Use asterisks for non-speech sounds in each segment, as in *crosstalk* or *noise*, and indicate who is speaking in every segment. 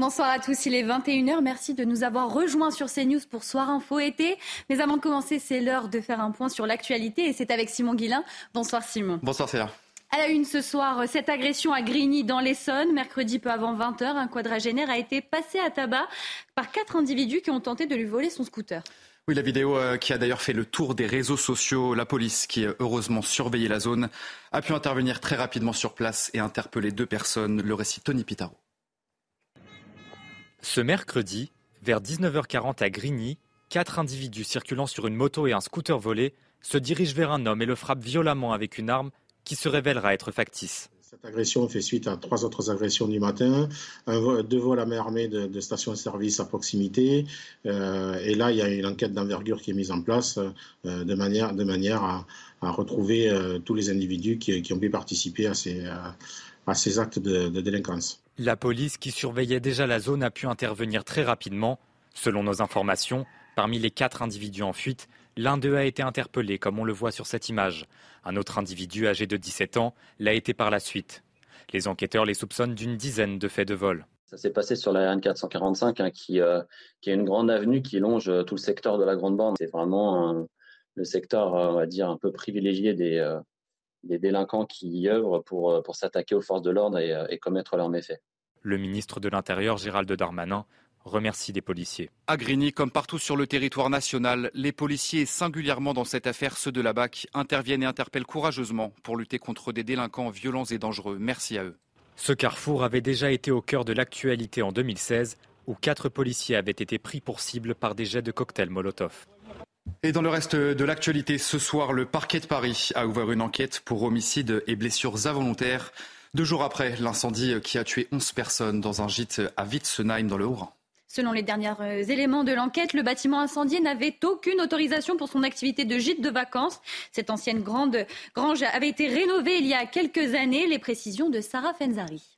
Speaker 1: Bonsoir à tous, il est 21h. Merci de nous avoir rejoints sur CNews pour Soir Info été. Mais avant de commencer, c'est l'heure de faire un point sur l'actualité et c'est avec Simon Guillain. Bonsoir Simon.
Speaker 2: Bonsoir Célia.
Speaker 1: À la une ce soir, cette agression à Grigny dans l'Essonne. Mercredi peu avant 20h, un quadragénaire a été passé à tabac par quatre individus qui ont tenté de lui voler son scooter.
Speaker 2: Oui, la vidéo euh, qui a d'ailleurs fait le tour des réseaux sociaux, la police qui a heureusement surveillé la zone, a pu intervenir très rapidement sur place et interpeller deux personnes. Le récit Tony Pitaro.
Speaker 3: Ce mercredi, vers 19h40 à Grigny, quatre individus circulant sur une moto et un scooter volé se dirigent vers un homme et le frappent violemment avec une arme qui se révélera être factice.
Speaker 4: Cette agression fait suite à trois autres agressions du matin, deux vols à main armée de, de stations-service à proximité. Euh, et là, il y a une enquête d'envergure qui est mise en place euh, de manière, à, retrouver euh, tous les individus qui, ont pu participer à ces, ces actes de, de délinquance.
Speaker 3: La police, qui surveillait déjà la zone, a pu intervenir très rapidement. Selon nos informations, parmi les quatre individus en fuite, L'un d'eux a été interpellé, comme on le voit sur cette image. Un autre individu âgé de 17 ans l'a été par la suite. Les enquêteurs les soupçonnent d'une dizaine de faits de vol.
Speaker 5: Ça s'est passé sur la RN445, hein, qui, euh, qui est une grande avenue qui longe euh, tout le secteur de la Grande Bande. C'est vraiment un, le secteur, euh, on va dire, un peu privilégié des, euh, des délinquants qui y œuvrent pour, euh, pour s'attaquer aux forces de l'ordre et, et commettre leurs méfaits.
Speaker 3: Le ministre de l'Intérieur, Gérald Darmanin, remercie des policiers.
Speaker 2: À Grigny, comme partout sur le territoire national, les policiers, singulièrement dans cette affaire, ceux de la BAC, interviennent et interpellent courageusement pour lutter contre des délinquants violents et dangereux. Merci à eux.
Speaker 3: Ce carrefour avait déjà été au cœur de l'actualité en 2016, où quatre policiers avaient été pris pour cible par des jets de cocktails Molotov.
Speaker 2: Et dans le reste de l'actualité, ce soir, le parquet de Paris a ouvert une enquête pour homicide et blessures involontaires. Deux jours après l'incendie qui a tué 11 personnes dans un gîte à Witzenheim dans le Haut-Rhin.
Speaker 1: Selon les derniers euh, éléments de l'enquête, le bâtiment incendié n'avait aucune autorisation pour son activité de gîte de vacances. Cette ancienne grande grange avait été rénovée il y a quelques années. Les précisions de Sarah Fenzari.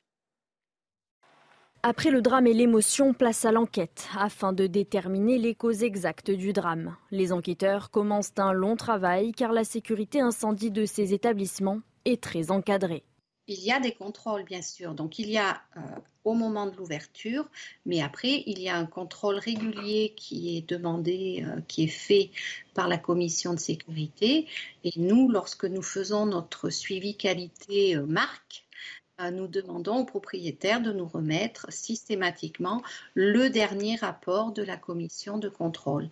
Speaker 6: Après le drame et l'émotion, place à l'enquête afin de déterminer les causes exactes du drame. Les enquêteurs commencent un long travail car la sécurité incendie de ces établissements est très encadrée.
Speaker 7: Il y a des contrôles, bien sûr. Donc, il y a euh, au moment de l'ouverture, mais après, il y a un contrôle régulier qui est demandé, euh, qui est fait par la commission de sécurité. Et nous, lorsque nous faisons notre suivi qualité euh, marque, nous demandons aux propriétaires de nous remettre systématiquement le dernier rapport de la commission de contrôle.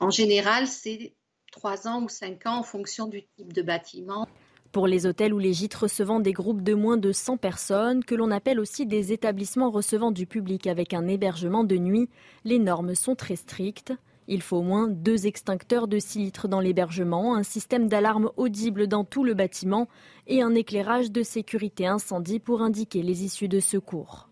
Speaker 7: En général, c'est trois ans ou cinq ans en fonction du type de bâtiment.
Speaker 6: Pour les hôtels ou les gîtes recevant des groupes de moins de 100 personnes, que l'on appelle aussi des établissements recevant du public avec un hébergement de nuit, les normes sont très strictes. Il faut au moins deux extincteurs de 6 litres dans l'hébergement, un système d'alarme audible dans tout le bâtiment et un éclairage de sécurité incendie pour indiquer les issues de secours.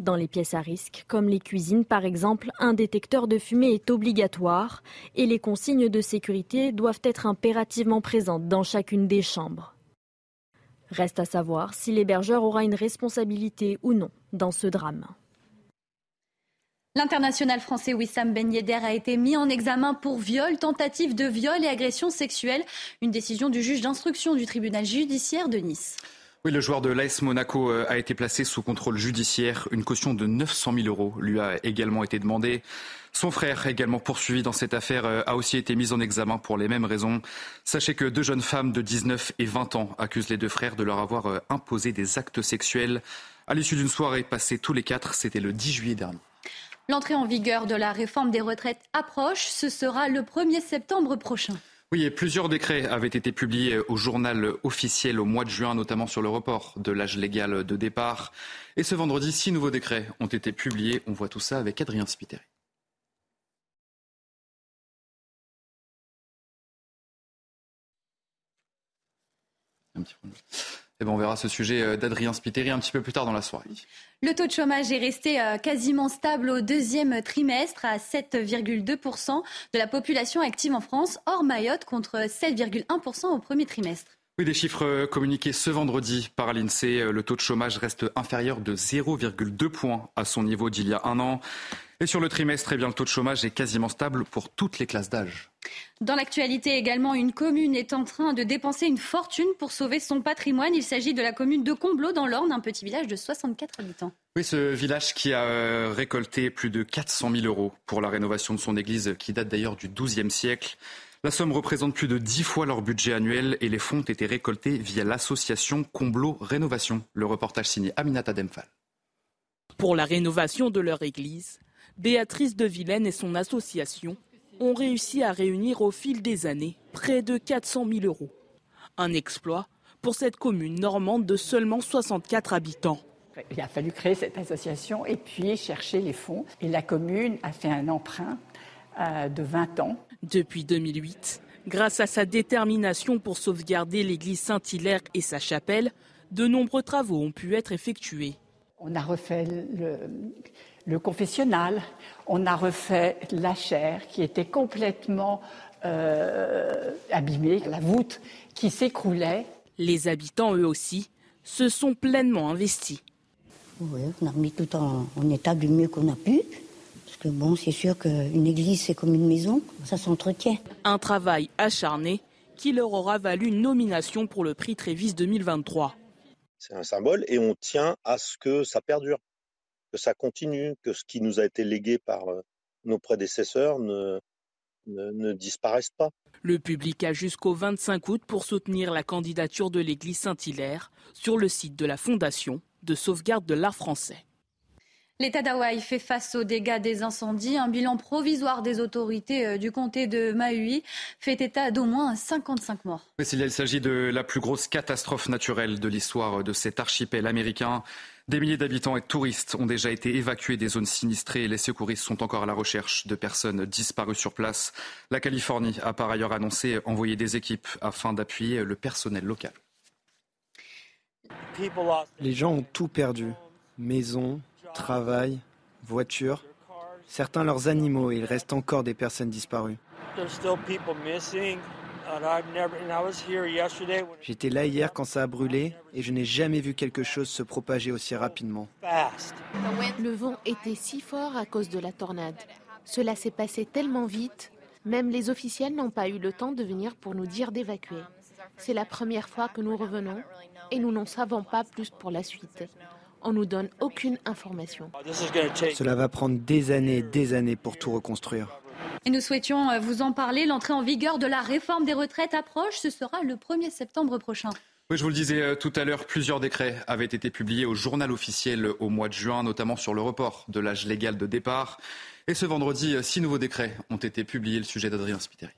Speaker 6: Dans les pièces à risque, comme les cuisines par exemple, un détecteur de fumée est obligatoire et les consignes de sécurité doivent être impérativement présentes dans chacune des chambres. Reste à savoir si l'hébergeur aura une responsabilité ou non dans ce drame.
Speaker 1: L'international français Wissam Ben Yedder a été mis en examen pour viol, tentative de viol et agression sexuelle. Une décision du juge d'instruction du tribunal judiciaire de Nice.
Speaker 2: Oui, le joueur de l'AS Monaco euh, a été placé sous contrôle judiciaire. Une caution de 900 000 euros lui a également été demandée. Son frère, également poursuivi dans cette affaire, euh, a aussi été mis en examen pour les mêmes raisons. Sachez que deux jeunes femmes de 19 et 20 ans accusent les deux frères de leur avoir euh, imposé des actes sexuels. À l'issue d'une soirée passée tous les quatre, c'était le 10 juillet dernier.
Speaker 1: L'entrée en vigueur de la réforme des retraites approche. Ce sera le 1er septembre prochain.
Speaker 2: Oui, et plusieurs décrets avaient été publiés au journal officiel au mois de juin, notamment sur le report de l'âge légal de départ. Et ce vendredi, six nouveaux décrets ont été publiés. On voit tout ça avec Adrien Spiteri. Ben, on verra ce sujet euh, d'Adrien Spiteri un petit peu plus tard dans la soirée.
Speaker 1: Le taux de chômage est resté euh, quasiment stable au deuxième trimestre à 7,2% de la population active en France, hors Mayotte contre 7,1% au premier trimestre.
Speaker 2: Oui, des chiffres euh, communiqués ce vendredi par l'INSEE. Le taux de chômage reste inférieur de 0,2 points à son niveau d'il y a un an. Et sur le trimestre, eh bien, le taux de chômage est quasiment stable pour toutes les classes d'âge.
Speaker 1: Dans l'actualité également, une commune est en train de dépenser une fortune pour sauver son patrimoine. Il s'agit de la commune de Comblot dans l'Orne, un petit village de 64 habitants.
Speaker 2: Oui, ce village qui a euh, récolté plus de 400 000 euros pour la rénovation de son église, qui date d'ailleurs du XIIe siècle. La somme représente plus de 10 fois leur budget annuel et les fonds ont été récoltés via l'association Comblot Rénovation. Le reportage signé Aminata Demphal.
Speaker 8: Pour la rénovation de leur église, Béatrice de Vilaine et son association ont réussi à réunir au fil des années près de 400 000 euros. Un exploit pour cette commune normande de seulement 64 habitants.
Speaker 9: Il a fallu créer cette association et puis chercher les fonds. Et la commune a fait un emprunt euh, de 20 ans.
Speaker 8: Depuis 2008, grâce à sa détermination pour sauvegarder l'église Saint-Hilaire et sa chapelle, de nombreux travaux ont pu être effectués.
Speaker 9: On a refait le, le confessionnal, on a refait la chaire qui était complètement euh, abîmée, la voûte qui s'écroulait.
Speaker 8: Les habitants, eux aussi, se sont pleinement investis.
Speaker 10: Oui, on a remis tout en, état du mieux qu'on a pu. Parce que bon, c'est sûr qu'une église, c'est comme une maison, ça s'entretient.
Speaker 8: Un travail acharné qui leur aura valu une nomination pour le prix Trévis 2023.
Speaker 11: C'est un symbole et on tient à ce que ça perdure que ça continue, que ce qui nous a été légué par euh, nos prédécesseurs ne, ne, disparaisse pas.
Speaker 8: Le public a jusqu'au 25 août pour soutenir la candidature de l'église Saint-Hilaire sur le site de la Fondation de sauvegarde de l'art français.
Speaker 1: L'État d'Hawaï fait face aux dégâts des incendies. Un bilan provisoire des autorités euh, du comté de Maui fait état d'au moins 55 morts.
Speaker 2: il s'agit de la plus grosse catastrophe naturelle de l'histoire de cet archipel américain. Des milliers d'habitants et de touristes ont déjà été évacués des zones sinistrées et les secouristes sont encore à la recherche de personnes disparues sur place. La Californie a par ailleurs annoncé envoyer des équipes afin d'appuyer le personnel local.
Speaker 12: Les gens ont tout perdu. Maison, travail, voiture. Certains leurs animaux et il reste encore des personnes disparues. J'étais là hier quand ça a brûlé et je n'ai jamais vu quelque chose se propager aussi rapidement.
Speaker 7: Le vent était si fort à cause de la tornade. Cela s'est passé tellement vite, même les officiels n'ont pas eu le temps de venir pour nous dire d'évacuer. C'est la première fois que nous revenons et nous n'en savons pas plus pour la suite. On nous donne aucune information.
Speaker 12: Cela va prendre des années et des années pour tout reconstruire.
Speaker 1: Et nous souhaitions euh, vous en parler. L'entrée en vigueur de la réforme des retraites approche. Ce sera le 1er septembre prochain.
Speaker 2: Oui, je vous le disais euh, tout à l'heure, plusieurs décrets avaient été publiés au journal officiel au mois de juin, notamment sur le report de l'âge légal de départ. Et ce vendredi, euh, six nouveaux décrets ont été publiés. Le sujet d'Adrien Spiteri.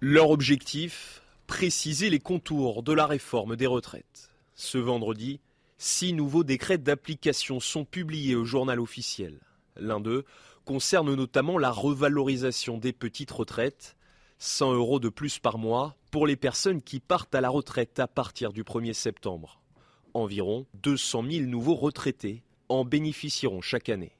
Speaker 13: Leur objectif préciser les contours de la réforme des retraites. Ce vendredi, six nouveaux décrets d'application sont publiés au journal officiel. L'un d'eux concerne notamment la revalorisation des petites retraites, 100 euros de plus par mois pour les personnes qui partent à la retraite à partir du 1er septembre. Environ 200 000 nouveaux retraités en bénéficieront chaque année.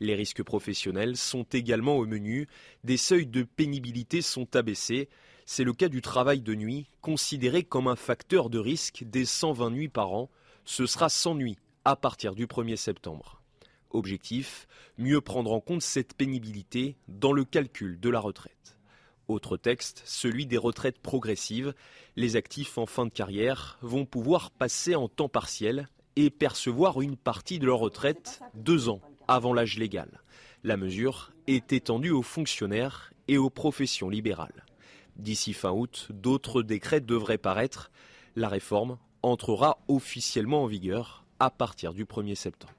Speaker 13: Les risques professionnels sont également au menu, des seuils de pénibilité sont abaissés, c'est le cas du travail de nuit, considéré comme un facteur de risque des 120 nuits par an, ce sera 100 nuits à partir du 1er septembre. Objectif, mieux prendre en compte cette pénibilité dans le calcul de la retraite. Autre texte, celui des retraites progressives. Les actifs en fin de carrière vont pouvoir passer en temps partiel et percevoir une partie de leur retraite deux ans avant l'âge légal. La mesure est étendue aux fonctionnaires et aux professions libérales. D'ici fin août, d'autres décrets devraient paraître. La réforme entrera officiellement en vigueur à partir du 1er septembre.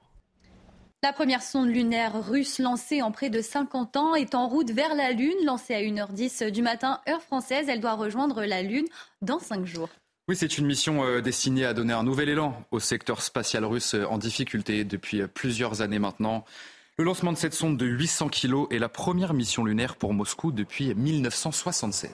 Speaker 1: La première sonde lunaire russe lancée en près de 50 ans est en route vers la Lune. Lancée à 1h10 du matin, heure française, elle doit rejoindre la Lune dans 5 jours.
Speaker 2: Oui, c'est une mission euh, destinée à donner un nouvel élan au secteur spatial russe euh, en difficulté depuis euh, plusieurs années maintenant. Le lancement de cette sonde de 800 kg est la première mission lunaire pour Moscou depuis 1976.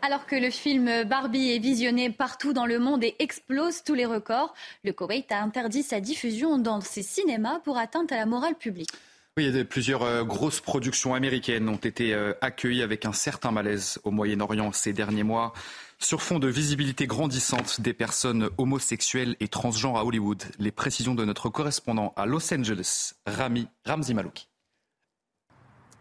Speaker 1: Alors que le film Barbie est visionné partout dans le monde et explose tous les records, le Koweït a interdit sa diffusion dans ses cinémas pour atteinte à la morale publique.
Speaker 2: Oui, plusieurs euh, grosses productions américaines ont été euh, accueillies avec un certain malaise au Moyen-Orient ces derniers mois. Sur fond de visibilité grandissante des personnes homosexuelles et transgenres à Hollywood, les précisions de notre correspondant à Los Angeles, Rami Ramzi Malouki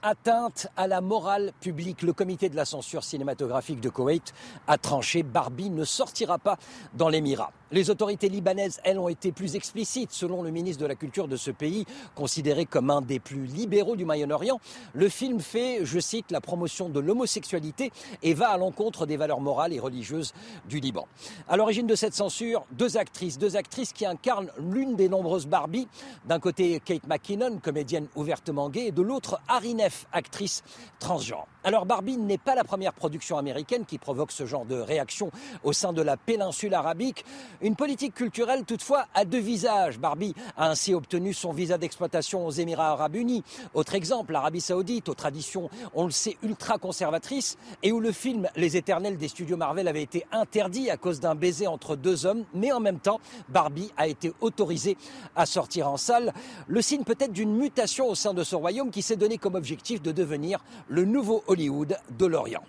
Speaker 14: atteinte à la morale publique. Le comité de la censure cinématographique de Koweït a tranché Barbie ne sortira pas dans l'Émirat. Les autorités libanaises, elles, ont été plus explicites. Selon le ministre de la Culture de ce pays, considéré comme un des plus libéraux du Moyen-Orient, le film fait, je cite, la promotion de l'homosexualité et va à l'encontre des valeurs morales et religieuses du Liban. À l'origine de cette censure, deux actrices, deux actrices qui incarnent l'une des nombreuses Barbie. D'un côté, Kate McKinnon, comédienne ouvertement gay, et de l'autre, Harry Neff, actrice transgenre. Alors Barbie n'est pas la première production américaine qui provoque ce genre de réaction au sein de la péninsule arabique. Une politique culturelle toutefois à deux visages. Barbie a ainsi obtenu son visa d'exploitation aux Émirats arabes unis. Autre exemple, l'Arabie saoudite, aux traditions, on le sait, ultra conservatrices, et où le film Les Éternels des studios Marvel avait été interdit à cause d'un baiser entre deux hommes, mais en même temps, Barbie a été autorisée à sortir en salle. Le signe peut-être d'une mutation au sein de ce royaume qui s'est donné comme objectif de devenir le nouveau Hollywood de l'Orient.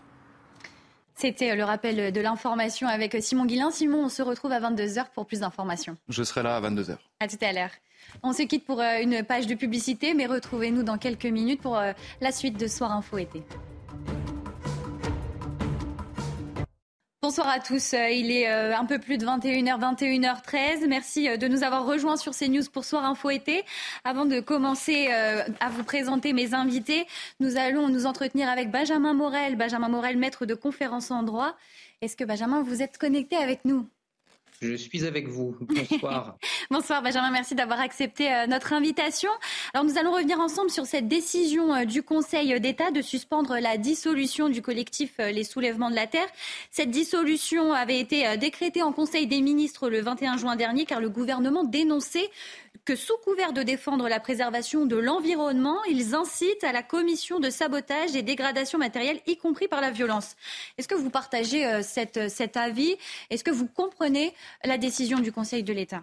Speaker 1: C'était le rappel de l'information avec Simon Guillain. Simon, on se retrouve à 22h pour plus d'informations.
Speaker 2: Je serai là à 22h.
Speaker 1: À tout à l'heure. On se quitte pour euh, une page de publicité, mais retrouvez-nous dans quelques minutes pour euh, la suite de Soir Info été. Bonsoir à tous. Euh, il est euh, un peu plus de 21h, 21h13. Merci euh, de nous avoir rejoints sur CNews pour Soir Info été. Avant de commencer à vous présenter mes invités, nous allons nous entretenir avec Benjamin Morel. Benjamin Morel, maître de conférence en droit. Est-ce que Benjamin, vous êtes connecté avec nous?
Speaker 15: Je suis avec vous. Bonsoir. *laughs*
Speaker 1: Bonsoir Benjamin, merci d'avoir accepté euh, notre invitation. Alors nous allons revenir ensemble sur cette décision euh, du Conseil d'État de suspendre la dissolution du collectif euh, Les Soulèvements de la Terre. Cette dissolution avait été décrétée en Conseil des ministres le 21 juin dernier car le gouvernement dénonçait que sous couvert de défendre la préservation de l'environnement, ils incitent à la commission de sabotage et dégradation matérielle, y compris par la violence. Est-ce que vous partagez cet avis? Est-ce que vous comprenez la décision du Conseil de l'État?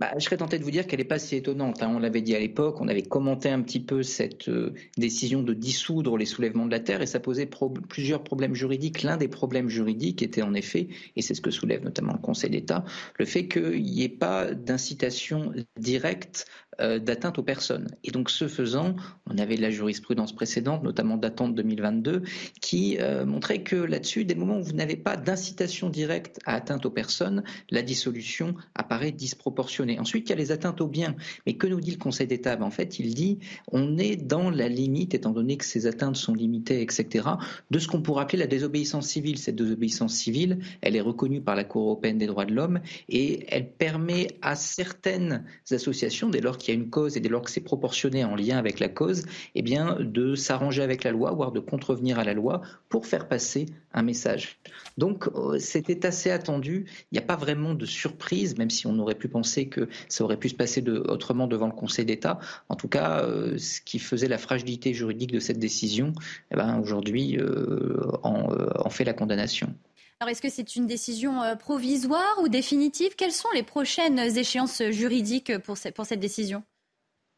Speaker 15: Bah, je serais tenté de vous dire qu'elle n'est pas si étonnante. Hein. On l'avait dit à l'époque, on avait commenté un petit peu cette euh, décision de dissoudre les soulèvements de la terre et ça posait plusieurs problèmes juridiques. L'un des problèmes juridiques était en effet, et c'est ce que soulève notamment le Conseil d'État, le fait qu'il n'y ait pas d'incitation directe euh, d'atteinte aux personnes. Et donc, ce faisant, on avait de la jurisprudence précédente, notamment datant de 2022, qui euh, montrait que là-dessus, dès le moment où vous n'avez pas d'incitation directe à atteinte aux personnes, la dissolution apparaît disproportionnée. Ensuite, il y a les atteintes aux biens. Mais que nous dit le Conseil d'État? Ben, En fait, il dit on est dans la limite, étant donné que ces atteintes sont limitées, etc., de ce qu'on pourrait appeler la désobéissance civile. Cette désobéissance civile, elle est reconnue par la Cour européenne des droits de l'homme et elle permet à certaines associations, dès lors qu'il y a une cause et dès lors que c'est proportionné en lien avec la cause, eh bien, de s'arranger avec la loi, voire de contrevenir à la loi pour faire passer un message. Donc, euh, c'était assez attendu. Il n'y a pas vraiment de surprise, même si on aurait pu penser que ça aurait pu se passer de, autrement devant le Conseil d'État. En tout cas, euh, ce qui faisait la fragilité juridique de cette décision, eh ben, aujourd'hui, euh, en, en fait la condamnation.
Speaker 1: Alors, est-ce que c'est une décision provisoire ou définitive? Quelles sont les prochaines échéances juridiques pour, pour cette décision?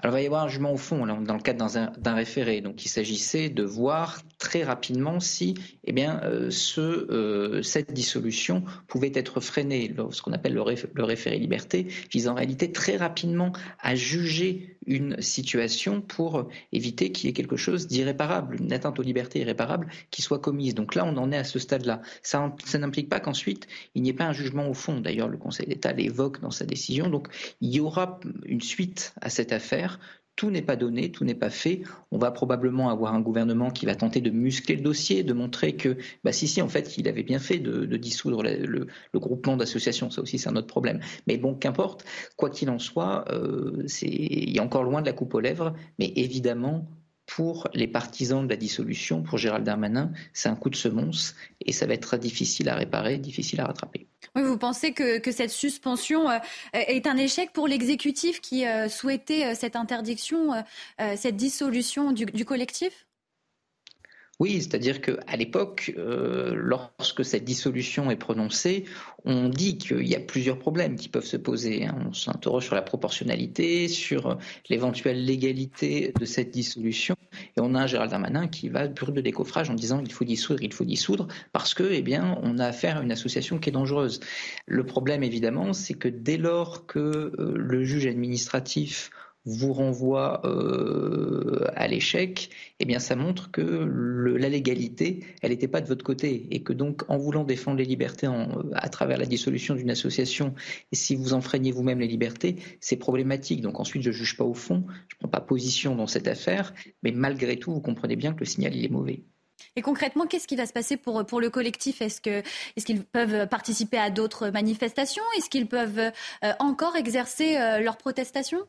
Speaker 15: Alors, il va y avoir un jugement au fond, là, dans le cadre d'un référé. Donc, il s'agissait de voir très rapidement si eh bien, euh, ce, euh, cette dissolution pouvait être freinée, ce qu'on appelle le, le, référé liberté, vise en réalité très rapidement à juger une situation pour éviter qu'il y ait quelque chose d'irréparable, une atteinte aux libertés irréparable qui soit commise. Donc là, on en est à ce stade-là. Ça n'implique pas qu'ensuite, il n'y ait pas un jugement au fond. D'ailleurs, le Conseil d'État l'évoque dans sa décision. Donc, il y aura une suite à cette affaire tout n'est pas donné, tout n'est pas fait. On va probablement avoir un gouvernement qui va tenter de muscler le dossier, de montrer que, bah si, si, en fait, il avait bien fait de, dissoudre le, groupement d'associations. Ça aussi, c'est un autre problème. Mais bon, qu'importe. Quoi qu'il en soit, euh, il est encore loin de la coupe aux lèvres. Mais évidemment, pour les partisans de la dissolution, pour Gérald Darmanin, c'est un coup de semonce et ça va être très difficile à réparer, difficile à rattraper.
Speaker 1: Oui, vous pensez que, cette suspension euh, est un échec pour l'exécutif qui euh, souhaitait cette interdiction, cette dissolution du collectif?
Speaker 15: Oui, c'est-à-dire qu'à l'époque, euh, lorsque cette dissolution est prononcée, on dit qu'il y a plusieurs problèmes qui peuvent se poser. Hein. On s'interroge sur la proportionnalité, sur l'éventuelle légalité de cette dissolution, et on a un Gérald Darmanin qui va brûler de décoffrage en disant il faut dissoudre, il faut dissoudre, parce que, eh bien, on a affaire à une association qui est dangereuse. Le problème, évidemment, c'est que dès lors que euh, le juge administratif vous renvoie euh, à l'échec, eh bien ça montre que la légalité, elle n'était pas de votre côté et que donc en voulant défendre les libertés à travers la dissolution d'une association, si vous enfreignez vous-même les libertés, c'est problématique. Donc ensuite, je ne juge pas au fond, je prends pas position dans cette affaire, mais malgré tout, vous comprenez bien que le signal, il est mauvais.
Speaker 1: Et concrètement, qu'est-ce qui va se passer pour, pour le collectif? Est-ce qu'ils est peuvent participer à d'autres manifestations? Est-ce qu'ils peuvent euh, encore exercer euh, leurs protestations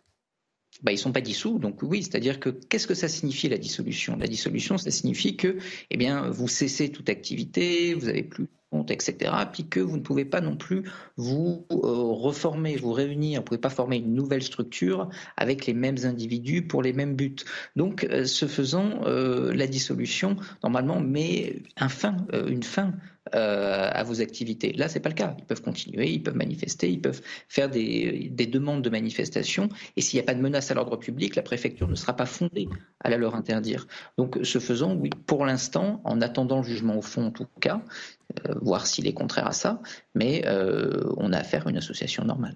Speaker 15: bah, ils ne sont pas dissous. Donc oui, c'est-à-dire que qu'est-ce que ça signifie la dissolution? La dissolution, ça signifie que eh bien, vous cessez toute activité, vous n'avez plus de compte, etc. Puis que vous ne pouvez pas non plus vous euh, reformer, vous réunir, vous ne pouvez pas former une nouvelle structure avec les mêmes individus pour les mêmes buts. Donc, euh, ce faisant, euh, la dissolution, normalement, met un fin, une fin euh, à vos activités. Là, c'est pas le cas. Ils peuvent continuer, ils peuvent manifester, ils peuvent faire des, demandes de manifestation. Et s'il n'y a pas de menace à l'ordre public, la préfecture ne sera pas fondée à la leur interdire. Donc, ce faisant, oui, pour l'instant, en attendant le jugement au fond, en tout cas, euh, voir s'il est contraire à ça, mais euh, on a affaire à une association normale.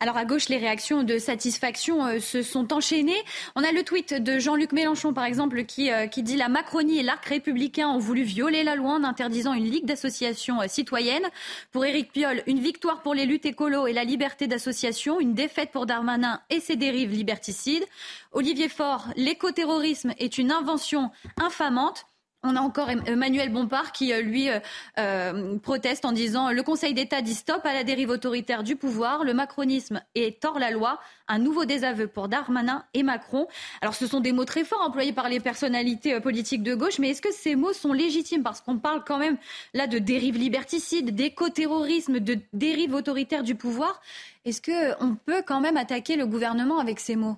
Speaker 1: Alors à gauche, les réactions de satisfaction euh, se sont enchaînées. On a le tweet de Jean-Luc Mélenchon, par exemple, qui, euh, qui dit La Macronie et l'arc républicain ont voulu violer la loi en interdisant une ligue d'associations euh, citoyennes. Pour Éric Piolle, une victoire pour les luttes écolo et la liberté d'association, une défaite pour Darmanin et ses dérives liberticides. Olivier Faure, l'écoterrorisme est une invention infamante. On a encore Emmanuel Bompard qui, euh, lui, euh, euh, proteste en disant Le Conseil d'État dit stop à la dérive autoritaire du pouvoir, le macronisme est tort la loi, un nouveau désaveu pour Darmanin et Macron. Alors, ce sont des mots très forts employés par les personnalités politiques de gauche, mais est-ce que ces mots sont légitimes? Parce qu'on parle quand même là de dérive liberticide, d'éco-terrorisme, de dérive autoritaire du pouvoir. Est-ce qu'on peut quand même attaquer le gouvernement avec ces mots?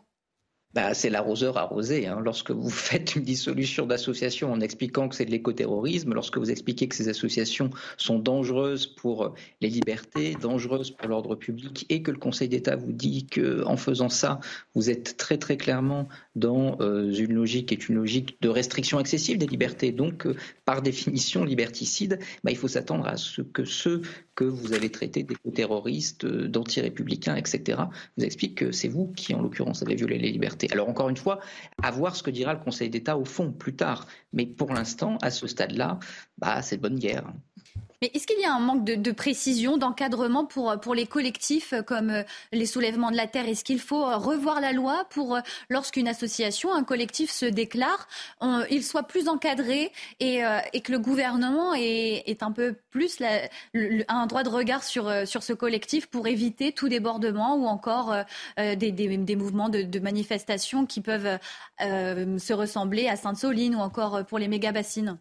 Speaker 15: Bah, c'est l'arroseur arrosé. Hein. Lorsque vous *laughs* faites une dissolution d'association en expliquant que c'est de l'écoterrorisme, lorsque vous expliquez que ces associations sont dangereuses pour les libertés, dangereuses pour l'ordre public, et que le Conseil d'État vous dit qu'en faisant ça, vous êtes très très clairement dans euh, une logique qui est une logique de restriction excessive des libertés, donc euh, par définition liberticide, bah, il faut s'attendre à ce que ceux que vous avez traités d'éco-terroristes, euh, d'anti-républicains, etc., vous expliquent que c'est vous qui, en l'occurrence, avez violé les libertés. Alors encore une fois, à voir ce que dira le Conseil d'État au fond plus tard. Mais pour l'instant, à ce stade-là, bah, c'est bonne guerre.
Speaker 1: Mais est-ce qu'il y a un manque de, précision, d'encadrement pour, les collectifs euh, comme euh, les soulèvements de la terre? Est-ce qu'il faut euh, revoir la loi pour, lorsqu'une association, un collectif se déclare, il soit plus encadré et, que le gouvernement ait, un peu plus un droit de regard sur, ce collectif pour éviter tout débordement ou encore des, mouvements de, de, manifestation qui peuvent se ressembler à Sainte-Soline ou encore pour les méga-bassines?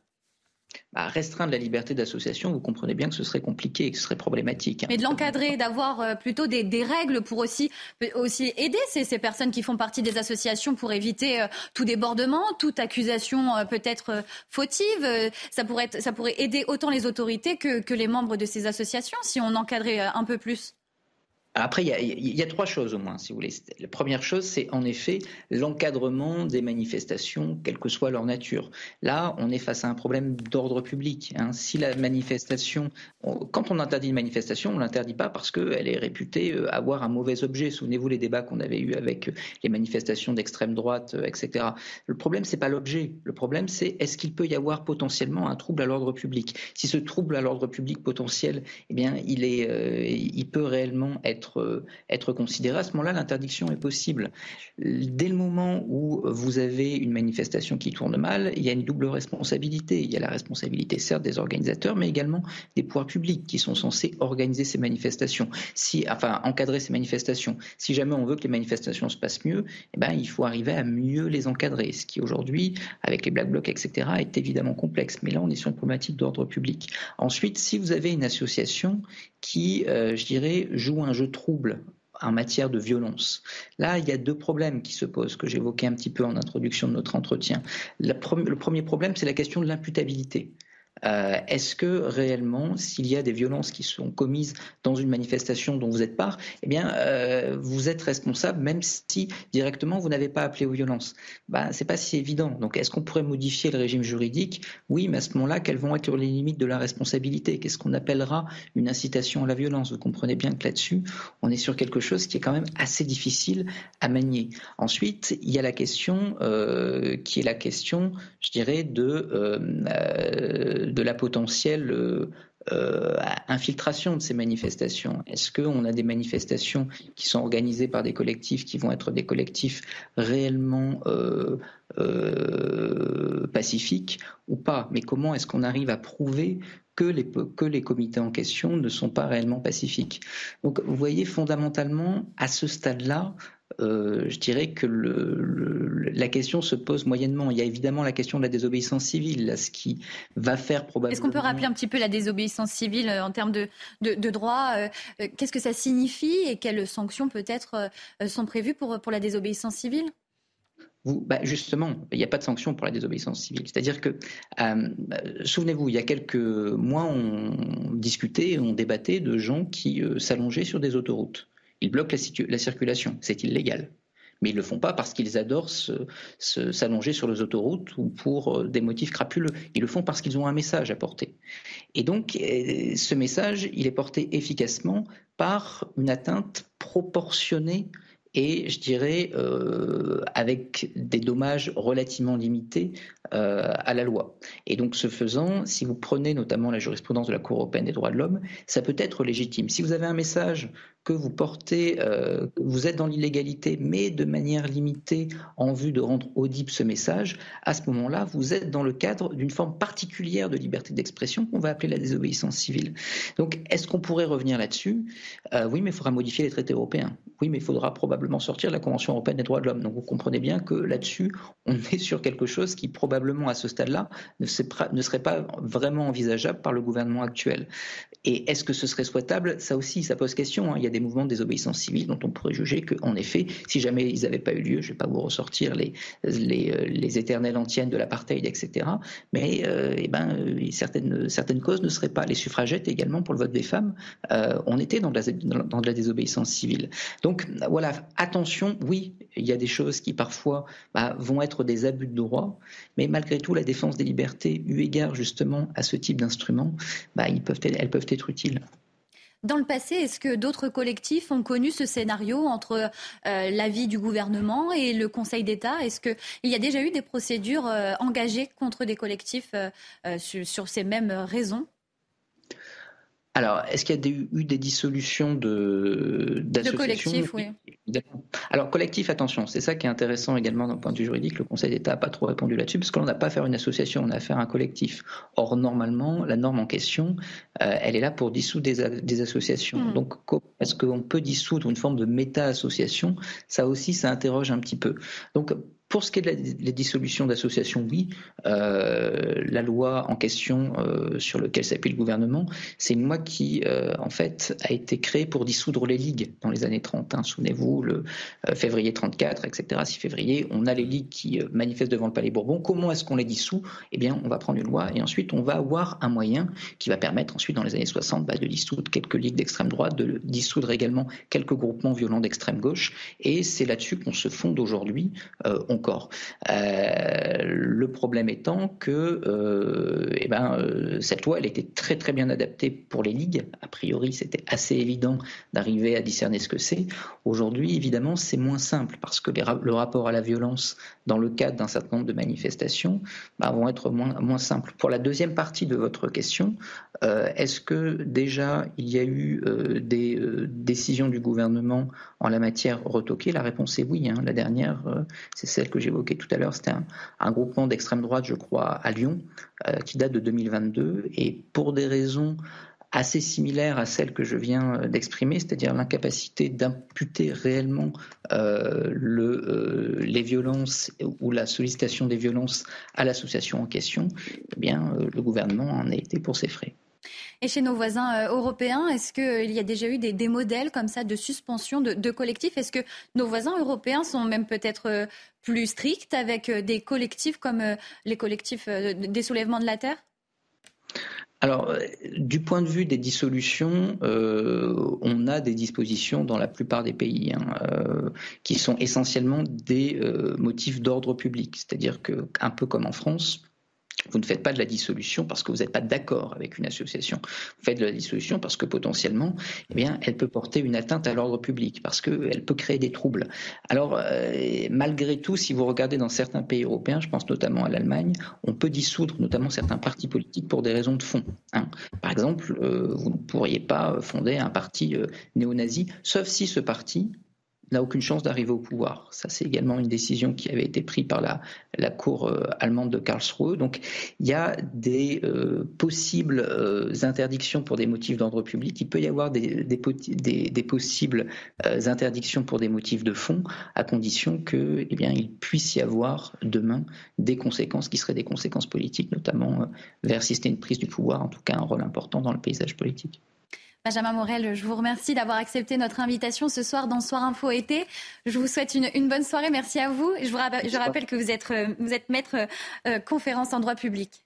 Speaker 15: Bah, restreindre la liberté d'association, vous comprenez bien que ce serait compliqué et que ce serait problématique. Hein.
Speaker 1: Mais de l'encadrer, d'avoir euh, plutôt des, règles pour aussi, aider ces, personnes qui font partie des associations pour éviter euh, tout débordement, toute accusation euh, peut-être fautive. ça, pourrait aider autant les autorités que les membres de ces associations si on encadrait un peu plus.
Speaker 15: Après, il y, a, trois choses au moins, si vous voulez. La première chose, c'est en effet l'encadrement des manifestations, quelle que soit leur nature. Là, on est face à un problème d'ordre public. Hein. Si la manifestation, quand on interdit une manifestation, on l'interdit pas parce qu'elle est réputée euh, avoir un mauvais objet. Souvenez-vous les débats qu'on avait eus avec euh, les manifestations d'extrême droite, euh, etc. Le problème, c'est pas l'objet. Le problème, c'est est-ce qu'il peut y avoir potentiellement un trouble à l'ordre public? Si ce trouble à l'ordre public potentiel, eh bien, il est, il peut réellement être être, être considéré, à ce moment-là, l'interdiction est possible. Dès le moment où vous avez une manifestation qui tourne mal, il y a une double responsabilité. Il y a la responsabilité, certes, des organisateurs, mais également des pouvoirs publics qui sont censés organiser ces manifestations, si, enfin, encadrer ces manifestations. Si jamais on veut que les manifestations se passent mieux, eh ben, il faut arriver à mieux les encadrer, ce qui aujourd'hui, avec les black blocs, etc., est évidemment complexe. Mais là, on est sur une problématique d'ordre public. Ensuite, si vous avez une association qui, euh, je dirais, joue un jeu trouble en matière de violence. Là, il y a deux problèmes qui se posent, que j'évoquais un petit peu en introduction de notre entretien. le premier problème, c'est la question de l'imputabilité. Euh, est-ce que réellement, s'il y a des violences qui sont commises dans une manifestation dont vous êtes part, eh bien, euh, vous êtes responsable, même si directement vous n'avez pas appelé aux violences? Ben, C'est pas si évident. Donc, est-ce qu'on pourrait modifier le régime juridique? Oui, mais à ce moment-là, quelles vont être les limites de la responsabilité? Qu'est-ce qu'on appellera une incitation à la violence? Vous comprenez bien que là-dessus, on est sur quelque chose qui est quand même assez difficile à manier. Ensuite, il y a la question euh, qui est la question, je dirais, de de la potentielle euh, euh, infiltration de ces manifestations. Est-ce qu'on a des manifestations qui sont organisées par des collectifs qui vont être des collectifs réellement euh, pacifiques ou pas? Mais comment est-ce qu'on arrive à prouver que les, que les comités en question ne sont pas réellement pacifiques? Donc vous voyez fondamentalement à ce stade-là, euh, je dirais que la question se pose moyennement. Il y a évidemment la question de la désobéissance civile, ce qui va faire probablement.
Speaker 1: Est-ce qu'on peut rappeler un petit peu la désobéissance civile euh, en termes de, de, droit euh, Qu'est-ce que ça signifie et quelles sanctions peut-être sont prévues pour, pour la désobéissance civile?
Speaker 15: Bah, justement, il n'y a pas de sanctions pour la désobéissance civile. C'est-à-dire que, souvenez-vous, il y a quelques mois, on discutait, on débattait de gens qui s'allongeaient sur des autoroutes. Ils bloquent la, circulation. C'est illégal. Mais ils ne le font pas parce qu'ils adorent s'allonger sur les autoroutes ou pour euh, des motifs crapuleux. Ils le font parce qu'ils ont un message à porter. Et donc, euh, ce message, il est porté efficacement par une atteinte proportionnée et je dirais euh, avec des dommages relativement limités à la loi. Et donc ce faisant, si vous prenez notamment la jurisprudence de la Cour européenne des droits de l'homme, ça peut être légitime. Si vous avez un message que vous portez, euh, vous êtes dans l'illégalité, mais de manière limitée en vue de rendre audible ce message, à ce moment-là, vous êtes dans le cadre d'une forme particulière de liberté d'expression qu'on va appeler la désobéissance civile. Donc, est-ce qu'on pourrait revenir là-dessus? Euh, Oui, mais il faudra modifier les traités européens. Oui, mais il faudra probablement sortir la Convention européenne des droits de l'homme. Donc, vous comprenez bien que là-dessus, on est sur quelque chose qui probablement à ce stade-là ne serait pas vraiment envisageable par le gouvernement actuel. Et est-ce que ce serait souhaitable? Ça aussi, ça pose question. Hein. Il y a des mouvements de désobéissance civile dont on pourrait juger qu'en effet, si jamais ils n'avaient pas eu lieu, je ne vais pas vous ressortir les, les, euh, les éternelles antiennes de l'apartheid, etc. Mais euh, eh ben, euh, certaines, certaines causes ne seraient pas les suffragettes également pour le vote des femmes. on était dans de, la, dans de la désobéissance civile. Donc voilà, attention, oui, il y a des choses qui parfois bah, vont être des abus de droit, mais malgré tout, la défense des libertés, eu égard justement à ce type d'instruments, bah, elles peuvent être utiles.
Speaker 1: Dans le passé, est-ce que d'autres collectifs ont connu ce scénario entre euh, l'avis du gouvernement et le Conseil d'État? Est-ce qu'il y a déjà eu des procédures euh, engagées contre des collectifs euh, sur, ces mêmes raisons?
Speaker 15: Alors, est-ce qu'il y a eu des dissolutions de
Speaker 1: d'associations collectifs, oui.
Speaker 15: Alors, collectif, attention, c'est ça qui est intéressant également d'un point de vue juridique. Le Conseil d'État n'a pas trop répondu là-dessus, parce qu'on n'a pas à une association, on a affaire à un collectif. Or, normalement, la norme en question, euh, elle est là pour dissoudre des, associations. Hmm. Donc, est-ce qu'on peut dissoudre une forme de méta-association? Ça aussi, ça interroge un petit peu. Donc, pour ce qui est de la, dissolution d'associations, oui. Euh, la loi en question euh, sur laquelle s'appuie le gouvernement, c'est une loi qui, euh, en fait, a été créée pour dissoudre les ligues dans les années 30. Hein. Souvenez-vous, le février 34, etc., 6 février, on a les ligues qui manifestent devant le Palais Bourbon. Comment est-ce qu'on les dissout? Eh bien, on va prendre une loi et ensuite on va avoir un moyen qui va permettre ensuite, dans les années 60, bah, de dissoudre quelques ligues d'extrême droite, de dissoudre également quelques groupements violents d'extrême gauche. Et c'est là-dessus qu'on se fonde aujourd'hui. on euh, le problème étant que euh, eh ben, euh, cette loi, elle était très très bien adaptée pour les ligues. A priori, c'était assez évident d'arriver à discerner ce que c'est. Aujourd'hui, évidemment, c'est moins simple parce que le rapport à la violence dans le cadre d'un certain nombre de manifestations bah, vont être moins, moins simples. Pour la deuxième partie de votre question, est-ce que déjà il y a eu des, décisions du gouvernement en la matière retoquées? La réponse est oui. Hein. La dernière, c'est celle que j'évoquais tout à l'heure. C'était un, groupement d'extrême droite, je crois, à Lyon, qui date de 2022. Et pour des raisons assez similaire à celle que je viens euh, d'exprimer, c'est-à-dire l'incapacité d'imputer réellement euh, le, euh, les violences ou la sollicitation des violences à l'association en question, eh bien, le gouvernement en a été pour ses frais.
Speaker 1: Et chez nos voisins européens, est-ce qu'il y a déjà eu des, modèles comme ça de suspension de, collectifs? Est-ce que nos voisins européens sont même peut-être plus stricts avec des collectifs comme les collectifs des soulèvements de la terre?
Speaker 15: Alors, euh, du point de vue des dissolutions, euh, on a des dispositions dans la plupart des pays hein, euh, qui sont essentiellement des motifs d'ordre public. C'est-à-dire que, un peu comme en France, vous ne faites pas de la dissolution parce que vous n'êtes pas d'accord avec une association. Vous faites de la dissolution parce que potentiellement, eh bien, elle peut porter une atteinte à l'ordre public, parce qu'elle peut créer des troubles. Alors, euh, malgré tout, si vous regardez dans certains pays européens, je pense notamment à l'Allemagne, on peut dissoudre notamment certains partis politiques pour des raisons de fond. Hein. Par exemple, euh, vous ne pourriez pas fonder un parti euh, néo-nazi, sauf si ce parti n'a aucune chance d'arriver au pouvoir. Ça, c'est également une décision qui avait été prise par la, Cour euh, allemande de Karlsruhe. Donc, il y a des euh, possibles euh, interdictions pour des motifs d'ordre public. Il peut y avoir des, possibles interdictions pour des motifs de fond, à condition que, eh puisse y avoir demain des conséquences qui seraient des conséquences politiques, notamment vers si c'était une prise du pouvoir, en tout cas un rôle important dans le paysage politique.
Speaker 1: Benjamin Morel, je vous remercie d'avoir accepté notre invitation ce soir dans Soir Info été. Je vous souhaite une, bonne soirée. Merci à vous. Je, vous je rappelle que vous êtes, euh, vous êtes maître euh, conférence en droit public.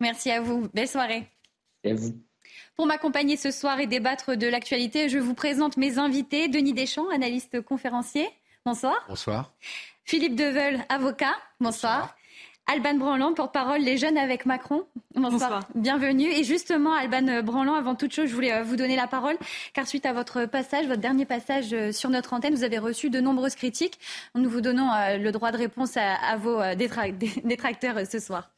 Speaker 1: Merci à vous. Belle soirée.
Speaker 15: Et à vous.
Speaker 1: Pour m'accompagner ce soir et débattre de l'actualité, je vous présente mes invités. Denis Deschamps, analyste conférencier. Bonsoir.
Speaker 16: Bonsoir.
Speaker 1: Philippe Deveul, avocat. Bonsoir. Alban Branlant, porte-parole Les Jeunes avec Macron. Bonsoir. Bienvenue. Et justement, Alban Branlant, avant toute chose, je voulais euh, vous donner la parole, car suite à votre passage, votre dernier passage euh, sur notre antenne, vous avez reçu de nombreuses critiques. Nous vous donnons euh, le droit de réponse à, vos *laughs* détracteurs ce soir.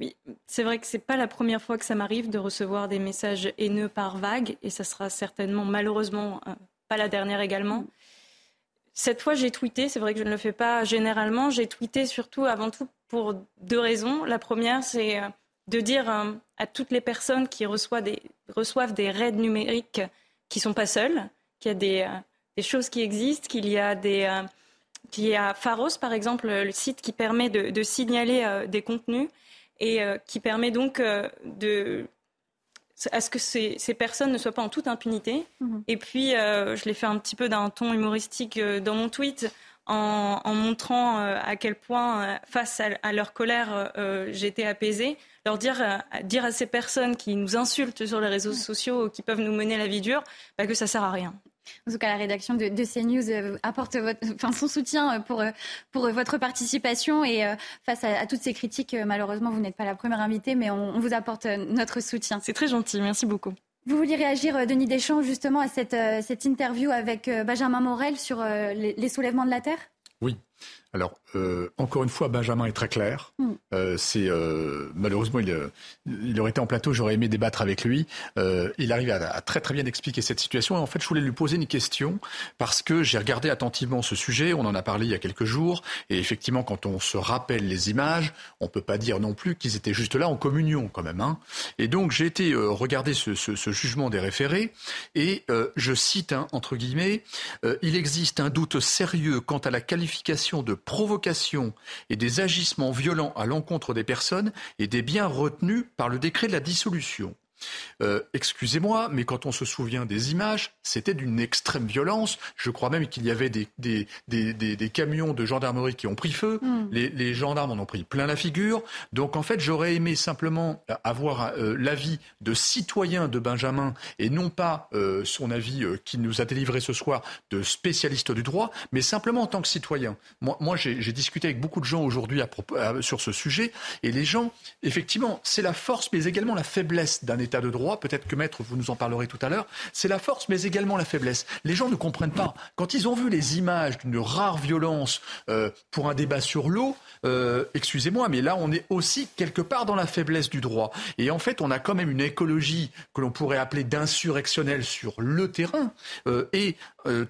Speaker 17: Oui, c'est vrai que c'est pas la première fois que ça m'arrive de recevoir des messages haineux par vague, et ça sera certainement, malheureusement, pas la dernière également. Cette fois, j'ai tweeté. C'est vrai que je ne le fais pas généralement. J'ai tweeté surtout, avant tout, pour deux raisons. La première, c'est euh, de dire euh, à toutes les personnes qui reçoivent des, raids numériques qui ne sont pas seules, qu'il y a des, euh, des, choses qui existent, qu'il y a des. qu'il y a Pharos, par exemple, le site qui permet de signaler des contenus et qui permet donc de à ce que ces, personnes ne soient pas en toute impunité. Mhm. Et puis, euh, je l'ai fait un petit peu d'un ton humoristique euh, dans mon tweet, en, montrant euh, à quel point, face à, leur colère, j'étais apaisée. Leur dire, dire à ces personnes qui nous insultent sur les réseaux sociaux, qui peuvent nous mener la vie dure, bah, que ça sert à rien.
Speaker 1: En tout cas, la rédaction de, CNews euh, apporte son soutien euh, pour, euh, pour votre participation et face à, toutes ces critiques, malheureusement, vous n'êtes pas la première invitée, mais on, vous apporte notre soutien.
Speaker 17: C'est très gentil, merci beaucoup.
Speaker 1: Vous vouliez réagir, Denis Deschamps, justement à cette, cette interview avec Benjamin Morel sur les soulèvements de la Terre?
Speaker 16: Oui. Alors, euh, encore une fois, Benjamin est très clair. Mm. Euh, c'est euh, malheureusement, il, il, aurait été en plateau, j'aurais aimé débattre avec lui. il arrive à, très très bien expliquer cette situation. Et en fait, je voulais lui poser une question parce que j'ai regardé attentivement ce sujet. On en a parlé il y a quelques jours. Et effectivement, quand on se rappelle les images, on peut pas dire non plus qu'ils étaient juste là en communion quand même. Hein. Et donc, j'ai été regarder ce, ce, ce, jugement des référés et je cite hein, entre guillemets, il existe un doute sérieux quant à la qualification de provocation et des agissements violents à l'encontre des personnes et des biens retenus par le décret de la dissolution. Euh, excusez-moi, mais quand on se souvient des images, c'était d'une extrême violence. Je crois même qu'il y avait des, des, des, des, camions de gendarmerie qui ont pris feu. Hmm. Les, les, gendarmes en ont pris plein la figure. Donc en fait, j'aurais aimé simplement avoir euh, l'avis de citoyens de Benjamin et non pas euh, son avis qui nous a délivré ce soir de spécialiste du droit, mais simplement en tant que citoyen. Moi, moi j'ai discuté avec beaucoup de gens aujourd'hui sur ce sujet et les gens, effectivement, c'est la force mais également la faiblesse d'un État
Speaker 18: l'état de droit. Peut-être que maître, vous nous en parlerez tout à l'heure. C'est la force, mais également la faiblesse. Les gens ne comprennent pas. Quand ils ont vu les images d'une rare violence euh, pour un débat sur l'eau, euh, excusez-moi, mais là, on est aussi quelque part dans la faiblesse du droit. Et en fait, on a quand même une écologie que l'on pourrait appeler d'insurrectionnelle sur le terrain. Euh, et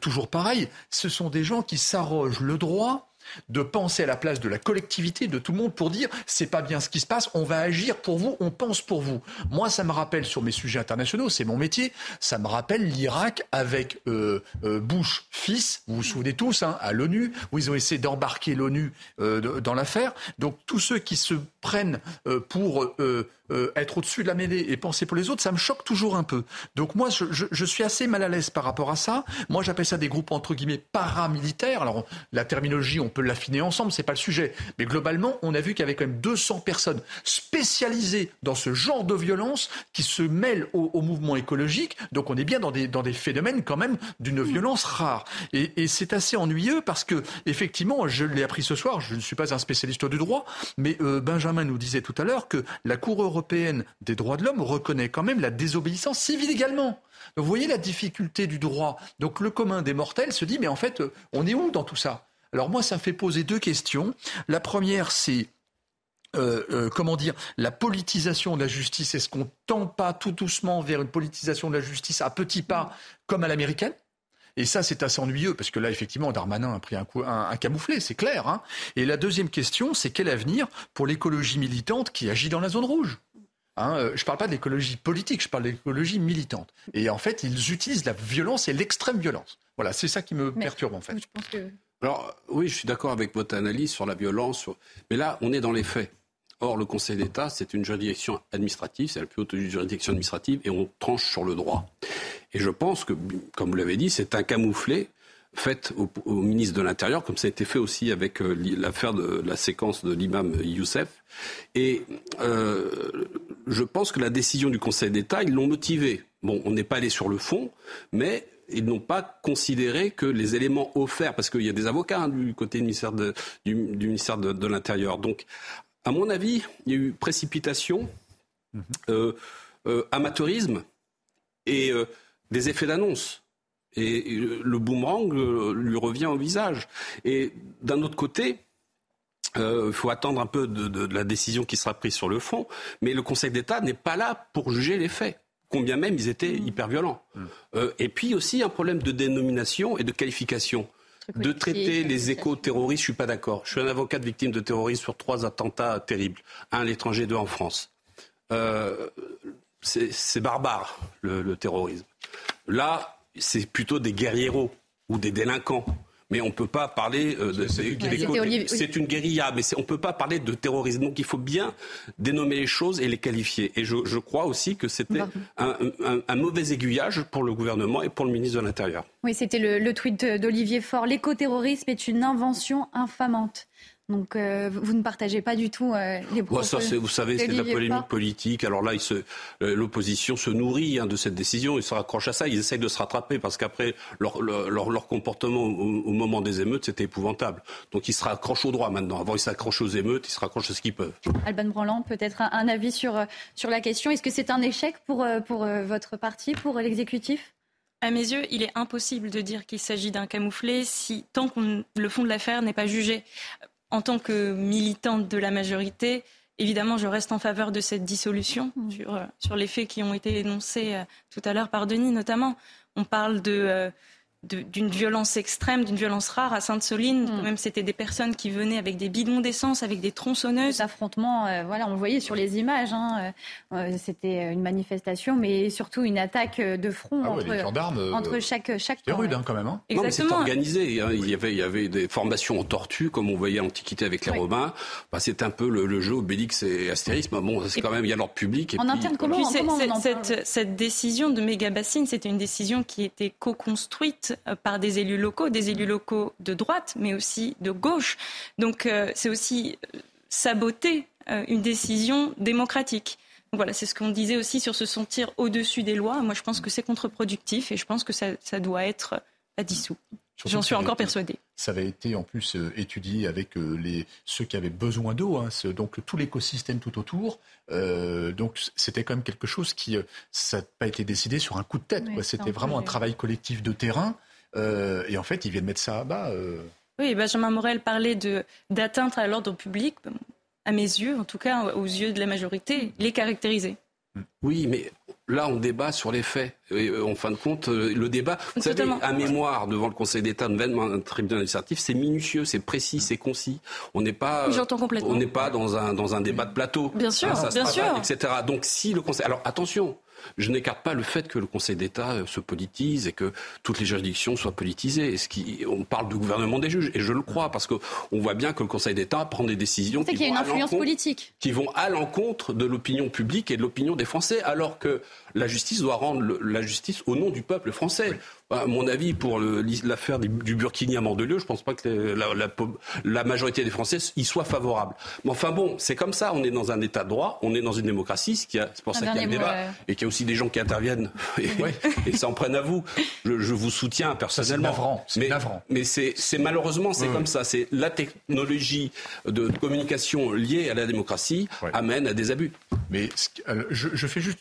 Speaker 18: toujours pareil, ce sont des gens qui s'arrogent le droit de penser à la place de la collectivité, de tout le monde, pour dire c'est pas bien ce qui se passe, on va agir pour vous, on pense pour vous. Moi, ça me rappelle sur mes sujets internationaux, c'est mon métier, ça me rappelle l'Irak avec euh, euh, Bush fils, vous vous souvenez tous, hein, à l'ONU, où ils ont essayé d'embarquer l'ONU euh, dans l'affaire. Donc tous ceux qui se prennent pour être au-dessus de la mêlée et penser pour les autres, ça me choque toujours un peu. Donc moi, je, je suis assez mal à l'aise par rapport à ça. Moi, j'appelle ça des groupes entre guillemets paramilitaires. Alors la terminologie, on peut l'affiner ensemble, c'est pas le sujet. Mais globalement, on a vu qu'il y avait quand même 200 personnes spécialisées dans ce genre de violence qui se mêlent au, mouvement écologique. Donc on est bien dans des, dans des phénomènes quand même d'une mmh. violence rare. Et, et c'est assez ennuyeux parce que, effectivement, je l'ai appris ce soir, je ne suis pas un spécialiste du droit, mais euh, Benjamin nous disait tout à l'heure que la Cour européenne des droits de l'homme reconnaît quand même la désobéissance civile également. Vous voyez la difficulté du droit. Donc le commun des mortels se dit, mais en fait, euh, on est où dans tout ça? Alors moi, ça fait poser deux questions. La première, c'est euh, euh, comment dire, la politisation de la justice. Est-ce qu'on tend pas tout doucement vers une politisation de la justice à petits pas, comme à l'américaine? Et ça, c'est assez ennuyeux, parce que là, effectivement, Darmanin a pris un, coup, un, camouflet, c'est clair. Hein. Et la deuxième question, c'est quel avenir pour l'écologie militante qui agit dans la zone rouge Hein, euh, je ne parle pas de l'écologie politique, je parle de l'écologie militante. Et en fait, ils utilisent la violence et l'extrême violence. Voilà, c'est ça qui me perturbe en fait. Je pense que
Speaker 19: alors oui, je suis d'accord avec votre analyse sur la violence, mais là, on est dans les faits. Or, le Conseil d'État, c'est une juridiction administrative, c'est la plus haute juridiction administrative, et on tranche sur le droit. Et je pense que, comme vous l'avez dit, c'est un camouflet fait au, ministre de l'Intérieur, comme ça a été fait aussi avec euh, l'affaire de la séquence de l'imam Youssef. Et euh, je pense que la décision du Conseil d'État, ils l'ont motivée. Bon, on n'est pas allé sur le fond, mais ils n'ont pas considéré que les éléments offerts, parce qu'il y a des avocats hein, du côté du ministère de, de, l'Intérieur. Donc, à mon avis, il y a eu précipitation, mhm. euh, euh, amateurisme et euh, des effets d'annonce. Et, le boomerang lui revient au visage. Et d'un autre côté, il faut attendre un peu de, de, la décision qui sera prise sur le fond, mais le Conseil d'État n'est pas là pour juger les faits combien même ils étaient mm. hyper violents. Euh, et puis aussi un problème de dénomination et de qualification. De traiter les éco-terroristes, je suis pas d'accord. Je suis un avocat de victimes de terrorisme sur trois attentats terribles, un à l'étranger, deux en France. Euh, c'est barbare le, terrorisme. Là, c'est plutôt des guerrieros ou des délinquants mais on ne peut pas parler euh, de. C'est une guérilla, mais on ne peut pas parler de terrorisme. Donc il faut bien dénommer les choses et les qualifier. Et je, crois aussi que c'était un, mauvais aiguillage pour le gouvernement et pour le ministre de l'Intérieur.
Speaker 1: Oui, c'était le, le tweet d'Olivier Faure. L'écoterrorisme est une invention infamante. Donc euh, vous ne partagez pas du tout euh, les propos.
Speaker 19: ça, vous savez, c'est de la polémique politique. Alors là, euh, l'opposition se nourrit hein, de cette décision. Ils se raccrochent à ça. Ils essayent de se rattraper parce qu'après leur, leur, comportement au, moment des émeutes, c'était épouvantable. Donc ils se raccrochent au droit maintenant. Avant, ils s'accrochent aux émeutes, ils se raccrochent à ce qu'ils peuvent.
Speaker 1: Alban Branland, peut-être un, avis sur sur la question. Est-ce que c'est un échec pour pour votre parti, pour l'exécutif?
Speaker 17: À mes yeux, il est impossible de dire qu'il s'agit d'un camouflet si tant que le fond de l'affaire n'est pas jugé en tant que militante de la majorité, évidemment, je reste en faveur de cette dissolution mmh. sur, euh, sur les faits qui ont été énoncés euh, tout à l'heure par Denis notamment. On parle de, euh, d'une violence extrême, d'une violence rare à Sainte-Soline. Mm. Même c'était des personnes qui venaient avec des bidons d'essence, avec des tronçonneuses.
Speaker 1: Cet affrontement, euh, voilà, on le voyait sur les images. Hein, euh, euh, c'était une manifestation, mais surtout une attaque de front
Speaker 18: ah
Speaker 1: entre, entre chaque chaque.
Speaker 18: C'est rude hein, quand même. Hein.
Speaker 19: Exactement. c'est organisé. Hein. Il y avait il y avait des formations en tortue, comme on voyait à l'Antiquité avec les Romains. Bah, c'est un peu le, jeu Obélix et Astérix. Mais bon, c'est quand même il y a l'ordre public.
Speaker 1: Et en interne, comment,
Speaker 17: cette, cette décision de méga bassine, c'était une décision qui était co-construite euh, par des élus locaux, des élus locaux de droite, mais aussi de gauche. Donc euh, c'est aussi euh, saboter une décision démocratique. voilà, c'est ce qu'on disait aussi sur se sentir au-dessus des lois. Moi, je pense que c'est contre-productif et je pense que ça, doit être dissous. J'en suis encore persuadé.
Speaker 16: Ça avait été en plus euh, étudié avec euh, les, ceux qui avaient besoin d'eau, hein, donc tout l'écosystème tout autour. Euh, donc c'était quand même quelque chose qui, ça n'a pas été décidé sur un coup de tête. c'était vraiment un travail collectif de terrain. et en fait, ils viennent mettre ça à bas.
Speaker 17: Oui, Benjamin Morel parlait d'atteinte à l'ordre public. À mes yeux, en tout cas, aux yeux de la majorité, il est caractérisé.
Speaker 19: Oui, mais là, on débat sur les faits. Euh, en fin de compte, euh, le débat, vous savez, à mémoire devant le Conseil d'État, devant un tribunal administratif, c'est minutieux, c'est précis, c'est concis. On n'est pas, on n'est pas dans un dans un débat de plateau.
Speaker 17: Bien sûr, bien sûr,
Speaker 19: etc. Donc si le Conseil, alors attention, je n'écarte pas le fait que le Conseil d'État euh, se politise et que toutes les juridictions soient politisées. Ce qui, on parle du gouvernement des juges, et je le crois, parce qu'on voit bien que le Conseil d'État prend des décisions
Speaker 1: qui, vont une politique.
Speaker 19: qui vont à l'encontre de l'opinion publique et de l'opinion des Français, alors que la justice doit rendre la justice au nom du peuple français. À mon avis, pour l'affaire du Burkini à Mandelieu, je ne pense pas que la, majorité des Français y soient favorables. Mais enfin bon, c'est comme ça. On est dans un État de droit, on est dans une démocratie, c'est pour ça qu'il y a le débat, et qu'il y a aussi des gens qui interviennent *laughs* et, s'en prennent à vous. Je, vous soutiens personnellement.
Speaker 16: C'est
Speaker 19: navrant. Mais, c'est malheureusement c'est comme ça. C'est la technologie de communication liée à la démocratie amène à des abus.
Speaker 16: Mais je fais juste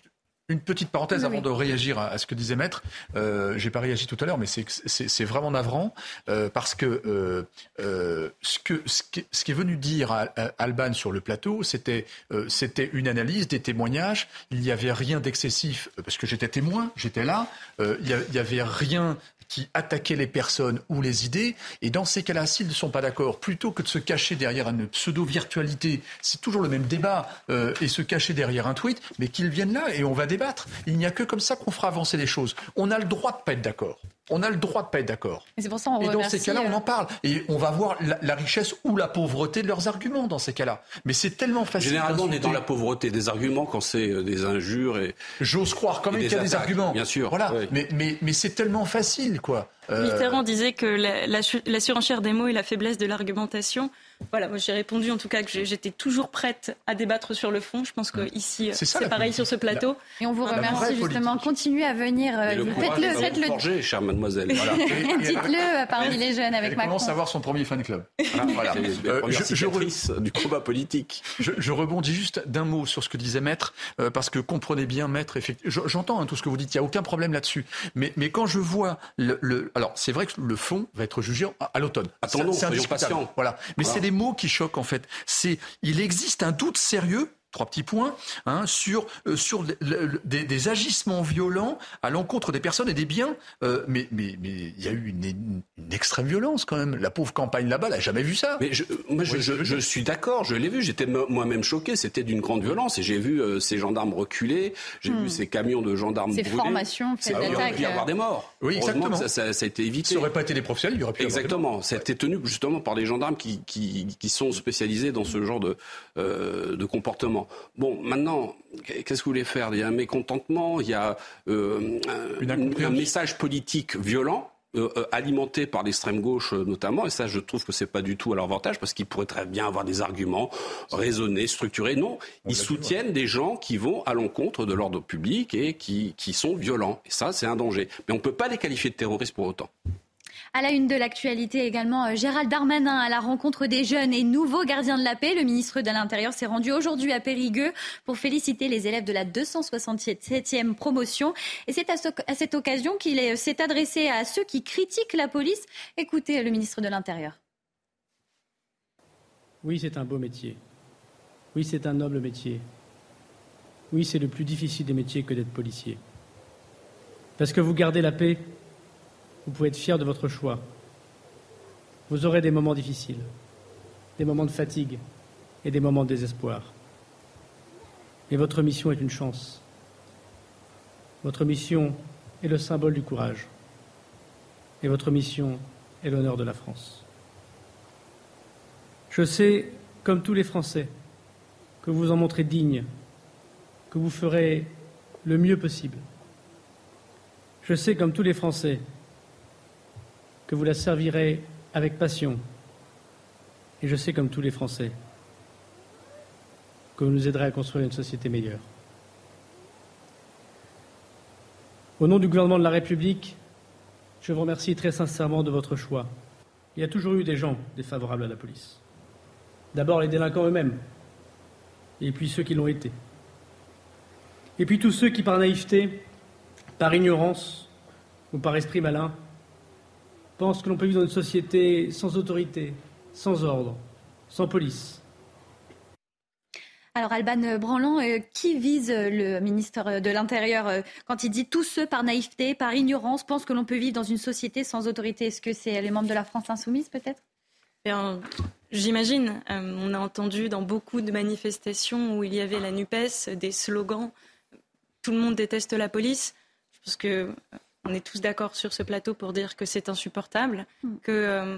Speaker 16: une petite parenthèse avant de réagir à, ce que disait Maître. Euh, J'ai pas réagi tout à l'heure, mais c'est vraiment navrant euh, parce que, euh, euh, ce, que, ce, qui, ce, qui, est venu dire à, Alban sur le plateau, c'était c'était une analyse, des témoignages. Il n'y avait rien d'excessif parce que j'étais témoin, j'étais là. il n'y avait rien qui attaquaient les personnes ou les idées. Et dans ces cas-là, s'ils ne sont pas d'accord, plutôt que de se cacher derrière une pseudo-virtualité, c'est toujours le même débat, euh, et se cacher derrière un tweet, mais qu'ils viennent là et on va débattre. Il n'y a que comme ça qu'on fera avancer les choses. On a le droit de pas être d'accord. On a le droit de pas être d'accord.
Speaker 1: Et, pour ça, on
Speaker 16: et dans ces cas-là, on
Speaker 1: euh,
Speaker 16: en parle. Et on va voir la, richesse ou la pauvreté de leurs arguments dans ces cas-là. Mais c'est tellement facile.
Speaker 19: Généralement, on est dans la pauvreté des arguments quand c'est euh, des injures et.
Speaker 16: J'ose croire quand même qu'il y a des arguments.
Speaker 19: Bien sûr.
Speaker 16: Voilà. Mais, mais, mais c'est tellement facile, quoi.
Speaker 17: Euh... Mitterrand disait que la, la, surenchère des mots et la faiblesse de l'argumentation. Voilà, moi j'ai répondu en tout cas que j'étais toujours prête à débattre sur le fond. Je pense qu'ici, c'est pareil sur ce plateau.
Speaker 1: Et on vous remercie justement. Continuez à venir.
Speaker 19: Faites-le. Faites-le. chère mademoiselle. *laughs*
Speaker 1: Dites-le parmi les jeunes avec Macron.
Speaker 16: commence à avoir son premier fan club. *laughs*
Speaker 19: Voilà. Euh, je, je du combat politique.
Speaker 16: Je, rebondis juste d'un mot sur ce que disait Maître, euh, parce que comprenez bien, Maître, j'entends hein, tout ce que vous dites, il n'y a aucun problème là-dessus. Mais, mais quand je vois le, alors c'est vrai que le fond va être jugé à, l'automne.
Speaker 19: Attendons, soyons patients.
Speaker 16: Voilà. Mais c'est des mots qui choquent en fait. C'est il existe un doute sérieux trois petits points, hein, sur, euh, sur des, agissements violents à l'encontre des personnes et des biens. Euh, mais il mais, y a eu une, extrême violence quand même. La pauvre campagne là-bas, elle n'a jamais vu ça.
Speaker 19: Mais je, moi, je, suis d'accord, je l'ai vu. J'étais moi-même choqué. C'était d'une grande violence. Et j'ai vu euh, ces gendarmes reculer. J'ai vu hmm. ces camions de gendarmes
Speaker 1: ces
Speaker 19: brûlés.
Speaker 1: formations
Speaker 19: Il y avoir des morts.
Speaker 16: Oui, exactement.
Speaker 19: Ça, a été évité.
Speaker 16: Ça n'aurait pas été des professionnels, il y aurait pu
Speaker 19: Exactement. Ça a été tenu justement par des gendarmes qui, qui, qui sont spécialisés dans ce genre de, de comportement. Bon, maintenant, qu'est-ce que vous voulez faire? Il y a un mécontentement, il y a euh, un, message politique violent. Euh, euh, alimenté par l'extrême gauche notamment, et ça je trouve que c'est pas du tout à leur avantage parce qu'ils pourraient très bien avoir des arguments raisonnés, structurés. Non, ils soutiennent des gens qui vont à l'encontre de l'ordre public et qui, qui sont violents. Et ça, c'est un danger. Mais on ne peut pas les qualifier de terroristes pour autant.
Speaker 1: À la une de l'actualité également, euh, Gérald Darmanin à la rencontre des jeunes et nouveaux gardiens de la paix. Le ministre de l'Intérieur s'est rendu aujourd'hui à Périgueux pour féliciter les élèves de la 267e promotion. Et c'est à cette occasion qu'il s'est adressé à ceux qui critiquent la police. Écoutez le ministre de l'Intérieur.
Speaker 20: Oui, c'est un beau métier. Oui, c'est un noble métier. Oui, c'est le plus difficile des métiers que d'être policier. Parce que vous gardez la paix vous pouvez être fier de votre choix. Vous aurez des moments difficiles, des moments de fatigue et des moments de désespoir. Mais votre mission est une chance. Votre mission est le symbole du courage. Et votre mission est l'honneur de la France. Je sais, comme tous les Français, que vous en montrez digne, que vous ferez le mieux possible. Je sais, comme tous les Français, que vous la servirez avec passion. Et je sais, comme tous les Français, que vous nous aiderez à construire une société meilleure. Au nom du gouvernement de la République, Je vous remercie très sincèrement de votre choix. Il y a toujours eu des gens défavorables à la police. D'abord les délinquants eux-mêmes, et puis ceux qui l'ont été. Et puis tous ceux qui, par naïveté, par ignorance ou par esprit malin, pensent que l'on peut vivre dans une société sans autorité, sans ordre, sans police.
Speaker 1: Alors Alban Branlant, euh, qui vise le ministre de l'Intérieur euh, quand il dit tous ceux par naïveté, par ignorance, pensent que l'on peut vivre dans une société sans autorité? Est-ce que c'est les membres de la France insoumise peut-être?
Speaker 17: J'imagine. Euh, on a entendu dans beaucoup de manifestations où il y avait la NUPES des slogans Tout le monde déteste la police. Je pense que on est tous d'accord sur ce plateau pour dire que c'est insupportable, hmm. que euh,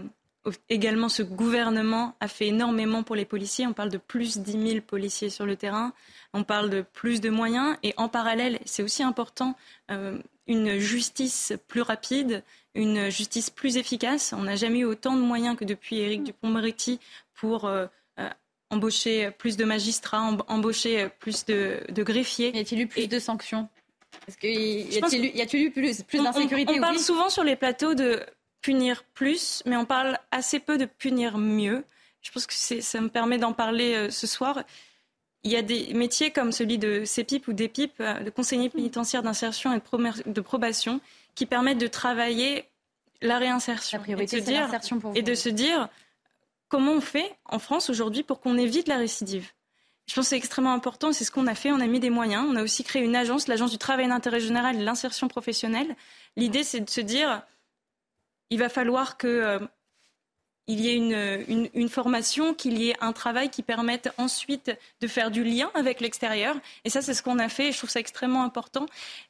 Speaker 17: également ce gouvernement a fait énormément pour les policiers. On parle de plus de 10 000 policiers sur le terrain, on parle de plus de moyens et en parallèle, c'est aussi important, euh, une justice plus rapide, une justice plus efficace. On n'a jamais eu autant de moyens que depuis Éric hmm. Dupont-Moretti pour euh, embaucher plus de magistrats, embaucher plus de, de greffiers.
Speaker 1: Y a-t-il eu plus de sanctions? Est-ce qu'il y a-t-il eu plus, plus d'insécurité
Speaker 17: On, parle souvent sur les plateaux de punir plus, mais on parle assez peu de punir mieux. Je pense que ça me permet d'en parler euh, ce soir. Il y a des métiers comme celui de CEPIP ou d'EPIP, euh, de conseiller pénitentiaire d'insertion et de, probation, qui permettent de travailler la réinsertion.
Speaker 1: La priorité, et de, se
Speaker 17: dire, et de se dire comment on fait en France aujourd'hui pour qu'on évite la récidive. Je pense que c'est extrêmement important. C'est ce qu'on a fait. On a mis des moyens. On a aussi créé une agence, l'agence du travail d'intérêt général et de l'insertion professionnelle. L'idée, c'est de se dire, il va falloir que euh, y ait une, formation, qu'il y ait un travail qui permette ensuite de faire du lien avec l'extérieur. Et ça, c'est ce qu'on a fait. Et je trouve ça extrêmement important.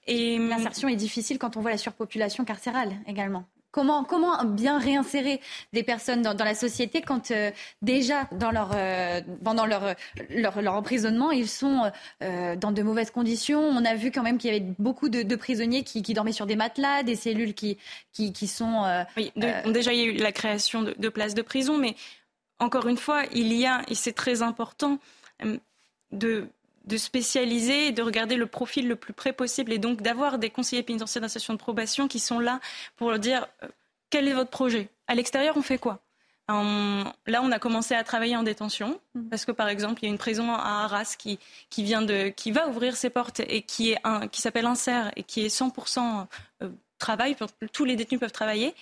Speaker 1: Et l'insertion est difficile quand on voit la surpopulation carcérale également. Comment, comment bien réinsérer des personnes dans, la société quand euh, déjà dans leur, euh, pendant leur, leur, emprisonnement, ils sont euh, dans de mauvaises conditions? On a vu quand même qu'il y avait beaucoup de, prisonniers qui, dormaient sur des matelas, des cellules qui, qui, qui sont...
Speaker 17: oui, déjà il y a eu la création de, de places de prison, mais encore une fois, il y a, et c'est très important, de de spécialiser et de regarder le profil le plus près possible et donc d'avoir des conseillers pénitentiaires d'insertion de probation qui sont là pour dire euh, quel est votre projet? À l'extérieur, on fait quoi? Là, on a commencé à travailler en détention mmh. parce que, par exemple, il y a une prison à Arras qui, qui, vient de, qui va ouvrir ses portes et qui, est un, qui s'appelle Inser et qui est 100% euh, travail, tous les détenus peuvent travailler.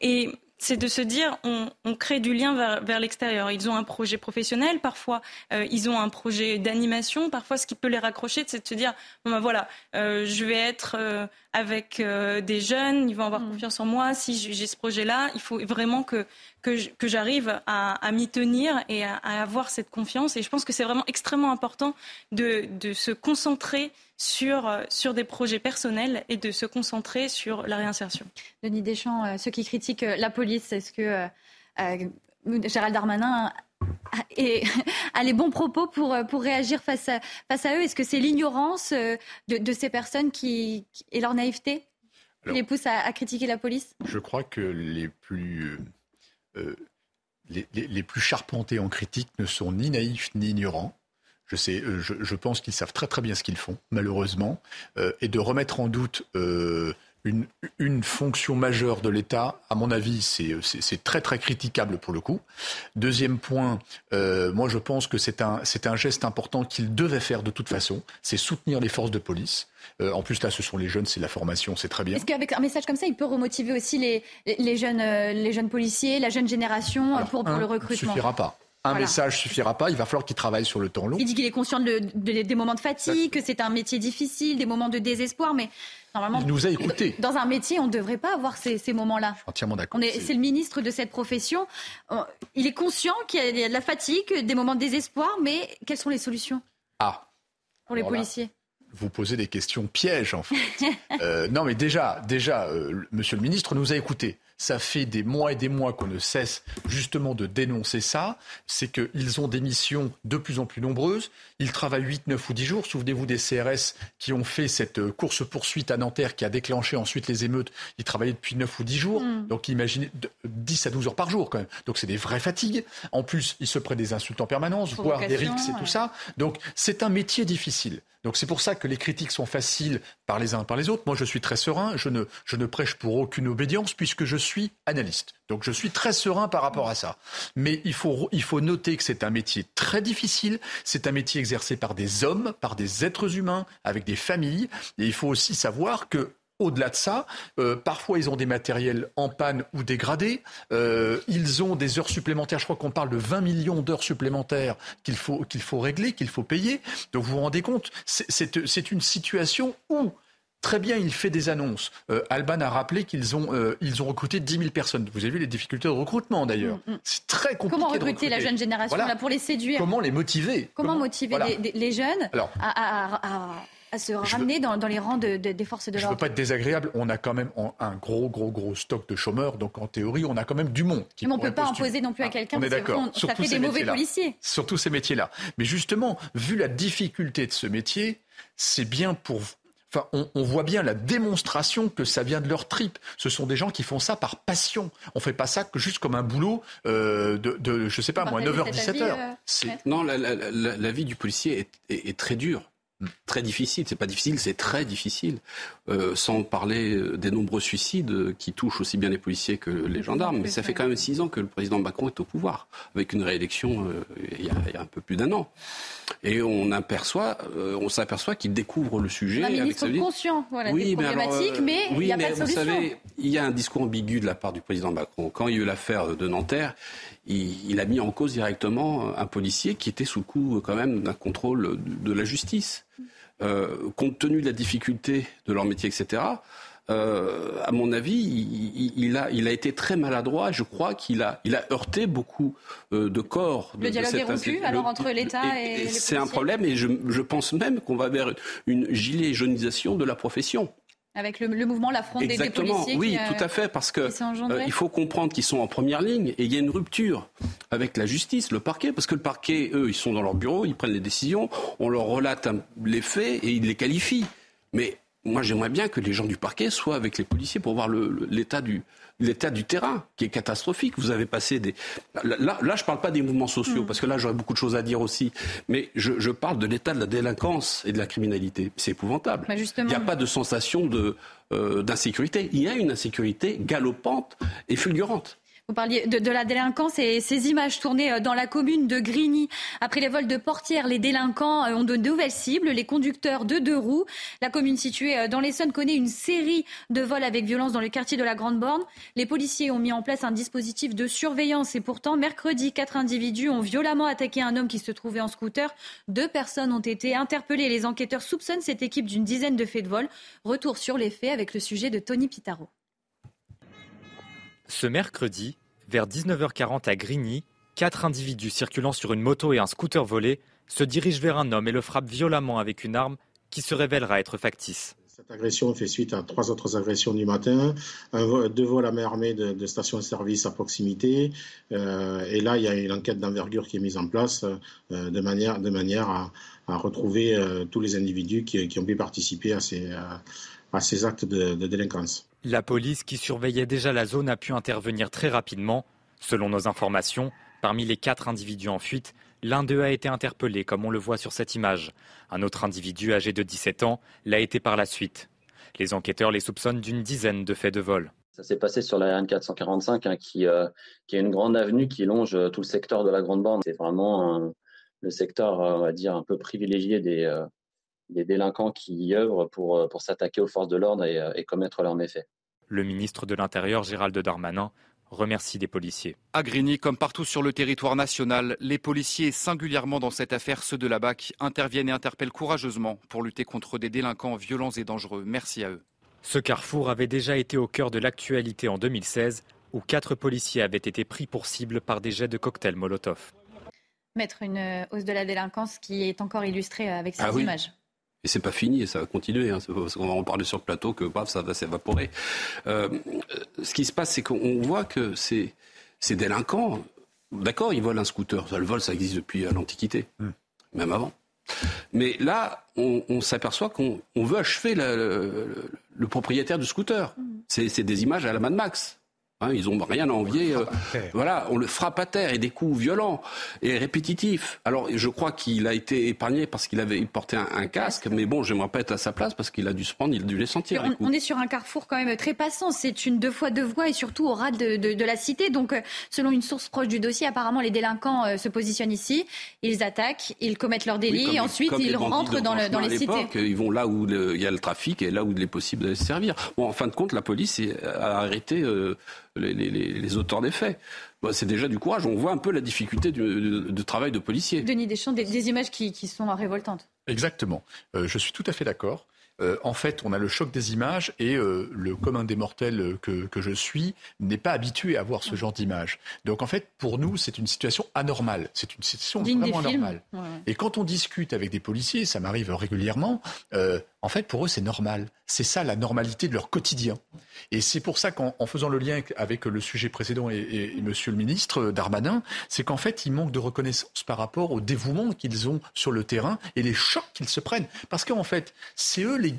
Speaker 17: Et c'est de se dire on, on, crée du lien vers, l'extérieur. Ils ont un projet professionnel, parfois euh, ils ont un projet d'animation, parfois ce qui peut les raccrocher, c'est de se dire bon ben voilà, euh, je vais être euh, avec des jeunes, ils vont avoir mm. confiance en moi. Si j'ai ce projet-là, il faut vraiment que que j'arrive à, m'y tenir et à, avoir cette confiance. Et je pense que c'est vraiment extrêmement important de, de se concentrer sur, euh, sur des projets personnels et de se concentrer sur la réinsertion.
Speaker 1: Denis Deschamps, euh, ceux qui critiquent euh, la police, est-ce que Gérald Darmanin *laughs* a, les bons propos pour, pour réagir face à, face à eux? Est-ce que c'est l'ignorance de, ces personnes qui, et leur naïveté qui les pousse à, critiquer la police?
Speaker 16: Je crois que les plus, les, les, plus charpentés en critique ne sont ni naïfs ni ignorants. Je, sais, euh, je, pense qu'ils savent très très bien ce qu'ils font, malheureusement, euh, et de remettre en doute euh, une, une, fonction majeure de l'État, à mon avis, c'est très très critiquable pour le coup. Deuxième point, moi je pense que c'est un, un geste important qu'ils devaient faire de toute façon, c'est soutenir les forces de police. en plus, là, ce sont les jeunes, c'est la formation, c'est très bien.
Speaker 1: Est-ce qu'avec un message comme ça, il peut remotiver aussi les, les, jeunes, les jeunes policiers, la jeune génération pour, pour le recrutement?
Speaker 16: ne suffira pas. Un message suffira pas, il va falloir qu'il travaille sur le temps long.
Speaker 1: Il dit qu'il est conscient des moments de fatigue, que c'est un métier difficile, des moments de désespoir, mais normalement.
Speaker 16: Il nous a écoutés.
Speaker 1: Dans un métier, on ne devrait pas avoir ces, moments-là.
Speaker 16: Entièrement d'accord.
Speaker 1: C'est le ministre de cette profession. Il est conscient qu'il y a de la fatigue, des moments de désespoir, mais quelles sont les solutions
Speaker 16: Ah.
Speaker 1: Pour les policiers?
Speaker 16: Vous posez des questions pièges, en fait. *laughs* Euh, non, mais déjà, déjà, euh, Monsieur le ministre nous a écoutés. Ça fait des mois et des mois qu'on ne cesse justement de dénoncer ça. C'est qu'ils ont des missions de plus en plus nombreuses. Ils travaillent 8, 9 ou 10 jours. Souvenez-vous des CRS qui ont fait cette euh, course-poursuite à Nanterre qui a déclenché ensuite les émeutes. Ils travaillaient depuis 9 ou 10 jours. Mm. Donc imaginez 10 à 12 heures par jour quand même. Donc c'est des vraies fatigues. En plus, ils se prennent des insultes en permanence, voire des rixes et tout ça. Donc c'est un métier difficile. Donc c'est pour ça que les critiques sont faciles par les uns par les autres. Moi, je suis très serein. Je ne, je ne prêche pour aucune obédience puisque je suis analyste. Donc, je suis très serein par rapport à ça. Mais il faut, il faut noter que c'est un métier très difficile. C'est un métier exercé par des hommes, par des êtres humains, avec des familles. Et il faut aussi savoir que au-delà de ça, euh, parfois ils ont des matériels en panne ou dégradés. Euh, ils ont des heures supplémentaires. Je crois qu'on parle de 20 millions d'heures supplémentaires qu'il faut, qu'il faut régler, qu'il faut payer. Donc vous vous rendez compte, c'est une situation où Très bien, il fait des annonces. Euh, Alban a rappelé qu'ils ont, ils ont recruté 10 000 personnes. Vous avez vu les difficultés de recrutement d'ailleurs. Mm, mm. C'est très compliqué.
Speaker 1: Comment recruter, la jeune génération là, pour les séduire
Speaker 16: Comment les motiver
Speaker 1: Comment, motiver les, jeunes à à se ramener dans, les rangs de, des forces de l'ordre.
Speaker 16: Je ne veux pas être désagréable, on a quand même un gros, gros, gros stock de chômeurs, donc en théorie, on a quand même du monde.
Speaker 1: Qui Mais on ne peut pas imposer non plus à ah, quelqu'un, parce que ça fait des mauvais policiers.
Speaker 16: Surtout ces métiers-là. Mais justement, vu la difficulté de ce métier, c'est bien pour Enfin, on, voit bien la démonstration que ça vient de leur trip. Ce sont des gens qui font ça par passion. On fait pas ça que juste comme un boulot euh, de, de, je sais pas, moi, 9h, 17h.
Speaker 19: Euh, non, la, vie du policier est très dure très difficile. C'est pas difficile, c'est très difficile. Euh, sans parler euh, des nombreux suicides euh, qui touchent aussi bien les policiers que les gendarmes. Mais ça fait quand même six ans que le président Macron est au pouvoir, avec une réélection il, y a, un peu plus d'un an. Et on aperçoit, on s'aperçoit qu'il découvre le sujet.
Speaker 1: Un ministre avec conscient, voilà, oui, des problématiques, mais, il n'y a pas de solution. Vous savez,
Speaker 19: il y a un discours ambigu de la part du président Macron. Quand il y a eu l'affaire de Nanterre, il, a mis en cause directement un policier qui était sous le coup quand même d'un contrôle de, la justice. Euh, compte tenu de la difficulté de leur métier, etc., euh, à mon avis, il, a, il a été très maladroit. Je crois qu'il a, il a heurté beaucoup euh, de corps.
Speaker 1: Le dialogue est rompu alors entre l'État et, et,
Speaker 19: C'est un problème et je, je pense même qu'on va vers une gilet jaunisation de la profession.
Speaker 1: Avec le, mouvement La Fronde des, policiers
Speaker 19: Oui, tout à fait, parce que euh, il faut comprendre qu'ils sont en première ligne et il y a une rupture avec la justice, le parquet, parce que le parquet, eux, ils sont dans leur bureau, ils prennent les décisions, on leur relate les faits et ils les qualifient. Mais moi, j'aimerais bien que les gens du parquet soient avec les policiers pour voir l'état du, l'état du terrain, qui est catastrophique. Vous avez passé des... Là, là je ne parle pas des mouvements sociaux, mm. parce que là, j'aurais beaucoup de choses à dire aussi. Mais je, parle de l'état de la délinquance et de la criminalité. C'est épouvantable.
Speaker 1: Bah,
Speaker 19: Il n'y a pas de sensation de, euh, d'insécurité. Il y a une insécurité galopante et fulgurante.
Speaker 1: Vous parliez de, la délinquance et ces images tournées euh, dans la commune de Grigny. Après les vols de portières, les délinquants euh, ont de nouvelles cibles, les conducteurs de deux roues. La commune située euh, dans l'Essonne connaît une série de vols avec violence dans le quartier de la Grande Borne. Les policiers ont mis en place un dispositif de surveillance et pourtant, mercredi, quatre individus ont violemment attaqué un homme qui se trouvait en scooter. Deux personnes ont été interpellées. Les enquêteurs soupçonnent cette équipe d'une dizaine de faits de vol. Retour sur les faits avec le sujet de Tony Pitaro.
Speaker 3: Ce mercredi, vers 19h40 à Grigny, quatre individus circulant sur une moto et un scooter volé se dirigent vers un homme et le frappent violemment avec une arme qui se révélera être factice.
Speaker 4: Cette agression fait suite à trois autres agressions du matin, deux vols à main armée de, de stations-service à proximité. Euh, et là, il y a une enquête d'envergure qui est mise en place euh, de manière, à, retrouver euh, tous les individus qui, ont pu participer à ces actes de, délinquance.
Speaker 3: La police qui surveillait déjà la zone a pu intervenir très rapidement. Selon nos informations, parmi les quatre individus en fuite, l'un d'eux a été interpellé, comme on le voit sur cette image. Un autre individu âgé de 17 ans l'a été par la suite. Les enquêteurs les soupçonnent d'une dizaine de faits de vol.
Speaker 5: Ça s'est passé sur la RN445, hein, qui, euh, qui est une grande avenue qui longe euh, tout le secteur de la Grande Bande. C'est vraiment le secteur, euh, on va dire, un peu privilégié des, des délinquants qui y œuvrent pour, euh, pour s'attaquer aux forces de l'ordre et, euh, et commettre leurs méfaits.
Speaker 3: Le ministre de l'Intérieur, Gérald Darmanin, remercie des policiers.
Speaker 2: À Grigny, comme partout sur le territoire national, les policiers, singulièrement dans cette affaire, ceux de la BAC, interviennent et interpellent courageusement pour lutter contre des délinquants violents et dangereux. Merci à eux.
Speaker 3: Ce carrefour avait déjà été au cœur de l'actualité en 2016, où quatre policiers avaient été pris pour cible par des jets de cocktails Molotov.
Speaker 1: Mettre une euh, hausse de la délinquance qui est encore illustrée avec ces
Speaker 19: ah
Speaker 1: images.
Speaker 19: Et c'est pas fini et ça va continuer. Hein. parce qu'on va en parler sur le plateau que paf, ça va s'évaporer. Euh, ce qui se passe, c'est qu'on voit que ces, ces délinquants, d'accord, ils volent un scooter. le vol, ça existe depuis l'Antiquité, hmm. même avant. Mais là, on, s'aperçoit qu'on veut achever le, propriétaire du scooter. Hmm. C'est des images à la Mad Max. Hein, ils n'ont rien à envier. Euh, voilà, on le frappe à terre et des coups violents et répétitifs. Alors, je crois qu'il a été épargné parce qu'il avait porté un, casque, mais bon, j'aimerais pas être à sa place parce qu'il a dû se prendre, il a dû les sentir.
Speaker 1: On, est sur un carrefour quand même très passant. C'est une deux fois deux voies et surtout au ras de, la cité. Donc, euh, selon une source proche du dossier, apparemment, les délinquants euh, se positionnent ici, ils attaquent, ils commettent leur délit et ensuite ils rentrent dans, le, dans les cités.
Speaker 19: Ils vont là où il y a le trafic et là où il est possible de se servir. Bon, en fin de compte, la police a arrêté les, auteurs des faits. c'est déjà du courage. On voit un peu la difficulté du, travail de policier.
Speaker 1: Denis Deschamps, des, des images qui, sont révoltantes.
Speaker 16: Exactement. Euh, je suis tout à fait d'accord. Euh, en fait, on a le choc des images et euh, le commun des mortels que, je suis n'est pas habitué à voir ce genre d'images. Donc, en fait, pour nous, c'est une situation anormale. C'est une situation vraiment anormale. Et quand on discute avec des policiers, ça m'arrive régulièrement, en fait, pour eux, c'est normal. C'est ça la normalité de leur quotidien. Et c'est pour ça qu'en faisant le lien avec le sujet précédent et, Monsieur le ministre Darmanin, c'est qu'en fait, ils manquent de reconnaissance par rapport au dévouement qu'ils ont sur le terrain et les chocs qu'ils se prennent. Parce qu'en fait, c'est eux les,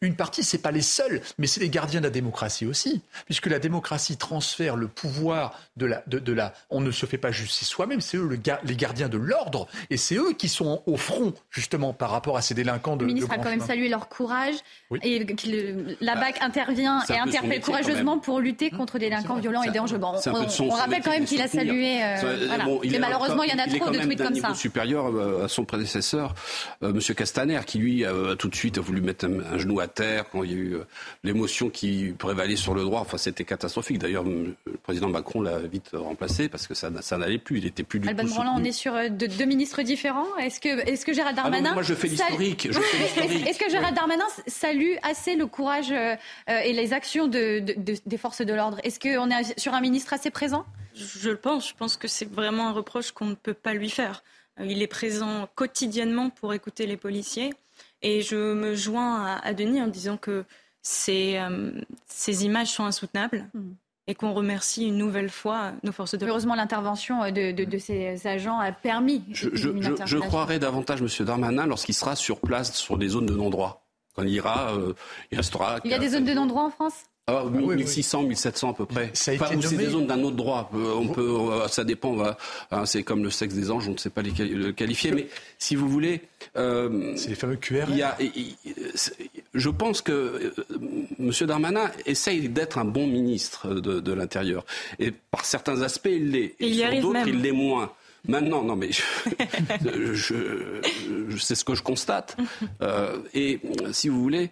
Speaker 16: une partie, c'est pas les seuls, mais c'est les gardiens de la démocratie aussi, puisque la démocratie transfère le pouvoir de la, de, la, on ne se fait pas justice soi-même, c'est eux les gardiens de l'ordre, et c'est eux qui sont au front justement par rapport à ces délinquants de.
Speaker 1: Le ministre a quand même salué leur courage et la BAC bah, intervient et interpelle courageusement pour lutter contre des délinquants violents et dangereux. on, rappelle quand même qu'il a salué. Euh, mais malheureusement, il y en a trop de tweets comme ça.
Speaker 19: supérieur euh, à son prédécesseur, euh, Monsieur Castaner, qui lui a tout de suite a voulu mettre un genou à terre, quand il y a eu euh, l'émotion qui prévalait sur le droit. Enfin, c'était catastrophique. D'ailleurs, le président Macron l'a vite remplacé parce que ça, ça n'allait plus. Il était plus du
Speaker 1: Alban
Speaker 19: tout.
Speaker 1: on est sur euh, deux ministres différents. Est-ce que, est-ce que Gérald ah Darmanin.
Speaker 19: moi, je fais *laughs* l'historique.
Speaker 1: Est-ce que Gérald Darmanin salue assez le courage euh, et les actions de, des forces de l'ordre? Est-ce qu'on est sur un ministre assez présent?
Speaker 17: Je le pense. Je pense que c'est vraiment un reproche qu'on ne peut pas lui faire. Il est présent quotidiennement pour écouter les policiers. Et je me joins à, Denis en disant que ces, euh, ces images sont insoutenables. Hmm. Et qu'on remercie une nouvelle fois nos forces de
Speaker 1: Heureusement, l'intervention de, de, ces agents a permis.
Speaker 19: Je, je, je, croirais davantage M. Darmanin lorsqu'il sera sur place sur des zones de non-droit. Quand il ira, euh, il restera.
Speaker 1: Il y a des zones de non-droit en France?
Speaker 19: Ah, 1600, 1700 à peu près. Ça a été c'est des zones d'un autre droit. Euh, on peut, euh, ça dépend. Hein, c'est comme le sexe des anges, on ne sait pas les le qualifier. Mais si vous voulez,
Speaker 16: euh, c'est les fameux QR. Il y a,
Speaker 19: je pense que euh, M. Darmanin essaye d'être un bon ministre de, de l'Intérieur. Et par certains aspects, il l'est. Et, sur d'autres, il l'est moins. Maintenant, non, mais *laughs* je, je, c'est ce que je constate. Euh, et si vous voulez,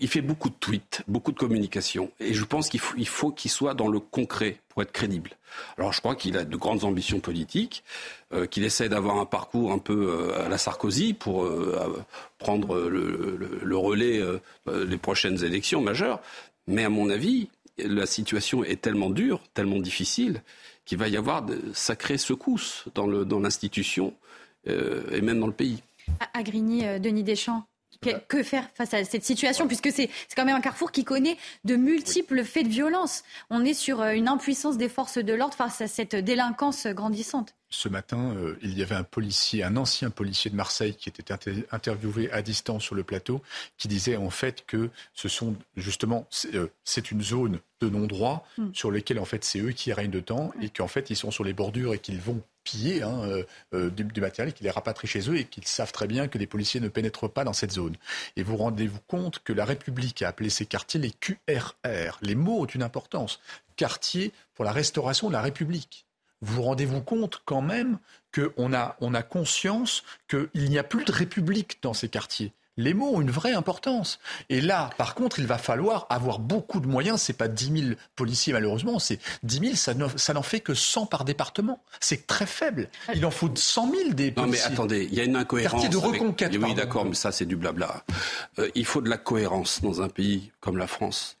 Speaker 19: il fait beaucoup de tweets, beaucoup de communication. Et je pense qu'il faut qu'il soit dans le concret pour être crédible. Alors je crois qu'il a de grandes ambitions politiques, euh, qu'il essaie d'avoir un parcours un peu euh, à la Sarkozy pour euh, prendre le, relais les prochaines élections majeures. Mais à mon avis, la situation est tellement dure, tellement difficile, qu'il va y avoir de sacrées secousses dans l'institution et même dans le pays.
Speaker 1: À Denis Deschamps, que, faire face à cette situation Puisque c'est quand même un carrefour qui connaît de multiples faits de violence. On est sur euh, une impuissance des forces de l'ordre face à cette délinquance grandissante.
Speaker 16: Ce matin, euh, il y avait un policier, un ancien policier de Marseille qui était interviewé à distance sur le plateau, qui disait en fait que ce sont justement euh, c'est une zone de non-droit hmm. sur laquelle en fait c'est eux qui règnent de temps et qu'en fait ils sont sur les bordures et qu'ils vont piller hein, euh, euh, du, matériel, qui les rapatrie chez eux et qu'ils savent très bien que les policiers ne pénètrent pas dans cette zone. Et vous rendez-vous compte que la République a appelé ces quartiers les QRR. Les mots ont une importance. Quartier pour la restauration de la République. Vous rendez-vous compte quand même qu'on a, on a conscience qu'il n'y a plus de République dans ces quartiers les mots ont une vraie importance. Et là, par contre, il va falloir avoir beaucoup de moyens. C'est pas 10 000 policiers, malheureusement. C'est 10 000, ça, n'en fait que 100 par département. C'est très faible. Il en faut 100 000 des policiers. Non,
Speaker 19: mais attendez, il y a une incohérence.
Speaker 16: de reconquête.
Speaker 19: Oui, d'accord, mais ça, c'est du blabla. Euh, il faut de la cohérence dans un pays comme la France.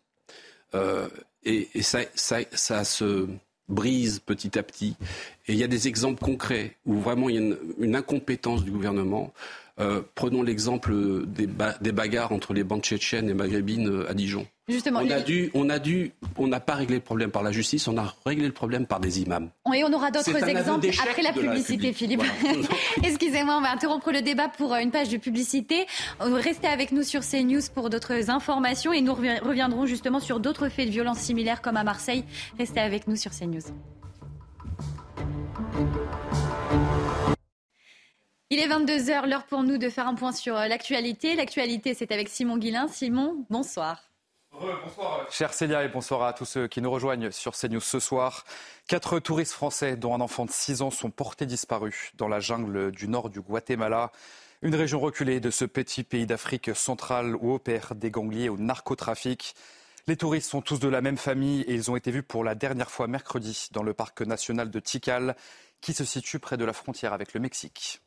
Speaker 19: Euh, et, ça, ça, se brise petit à petit. Et il y a des exemples concrets où vraiment il y a une incompétence du gouvernement. Euh, prenons l'exemple des, des, bagarres entre les bandes tchétchènes et maghrébines euh, à Dijon.
Speaker 1: Justement,
Speaker 19: on a dû, on a dû, on n'a pas réglé le problème par la justice, on a réglé le problème par des imams.
Speaker 1: Et on aura d'autres exemples après la publicité, Philippe. *laughs* Excusez-moi, on va interrompre le débat pour une page de publicité. Restez avec nous sur CNews pour d'autres informations et nous reviendrons justement sur d'autres faits de violence similaires comme à Marseille. Restez avec nous sur CNews. Il est 22h, l'heure pour nous de faire un point sur euh, l'actualité. L'actualité, c'est avec Simon Guillain. Simon, bonsoir.
Speaker 2: bonsoir, chère Célia, et bonsoir à tous ceux qui nous rejoignent sur CNews ce soir. Quatre touristes français, dont un enfant de 6 ans, sont portés disparus dans la jungle du nord du Guatemala. Une région reculée de ce petit pays d'Afrique centrale où opèrent des gangliers au narcotrafic. Les touristes sont tous de la même famille et ils ont été vus pour la dernière fois mercredi dans le parc national de Tikal, qui se situe près de la frontière avec le Mexique.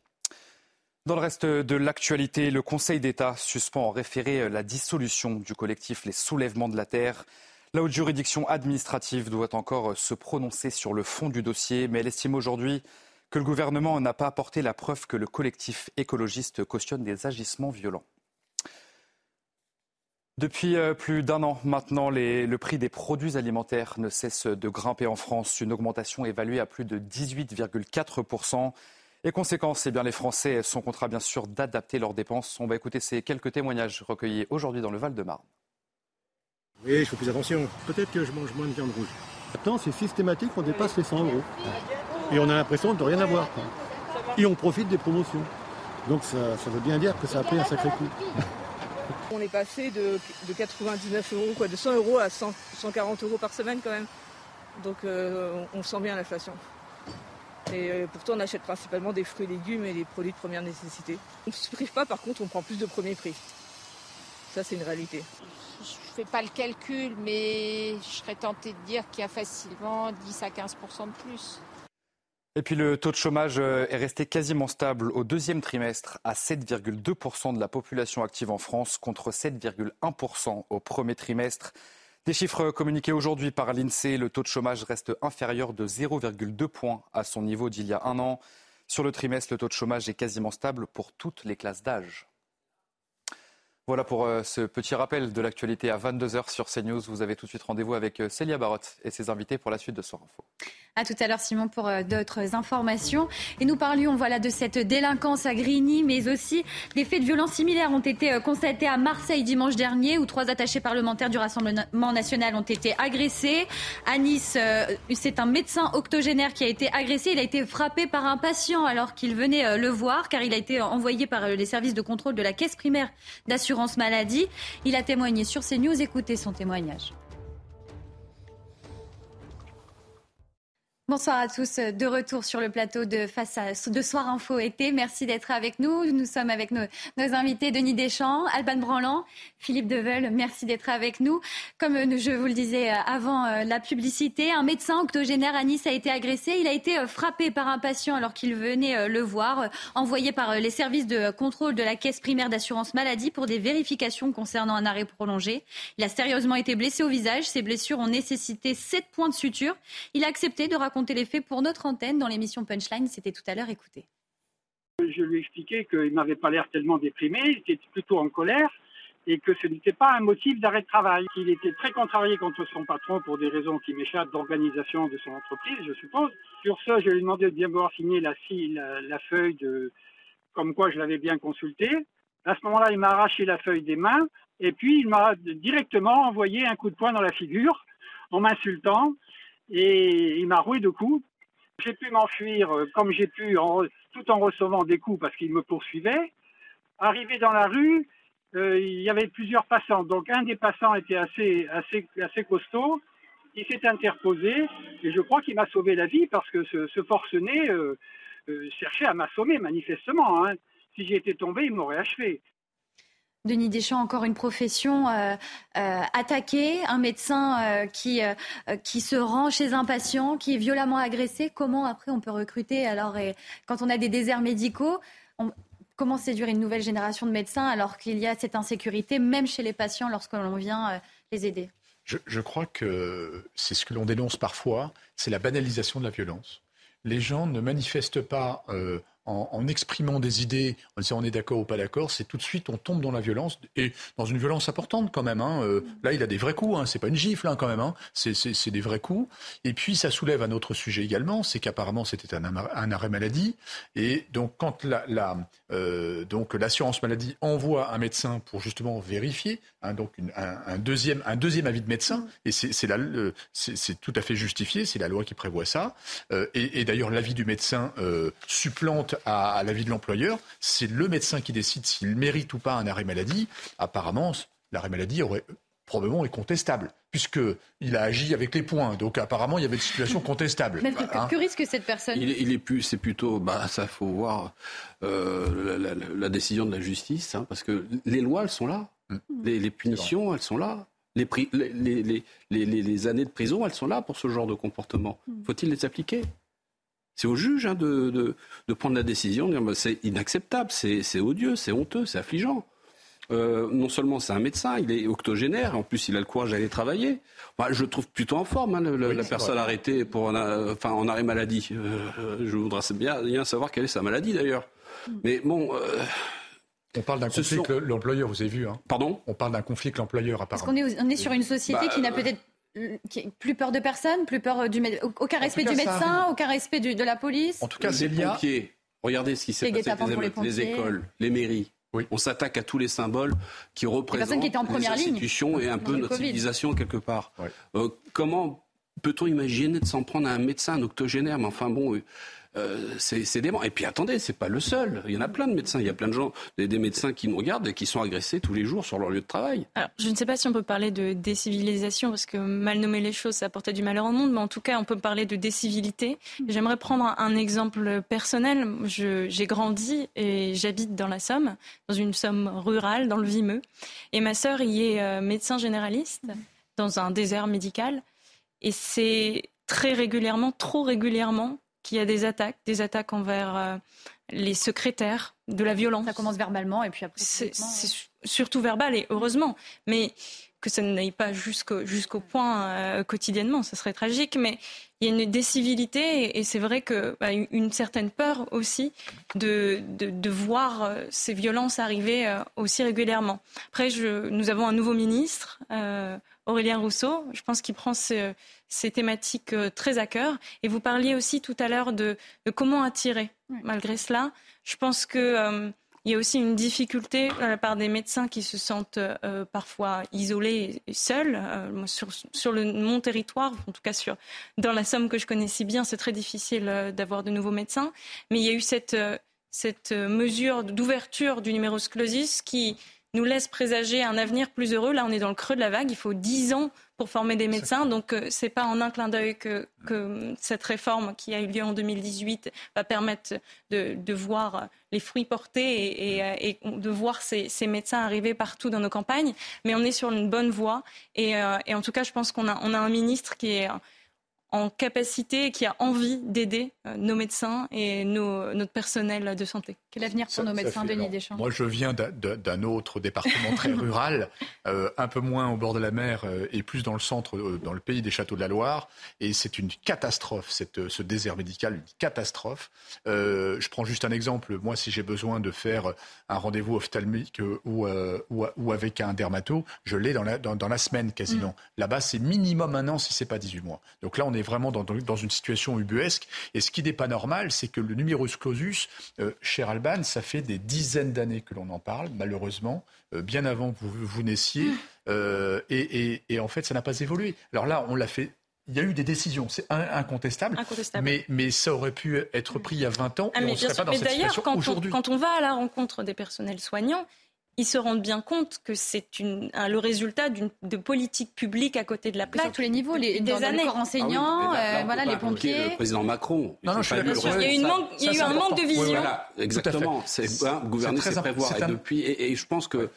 Speaker 2: Dans le reste de l'actualité, le Conseil d'État suspend en référé la dissolution du collectif Les Soulèvements de la Terre. La haute juridiction administrative doit encore se prononcer sur le fond du dossier, mais elle estime aujourd'hui que le gouvernement n'a pas apporté la preuve que le collectif écologiste cautionne des agissements violents. Depuis euh, plus d'un an maintenant, le prix des produits alimentaires ne cesse de grimper en France, une augmentation évaluée à plus de 18,4 et conséquence, eh bien, les Français sont contraints bien sûr d'adapter leurs dépenses. On va écouter ces quelques témoignages recueillis aujourd'hui dans le Val-de-Marne.
Speaker 21: Oui, je fais plus attention. Peut-être que je mange moins de viande rouge. Maintenant, c'est systématique, on dépasse les 100 euros. Et on a l'impression de rien avoir. Et on profite des promotions. Donc ça, veut bien dire que ça a pris un sacré coup.
Speaker 22: On est passé de, 99 euros, quoi, de 100 euros à 140 euros par semaine quand même. Donc euh, on sent bien l'inflation. Et euh, pourtant, on achète principalement des fruits et légumes et des produits de première nécessité. On ne se prive pas, par contre, on prend plus de premier prix. Ça, c'est une réalité.
Speaker 23: Je ne fais pas le calcul, mais je serais tentée de dire qu'il y a facilement 10 à 15% de plus.
Speaker 2: Et puis le taux de chômage euh, est resté quasiment stable au deuxième trimestre à 7,2% de la population active en France contre 7,1% au premier trimestre. Des chiffres communiqués aujourd'hui par l'INSEE, le taux de chômage reste inférieur de 0,2 points à son niveau d'il y a un an. Sur le trimestre, le taux de chômage est quasiment stable pour toutes les classes d'âge. Voilà pour euh, ce petit rappel de l'actualité à 22h sur CNews. Vous avez tout de suite rendez-vous avec euh, Célia Barotte et ses invités pour la suite de Soir Info.
Speaker 1: À tout à l'heure, Simon, pour euh, d'autres informations. Et nous parlions voilà, de cette délinquance à Grigny, mais aussi des faits de violence similaires ont été constatés à Marseille dimanche dernier, où trois attachés parlementaires du Rassemblement national ont été agressés. À Nice, c'est un médecin octogénaire qui a été agressé. Il a été frappé par un patient alors qu'il venait le voir, car il a été envoyé par les services de contrôle de la caisse primaire d'assurance maladie. Il a témoigné sur CNews. Écoutez son témoignage. Bonsoir à tous, de retour sur le plateau de Face à de Soir Info été. Merci d'être avec nous. Nous sommes avec nos, invités Denis Deschamps, Alban Branlant, Philippe Deveul. Merci d'être avec nous. Comme je vous le disais avant euh, la publicité, un médecin octogénaire à Nice a été agressé. Il a été euh, frappé par un patient alors qu'il venait euh, le voir, envoyé par les services de contrôle de la caisse primaire d'assurance maladie pour des vérifications concernant un arrêt prolongé. Il a sérieusement été blessé au visage. Ses blessures ont nécessité sept points de suture. Il a accepté de raconter raconter les faits pour notre antenne dans l'émission Punchline. C'était tout à l'heure. Écoutez.
Speaker 24: Je lui ai expliqué qu'il n'avait pas l'air tellement déprimé, il était plutôt en colère et que ce n'était pas un motif d'arrêt de travail. Il était très contrarié contre son patron pour des raisons qui m'échappent d'organisation de son entreprise, je suppose. Sur ça, je lui ai demandé de bien vouloir signer la, la, la feuille de comme quoi je l'avais bien consulté. À ce moment-là, il m'a arraché la feuille des mains et puis il m'a directement envoyé un coup de poing dans la figure en m'insultant et il m'a roué de coups. J'ai pu m'enfuir euh, comme j'ai pu, tout en recevant des coups parce qu'il me poursuivait. Arrivé dans la rue, euh, il y avait plusieurs passants. Donc un des passants était assez, assez, assez costaud. Il s'est interposé et je crois qu'il m'a sauvé la vie parce que ce, forcené euh, cherchait à m'assommer manifestement. Hein. Si j'étais tombé, il m'aurait achevé.
Speaker 1: Denis Deschamps, encore une profession euh, euh, attaquée, un médecin euh, qui, qui se rend chez un patient, qui est violemment agressé. Comment après on peut recruter alors Quand on a des déserts médicaux, comment séduire une nouvelle génération de médecins alors qu'il y a cette insécurité, même chez les patients, lorsque l'on vient les aider?
Speaker 16: Je crois que c'est ce que l'on dénonce parfois, c'est la banalisation de la violence. Les gens ne manifestent pas en, exprimant des idées, en disant on est d'accord ou pas d'accord, c'est tout de suite on tombe dans la violence et dans une violence importante quand même. Hein. Euh, là, il a des vrais coups, hein. c'est pas une gifle hein, quand même. Hein. C'est des vrais coups. Et puis ça soulève un autre sujet également, c'est qu'apparemment c'était un, arrêt maladie et donc quand la, euh, donc l'assurance maladie envoie un médecin pour justement vérifier, donc un, deuxième un deuxième avis de médecin et c'est tout à fait justifié, c'est la loi qui prévoit ça. Euh, et, d'ailleurs l'avis du médecin euh, à, l'avis de l'employeur. C'est le médecin qui décide s'il mérite ou pas un arrêt maladie. Apparemment, l'arrêt maladie aurait probablement est contestable, puisqu'il a agi avec les points. Donc apparemment, il y avait une situation *laughs* contestable.
Speaker 1: Mais hein. que, risque cette personne?
Speaker 19: Il, est plus, c'est plutôt, bah ça faut voir euh, la, décision de la justice, hein, parce que les lois, elles sont là, mm. les, punitions, elles sont là. Les, les, les, années de prison, elles sont là pour ce genre de comportement. Mm. Faut-il les appliquer? C'est au juge hein, de, prendre la décision, de dire bah, c'est inacceptable, c'est odieux, c'est honteux, c'est affligeant. Euh, non seulement c'est un médecin, il est octogénaire, en plus il a le courage d'aller travailler. je trouve plutôt en forme hein, la personne arrêtée pour enfin, en arrêt maladie. Euh, je voudrais bien, bien, savoir quelle est sa maladie d'ailleurs. Hmm. Mais bon. Euh,
Speaker 16: on parle d'un conflit avec l'employeur, vous avez vu. Hein.
Speaker 19: Pardon?
Speaker 16: On parle d'un conflit avec l'employeur, apparemment.
Speaker 1: Parce qu'on est, on est sur une société bah, qui n'a peut-être plus peur de personne, plus peur du aucun respect du médecin, aucun respect de la police.
Speaker 16: En tout cas,
Speaker 19: les pompiers. Regardez ce qui s'est passé avec les, écoles, les mairies. On s'attaque à tous les symboles qui représentent
Speaker 1: qui en première
Speaker 19: les institutions et un peu notre civilisation quelque part. Euh, comment peut-on imaginer de s'en prendre à un médecin, un octogénaire? Mais enfin bon, euh, c'est dément. Et puis attendez, c'est pas le seul. Il y en a plein de médecins. Il y a plein de gens, des, médecins qui nous regardent et qui sont agressés tous les jours sur leur lieu de travail.
Speaker 17: Alors, je ne sais pas si on peut parler de décivilisation parce que mal nommer les choses, ça apportait du malheur au monde, mais en tout cas, on peut parler de décivilité. J'aimerais prendre un, exemple personnel. J'ai grandi et j'habite dans la Somme, dans une Somme rurale, dans le Vimeux. Et ma sœur y est euh, médecin généraliste dans un désert médical. Et c'est très régulièrement, trop régulièrement, qu'il y a des attaques, des attaques envers euh, les secrétaires, de la violence.
Speaker 1: Ça commence verbalement et puis après.
Speaker 17: C'est surtout verbal et heureusement, mais que ça n'aille pas jusqu'au jusqu'au point euh, quotidiennement, ce serait tragique. Mais il y a une décivilité et, c'est vrai que bah, une certaine peur aussi de, de, voir euh, ces violences arriver aussi régulièrement. Après, je, nous avons un nouveau ministre. Aurélien Rousseau. Je pense qu'il prend ces, thématiques euh, très à cœur. Et vous parliez aussi tout à l'heure de, comment attirer. Malgré cela, je pense qu'il euh, y a aussi une difficulté de la part des médecins qui se sentent euh, parfois isolés et seuls. sur, le, mon territoire, en tout cas sur, dans la Somme que je connais si bien, c'est très difficile d'avoir de nouveaux médecins. Mais il y a eu cette, cette mesure d'ouverture du numerus clausus qui nous laisse présager un avenir plus heureux. Là, on est dans le creux de la vague. Il faut dix ans pour former des médecins. Donc, ce euh, c'est pas en un clin d'œil que, cette réforme qui a eu lieu en 2018 va permettre de, voir les fruits portés et, de voir ces, médecins arriver partout dans nos campagnes. Mais on est sur une bonne voie. Et, euh, en tout cas, je pense qu'on a, on a un ministre qui est en capacité et qui a envie d'aider euh, nos médecins et notre personnel de santé.
Speaker 1: Quel avenir pour nos médecins, Denis Deschamps?
Speaker 16: Moi, je viens d'un autre département très *laughs* rural, euh, un peu moins au bord de la mer euh, et plus dans le centre, dans le pays des châteaux de la Loire. Et c'est une catastrophe, cette, ce désert médical, une catastrophe. je prends juste un exemple. Moi, si j'ai besoin de faire un rendez-vous ophtalmique ou, ou, avec un dermato, je l'ai dans la, dans, la semaine quasiment. Mm. Là-bas, c'est minimum un an si c'est pas 18 mois. Donc là, on est vraiment dans, dans, une situation ubuesque. Et ce qui n'est pas normal, c'est que le numerus clausus, euh, cher Alban, ça fait des dizaines d'années que l'on en parle, malheureusement, euh, bien avant que vous, vous naissiez. Euh, et, et, en fait, ça n'a pas évolué. Alors là, on l'a fait il y a eu des décisions, c'est incontestable,
Speaker 17: incontestable.
Speaker 16: Mais, mais ça aurait pu être pris il y a 20 ans ah, et on ne serait pas dans cette situation aujourd'hui.
Speaker 17: Quand on va à la rencontre des personnels soignants, ils se rendent bien compte que c'est le résultat de politique publique à côté de la plaque. À
Speaker 1: tous les niveaux, les, des années. les corps enseignants, ah euh, voilà, les pompiers.
Speaker 19: Le président Macron.
Speaker 17: Non, non, je suis sûr. Il y a, une manque, il y a eu un manque de vision.
Speaker 19: voilà, exactement. C'est hein, gouverner, c'est prévoir. Et depuis, et, je pense que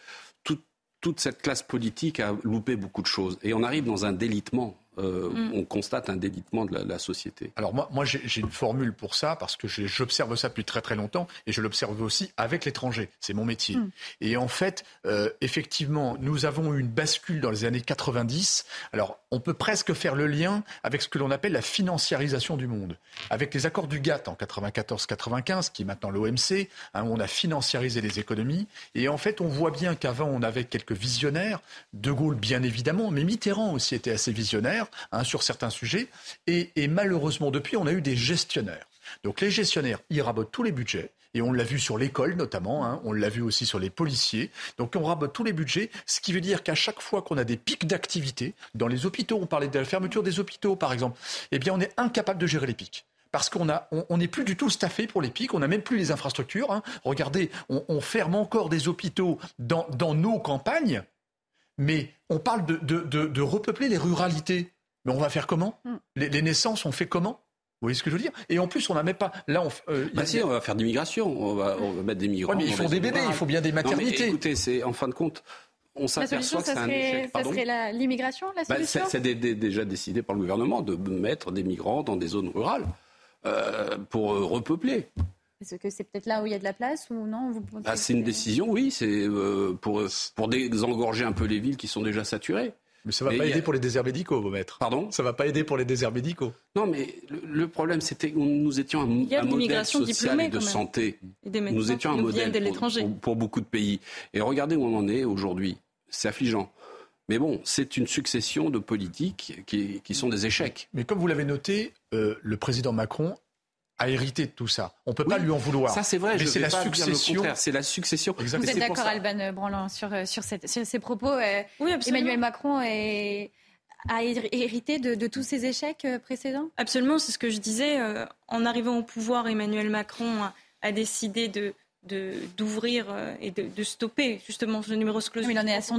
Speaker 19: toute cette classe politique a loupé beaucoup de choses. Et on arrive dans un délitement euh, mm. on constate un délitement de la, société.
Speaker 16: Alors moi, moi j'ai une formule pour ça parce que j'observe ça depuis très très longtemps et je l'observe aussi avec l'étranger. C'est mon métier. Mm. Et en fait, euh, effectivement, nous avons eu une bascule dans les années 90. Alors on peut presque faire le lien avec ce que l'on appelle la financiarisation du monde. Avec les accords du GATT en 94-95, qui est maintenant l'OMC, hein, où on a financiarisé les économies. Et en fait, on voit bien qu'avant, on avait quelques visionnaires. De Gaulle, bien évidemment, mais Mitterrand aussi était assez visionnaire. Hein, sur certains sujets. Et, malheureusement, depuis, on a eu des gestionnaires. Donc les gestionnaires, ils rabotent tous les budgets. Et on l'a vu sur l'école notamment, hein. on l'a vu aussi sur les policiers. Donc on rabote tous les budgets, ce qui veut dire qu'à chaque fois qu'on a des pics d'activité, dans les hôpitaux, on parlait de la fermeture des hôpitaux par exemple, eh bien on est incapable de gérer les pics parce qu'on n'est on, plus du tout staffé pour les pics, on n'a même plus les infrastructures. Hein. Regardez, on, ferme encore des hôpitaux dans, nos campagnes, mais on parle de repeupler les ruralités. Mais on va faire comment hmm. les, naissances, on fait comment vous voyez ce que je veux dire Et en plus, on n'a même pas. Là, on.
Speaker 19: Euh, bah si, on va faire d'immigration. On va, on va mettre des migrants.
Speaker 16: mais il faut des bébés, il faut bien des maternités.
Speaker 19: écoutez, c'est en fin de compte. On s'aperçoit que c'est un échec.
Speaker 1: Ça serait l'immigration, la, bah, solution
Speaker 19: C'est déjà décidé par le gouvernement de mettre des migrants dans des zones rurales euh, pour euh, repeupler.
Speaker 1: Est-ce que c'est peut-être là où il y a de la place ou non
Speaker 19: bah, C'est une décision, oui. C'est pour, pour désengorger un peu les villes qui sont déjà saturées.
Speaker 16: Mais ça ne va pas aider pour les déserts médicaux, vos maîtres.
Speaker 19: Pardon?
Speaker 16: Ça ne va pas aider pour les déserts médicaux.
Speaker 19: Non, mais le, problème, c'était que nous étions un, un modèle social et de santé. nous étions un modèle pour, beaucoup de pays. Et regardez où on en est aujourd'hui. C'est affligeant. Mais bon, c'est une succession de politiques qui, sont des échecs.
Speaker 16: Mais comme vous l'avez noté, euh, le président Macron a hérité de tout ça. On ne peut pas lui en vouloir.
Speaker 19: Ça, c'est vrai. Mais c'est la, succession. C'est la succession.
Speaker 1: Vous êtes d'accord, Alban Branlant, sur, euh, sur, cette, sur ces propos euh, oui, Emmanuel Macron est a hérité de, tous ces échecs euh, précédents?
Speaker 17: Absolument, c'est ce que je disais. en arrivant au pouvoir, Emmanuel Macron a, décidé de d'ouvrir et de, stopper justement ce numéro clause.
Speaker 1: il en est à son,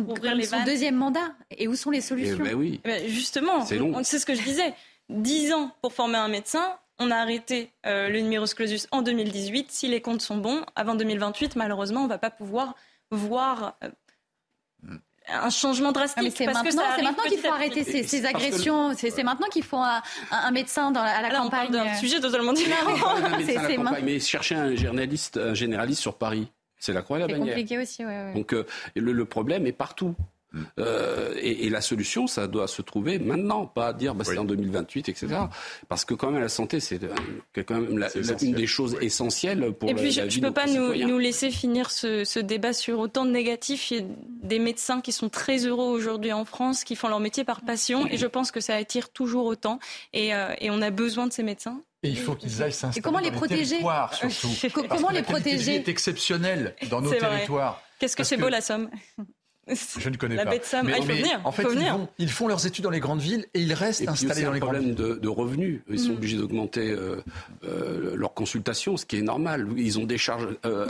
Speaker 1: deuxième mandat. Et où sont les solutions?
Speaker 19: Eh ben oui.
Speaker 17: Eh ben, justement, c'est ce que je disais. Dix ans pour former un médecin, on a arrêté euh, le numerus clausus en 2018. Si les comptes sont bons, avant 2028, malheureusement, on ne va pas pouvoir voir euh, un changement drastique.
Speaker 1: c'est maintenant, qu'il faut arrêter ces, agressions. C'est maintenant qu'il faut un, médecin dans à la campagne.
Speaker 17: C'est un sujet totalement différent.
Speaker 19: mais chercher un journaliste, un généraliste sur Paris, c'est la croix et la bannière.
Speaker 1: C'est compliqué aussi.
Speaker 19: Donc euh, le, problème est partout. Euh, et, la solution, ça doit se trouver maintenant, pas dire bah, c'est en 2028, etc. Parce que quand même la santé, c'est euh, quand même une des choses essentielles pour.
Speaker 17: Et puis
Speaker 19: je
Speaker 17: ne peux pas nous, laisser finir ce, débat sur autant de négatifs. Il y a des médecins qui sont très heureux aujourd'hui en France, qui font leur métier par passion, et je pense que ça attire toujours autant. Et, euh, on a besoin de ces médecins.
Speaker 16: Et il faut qu'ils aillent s'installer.
Speaker 1: comment les protéger
Speaker 16: surtout. *laughs*
Speaker 1: Comment les protéger
Speaker 16: est exceptionnelle dans nos territoires.
Speaker 17: Qu'est-ce que c'est beau la somme
Speaker 16: je ne connais
Speaker 17: la
Speaker 16: pas.
Speaker 17: Bête Somme. Ah, il faut venir.
Speaker 16: En fait, ils, font leurs études dans les grandes villes et ils restent installés dans les grandes villes.
Speaker 19: un problème de, revenus. Ils sont mm. obligés d'augmenter euh, euh, leurs consultations, ce qui est normal. Ils ont des charges euh,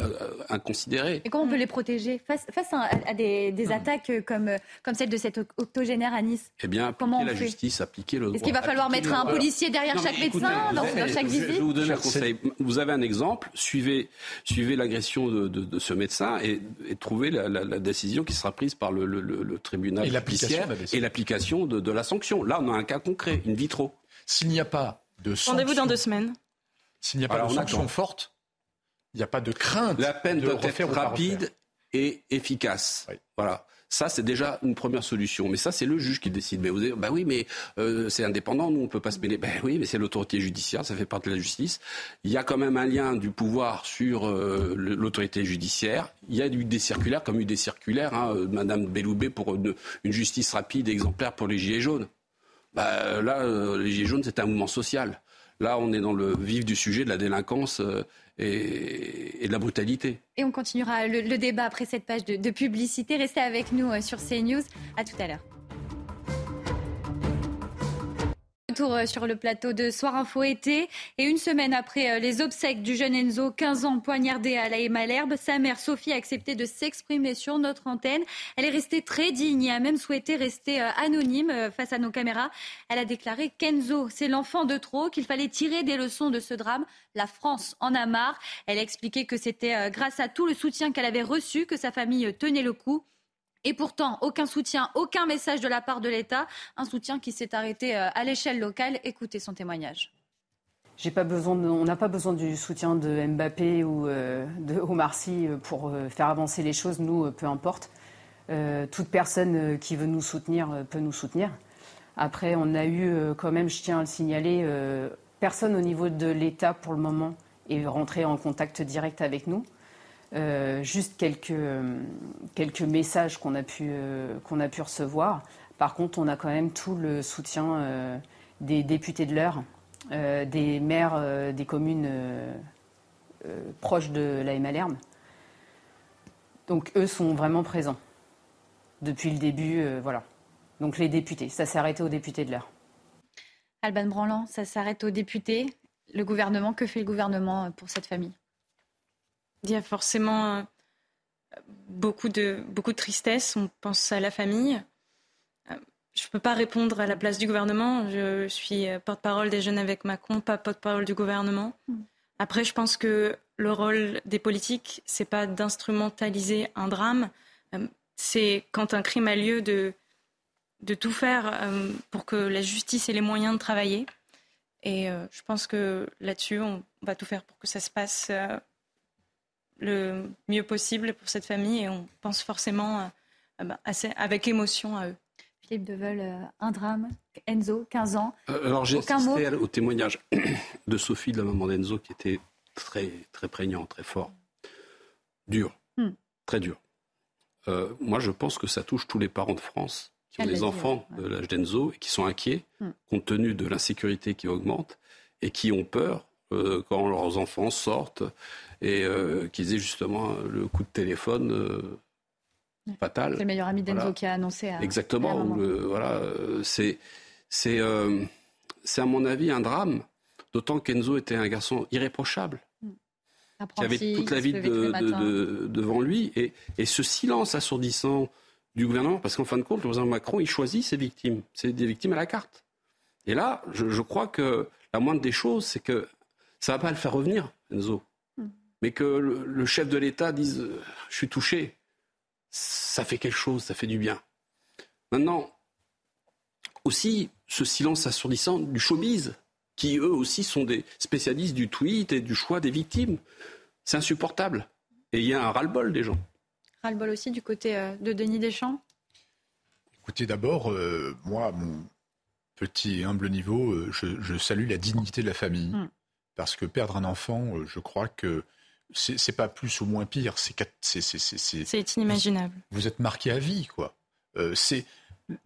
Speaker 19: inconsidérées.
Speaker 1: Et comment on peut les protéger face, face à, des, mm. attaques comme, comme celle de cet octogénaire à Nice?
Speaker 19: Eh bien, appliquer la justice, appliquer le droit.
Speaker 1: Est-ce qu'il va falloir mettre un policier derrière chaque médecin dans, chaque visite
Speaker 19: Je vais vous donner un conseil. Vous avez un exemple. Suivez, suivez l'agression de, ce médecin et, trouvez la, décision qui sera prise par le le tribunal et judiciaire et l'application de, la sanction. Là, on a un cas concret, une vitro.
Speaker 16: S'il n'y a pas de sanction...
Speaker 17: Rendez-vous dans deux semaines.
Speaker 16: S'il n'y a pas de sanction forte, il n'y a pas de crainte.
Speaker 19: La peine doit être rapide et efficace. Voilà. Ça, c'est déjà une première solution. Mais ça, c'est le juge qui décide. Mais vous dites, bah oui, mais euh, c'est indépendant, nous, on ne peut pas se mêler. Ben oui, mais c'est l'autorité judiciaire, ça fait partie de la justice. Il y a quand même un lien du pouvoir sur euh, l'autorité judiciaire. Il y a eu des circulaires, comme eu des circulaires, hein, euh, Madame Belloubet pour une, justice rapide et exemplaire pour les Gilets jaunes. Bah, là, les Gilets jaunes, c'est un mouvement social. Là, on est dans le vif du sujet de la délinquance et, de la brutalité.
Speaker 1: Et on continuera le, débat après cette page de, de publicité. Restez avec nous euh, sur CNews. À tout à l'heure. Euh, sur le plateau de Soir Info été. Et une semaine après euh, les obsèques du jeune Enzo, 15 ans, poignardé à la Malherbe, sa mère Sophie a accepté de s'exprimer sur notre antenne. Elle est restée très digne et a même souhaité rester euh, anonyme face à nos caméras. Elle a déclaré qu'Enzo, c'est l'enfant de trop, qu'il fallait tirer des leçons de ce drame. La France en a marre. Elle a expliqué que c'était grâce à tout le soutien qu'elle avait reçu que sa famille tenait le coup. Et pourtant, aucun soutien, aucun message de la part de l'État. Un soutien qui s'est arrêté euh, à l'échelle locale. Écoutez son témoignage.
Speaker 25: Besoin on n'a pas besoin du soutien de Mbappé ou euh, de Omar Sy euh, pour faire avancer les choses. Nous, peu importe. toute personne qui veut nous soutenir peut nous soutenir. Après, on a eu quand même, je tiens à le signaler, personne au niveau de l'État pour le moment est rentré en contact direct avec nous. Euh, juste quelques, quelques messages qu'on a, pu, euh, qu'on a pu recevoir. Par contre, on a quand même tout le soutien euh, des députés de l'heure, des maires des communes proches de la Malherbe. Donc eux sont vraiment présents depuis le début. voilà. Donc les députés, ça s'est arrêté aux députés de l'heure.
Speaker 1: Alban Branlant, ça s'arrête aux députés. Le gouvernement, que fait le gouvernement pour cette famille?
Speaker 17: Il y a forcément euh, beaucoup de, beaucoup de tristesse. On pense à la famille. Euh, je ne peux pas répondre à la place du gouvernement. Je suis euh, porte-parole des jeunes avec Macron, pas porte-parole du gouvernement. Mm. Après, je pense que le rôle des politiques, c'est pas d'instrumentaliser un drame. C'est quand un crime a lieu de, de tout faire pour que la justice ait les moyens de travailler. Et je pense que là-dessus, on va tout faire pour que ça se passe le mieux possible pour cette famille et on pense forcément euh, bah, assez, avec émotion à eux.
Speaker 1: Philippe Deveul, euh, un drame, Enzo, 15 ans.
Speaker 19: Euh, alors j'ai assisté au témoignage *coughs* de Sophie, de la maman d'Enzo, qui était très, très prégnant, très fort. Dur, hmm. très dur. moi, je pense que ça touche tous les parents de France qui ont des enfants de l'âge d'Enzo et qui sont inquiets, hmm. compte tenu de l'insécurité qui augmente, et qui ont peur quand leurs enfants sortent et euh, qu'ils aient justement le coup de téléphone euh, fatal.
Speaker 1: C'est le meilleur ami d'Enzo qui a annoncé. À,
Speaker 19: Exactement. voilà, c'est c'est euh, c'est à mon avis un drame, d'autant qu'Enzo était un garçon irréprochable. Hmm. qui avait toute la vie de, devant lui. Et, et, ce silence assourdissant du gouvernement, parce qu'en fin de compte, le président Macron, il choisit ses victimes. C'est des victimes à la carte. Et là, je, je crois que la moindre des choses, c'est que ça ne va pas le faire revenir, Enzo mais que le, chef de l'État dise euh, je suis touché, ça fait quelque chose, ça fait du bien. Maintenant, aussi ce silence assourdissant du showbiz, qui eux aussi sont des spécialistes du tweet et du choix des victimes, c'est insupportable. Et il y a un ras-le-bol des gens.
Speaker 1: Ras-le-bol aussi du côté euh, de Denis Deschamps?
Speaker 16: Écoutez, d'abord, euh, moi, à mon petit et humble niveau, je, salue la dignité de la famille. Hmm. Parce que perdre un enfant, je crois que c'est pas plus ou moins pire.
Speaker 17: C'est inimaginable.
Speaker 16: Vous, êtes marqué à vie, quoi. Euh, c'est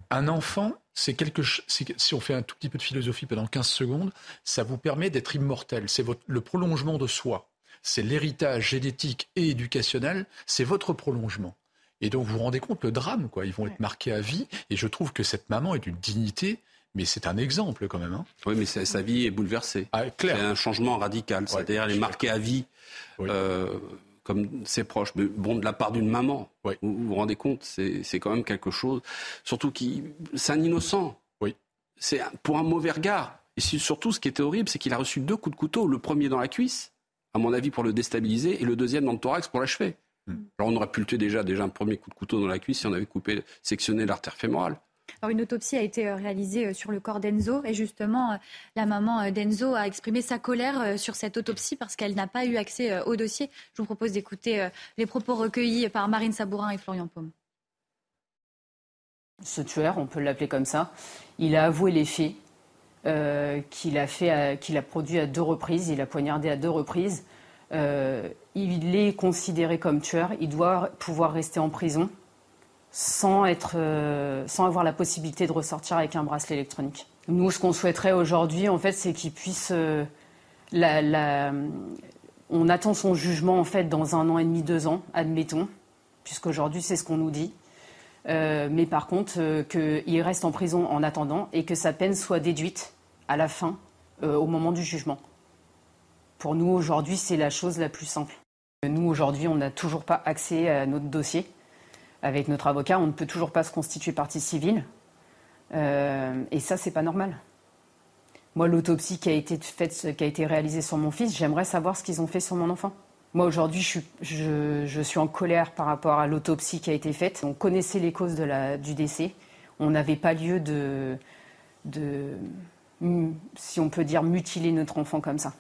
Speaker 16: un enfant, c'est quelque si on fait un tout petit peu de philosophie pendant 15 secondes, ça vous permet d'être immortel. C'est le prolongement de soi. C'est l'héritage génétique et éducationnel, c'est votre prolongement. Et donc vous vous rendez compte le drame, quoi. Ils vont être marqués à vie. Et je trouve que cette maman est d'une dignité mais c'est un exemple quand même. Hein.
Speaker 19: Oui, mais sa vie est bouleversée. Ah, c'est un changement radical. C'est-à-dire, elle est marquée à vie, euh, comme ses proches. Mais bon, de la part d'une maman. Vous, vous rendez compte, c'est quand même quelque chose. Surtout qui, c'est un innocent. Oui. C'est pour un mauvais regard. Et surtout, ce qui était horrible, c'est qu'il a reçu deux coups de couteau. Le premier dans la cuisse, à mon avis, pour le déstabiliser, et le deuxième dans le thorax pour l'achever. Hmm. Alors, on aurait pu le tuer déjà, déjà un premier coup de couteau dans la cuisse si on avait coupé, sectionné l'artère fémorale
Speaker 1: une autopsie a été euh, réalisée euh, sur le corps d'Enzo et justement, euh, la maman d'Enzo a exprimé sa colère sur cette autopsie parce qu'elle n'a pas eu accès au dossier. Je vous propose d'écouter les propos recueillis par Marine Sabourin et Florian Paume.
Speaker 25: Ce tueur, on peut l'appeler comme ça, il a avoué les faits qu'il a, qu'il a produit à deux reprises, il a poignardé à deux reprises. il est considéré comme tueur, il doit pouvoir rester en prison euh, sans avoir la possibilité de ressortir avec un bracelet électronique. Nous, ce qu'on souhaiterait aujourd'hui, en fait, c'est qu'il puisse. Euh, on attend son jugement, en fait, dans un an et demi, deux ans, admettons, puisqu'aujourd'hui, c'est ce qu'on nous dit. Euh, mais par contre, qu'il reste en prison en attendant et que sa peine soit déduite à la fin, au moment du jugement. Pour nous, aujourd'hui, c'est la chose la plus simple. Nous, aujourd'hui, on n'a toujours pas accès à notre dossier avec notre avocat, on ne peut toujours pas se constituer partie civile. Euh, et ça, c'est pas normal. Moi, l'autopsie qui a été faite, qui a été réalisée sur mon fils, j'aimerais savoir ce qu'ils ont fait sur mon enfant. Moi, aujourd'hui, je, suis en colère par rapport à l'autopsie qui a été faite. On connaissait les causes du décès. On n'avait pas lieu de, de, si on peut dire, mutiler notre enfant comme ça.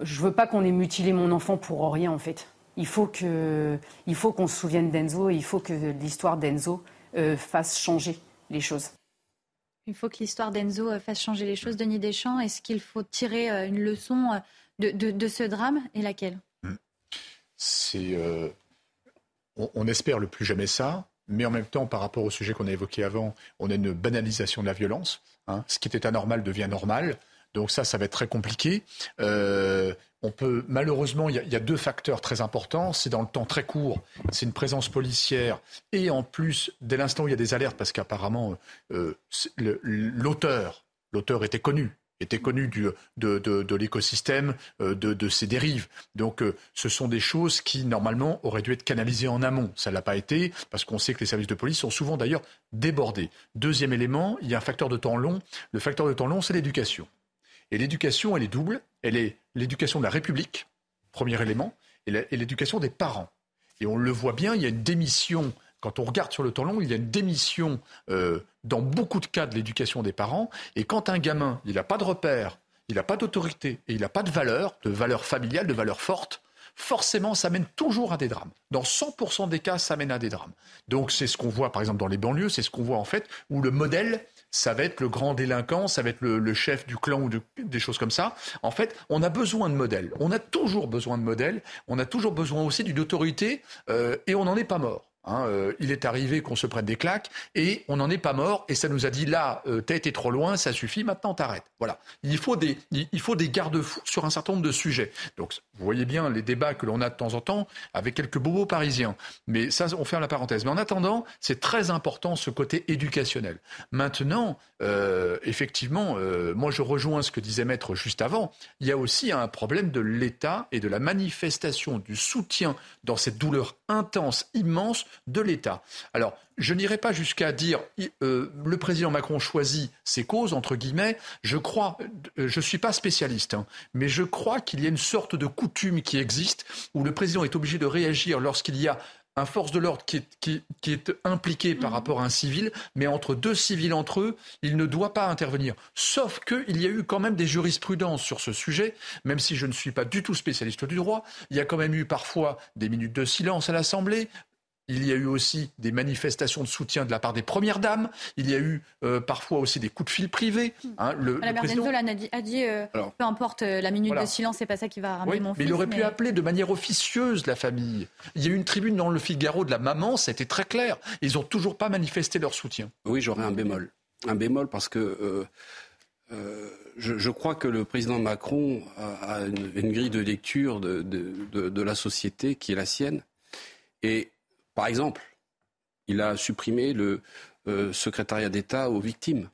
Speaker 25: Je veux pas qu'on ait mutilé mon enfant pour rien, en fait. Il faut qu'on se souvienne d'Enzo il faut que l'histoire d'Enzo euh, fasse changer les choses.
Speaker 1: Il faut que l'histoire d'Enzo euh, fasse changer les choses. Denis Deschamps, est-ce qu'il faut tirer euh, une leçon de ce drame et laquelle?
Speaker 16: C'est, euh, on, espère le plus jamais ça, mais en même temps, par rapport au sujet qu'on a évoqué avant, on a une banalisation de la violence. Hein. Ce qui était anormal devient normal. Donc ça, ça va être très compliqué. Euh, on peut malheureusement, il y, a, deux facteurs très importants. C'est dans le temps très court, c'est une présence policière et en plus, dès l'instant où il y a des alertes, parce qu'apparemment euh, l'auteur, l'auteur était connu était connu du, de, de, l'écosystème, euh, de, de, ses dérives. Donc euh, ce sont des choses qui, normalement, auraient dû être canalisées en amont. Ça ne l'a pas été, parce qu'on sait que les services de police sont souvent d'ailleurs débordés. Deuxième élément, il y a un facteur de temps long. Le facteur de temps long, c'est l'éducation. Et l'éducation, elle est double. Elle est l'éducation de la République, premier élément, et l'éducation des parents. Et on le voit bien, il y a une démission quand on regarde sur le temps long, il y a une démission euh, dans beaucoup de cas de l'éducation des parents. Et quand un gamin, il n'a pas de repère, il n'a pas d'autorité et il n'a pas de valeur, de valeur familiale, de valeur forte, forcément, ça mène toujours à des drames. Dans 100% des cas, ça mène à des drames. Donc c'est ce qu'on voit, par exemple, dans les banlieues, c'est ce qu'on voit en fait, où le modèle, ça va être le grand délinquant, ça va être le, chef du clan ou des choses comme ça. En fait, on a besoin de modèles. On a toujours besoin de modèles. On a toujours besoin aussi d'une autorité euh, et on n'en est pas mort. Hein, euh, il est arrivé qu'on se prenne des claques et on n'en est pas mort et ça nous a dit là, euh, t'as été trop loin, ça suffit, maintenant t'arrêtes. Voilà. Il faut des, il faut des garde-fous sur un certain nombre de sujets. Donc vous voyez bien les débats que l'on a de temps en temps avec quelques bobos parisiens. Mais ça, on ferme la parenthèse. Mais en attendant, c'est très important ce côté éducationnel. Maintenant, euh, effectivement, moi je rejoins ce que disait Maître juste avant. Il y a aussi un problème de l'État et de la manifestation du soutien dans cette douleur intense, immense de l'État. Alors, je n'irai pas jusqu'à dire euh, le président Macron choisit ses causes, entre guillemets. Je crois, euh, je ne suis pas spécialiste, hein, mais je crois qu'il y a une sorte de coutume qui existe où le président est obligé de réagir lorsqu'il y a un force de l'ordre qui est, impliqué par mmh. rapport à un civil, mais entre deux civils entre eux, il ne doit pas intervenir. Sauf qu'il y a eu quand même des jurisprudences sur ce sujet, même si je ne suis pas du tout spécialiste du droit. Il y a quand même eu parfois des minutes de silence à l'Assemblée, il y a eu aussi des manifestations de soutien de la part des premières dames. Il y a eu euh, parfois aussi des coups de fil privés.
Speaker 1: Hein, le, Madame président... a dit, euh, peu importe euh, la minute de silence, c'est pas ça qui va ramener mon
Speaker 16: fils. Mais il aurait pu appeler de manière officieuse la famille. Il y a eu une tribune dans le Figaro de la maman, c'était très clair. Ils n'ont toujours pas manifesté leur soutien.
Speaker 19: Oui, j'aurais un bémol. Un bémol parce que je, crois que le président Macron a, une, grille de lecture de, de, la société qui est la sienne. Et par exemple, il a supprimé le euh, secrétariat d'État aux victimes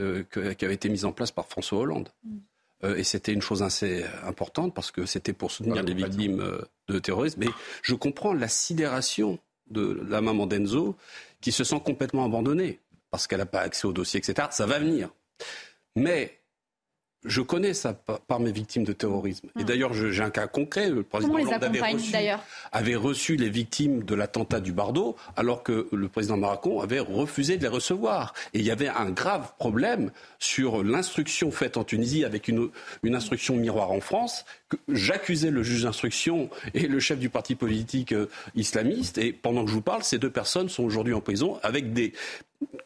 Speaker 19: euh, qui avait été mis en place par François Hollande. Mm. Euh, et c'était une chose assez importante parce que c'était pour soutenir les victimes de terrorisme. Mais je comprends la sidération de la maman d'Enzo qui se sent complètement abandonnée parce qu'elle n'a pas accès au dossier, etc. Ça va venir. Mais je connais ça par mes victimes de terrorisme. Et hmm. d'ailleurs, j'ai un cas concret. Le
Speaker 1: président Hollande avait reçu,
Speaker 19: avait reçu, les victimes de l'attentat du Bardo, alors que le président Macron avait refusé de les recevoir. Et il y avait un grave problème sur l'instruction faite en Tunisie avec une, une instruction miroir en France. J'accusais le juge d'instruction et le chef du parti politique euh, islamiste. Et pendant que je vous parle, ces deux personnes sont aujourd'hui en prison avec des,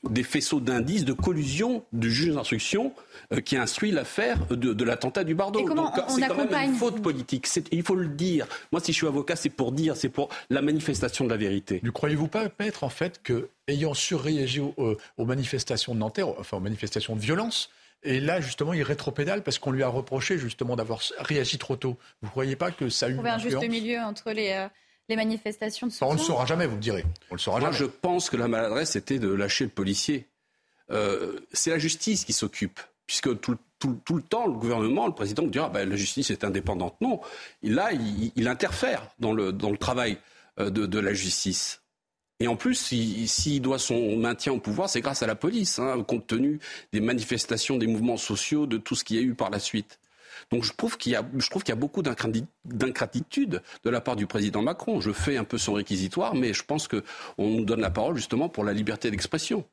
Speaker 19: des faisceaux d'indices de collusion du juge d'instruction euh, qui instruit l'affaire de, l'attentat du Bardo.
Speaker 1: Donc c'est quand même
Speaker 19: une faute politique. Il faut le dire. Moi, si je suis avocat, c'est pour dire, c'est pour la manifestation de la vérité.
Speaker 16: Ne croyez-vous pas, maître, en fait, que ayant surréagi aux, euh, aux manifestations de Nanterre, enfin aux manifestations de violence, et là, justement, il rétropédale parce qu'on lui a reproché justement d'avoir réagi trop tôt. Vous ne croyez pas que ça a eu
Speaker 1: Trouver un juste milieu entre les, euh, les manifestations de
Speaker 16: On ne le saura jamais, vous me direz. On le saura
Speaker 19: Moi,
Speaker 16: jamais.
Speaker 19: je pense que la maladresse était de lâcher le policier. c'est la justice qui s'occupe puisque tout, le temps, le gouvernement, le président dit ah, ben, la justice est indépendante. Non, là, il, interfère dans le, dans le travail euh, de, la justice. Et en plus, s'il doit son maintien au pouvoir, c'est grâce à la police, hein, compte tenu des manifestations, des mouvements sociaux, de tout ce qu'il y a eu par la suite. Donc je trouve qu'il y a, beaucoup d'incratitude de la part du président Macron. Je fais un peu son réquisitoire, mais je pense qu'on nous donne la parole justement pour la liberté d'expression.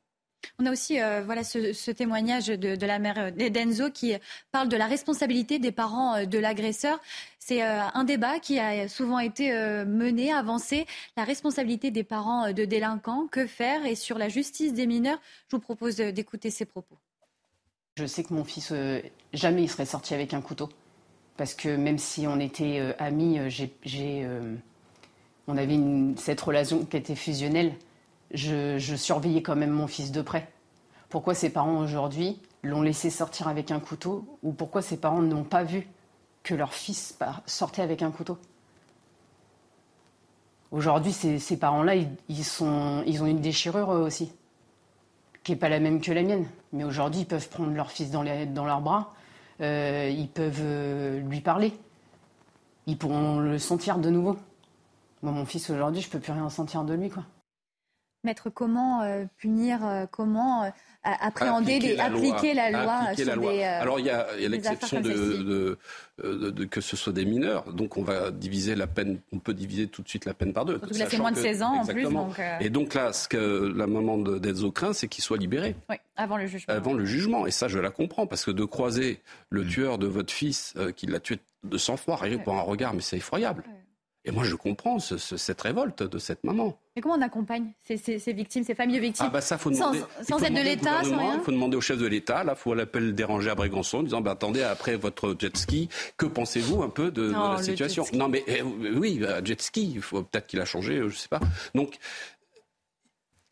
Speaker 1: On a aussi euh, voilà, ce, témoignage de, la mère euh, d'Enzo qui parle de la responsabilité des parents euh, de l'agresseur. C'est un débat qui a souvent été mené, avancé. La responsabilité des parents de délinquants, que faire? Et sur la justice des mineurs, je vous propose d'écouter ces propos.
Speaker 25: Je sais que mon fils, jamais il serait sorti avec un couteau. Parce que même si on était amis, on avait cette relation qui était fusionnelle je, surveillais quand même mon fils de près. Pourquoi ses parents aujourd'hui l'ont laissé sortir avec un couteau ou pourquoi ses parents n'ont pas vu que leur fils sortait avec un couteau? Aujourd'hui, ces, parents-là, ils, ont une déchirure aussi, qui n'est pas la même que la mienne. Mais aujourd'hui, ils peuvent prendre leur fils dans, leurs bras, euh, ils peuvent euh, lui parler, ils pourront le sentir de nouveau. Moi, mon fils, aujourd'hui, je peux plus rien sentir de lui, quoi.
Speaker 1: Maître, comment euh, punir, euh, comment euh, appréhender, appliquer, la, loi, sur Des,
Speaker 19: Alors il y a, l'exception de, que ce soit des mineurs, donc on va diviser la peine, on peut diviser tout de suite la peine par deux.
Speaker 1: là c'est moins de 16 ans en plus.
Speaker 19: Et donc là, ce que la maman d'Enzo craint, c'est qu'il soit libéré.
Speaker 1: Oui, avant le jugement.
Speaker 19: Avant le jugement, et ça je la comprends, parce que de croiser le tueur de votre fils qui l'a tué de sang-froid, rien pour un regard, mais c'est effroyable. Et moi, je comprends cette révolte de cette maman.
Speaker 1: Mais comment on accompagne ces, victimes, ces familles victimes
Speaker 19: ah bah ça, faut demander,
Speaker 1: Sans, aide de l'État, sans rien
Speaker 19: Il faut demander au chef de l'État. Là, il faut l'appeler déranger à Brégançon en disant bah, attendez, après votre jet ski, que pensez-vous un peu de, la situation Non, mais eh, oui, bah, jet ski, il faut peut-être qu'il a changé, je ne sais pas. Donc,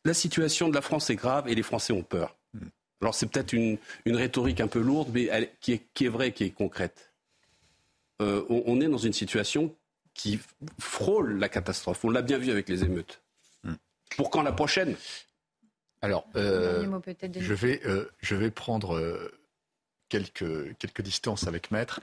Speaker 19: la situation de la France est grave et les Français ont peur. Hmm. Alors, c'est peut-être une, rhétorique un peu lourde, mais qui, est, vraie, qui est concrète. Euh, on est dans une situation qui frôle la catastrophe. On l'a bien vu avec les émeutes. Hmm. Pour quand la prochaine?
Speaker 16: Alors, euh, je, vais, euh, je vais prendre euh, quelques, quelques distances avec Maître.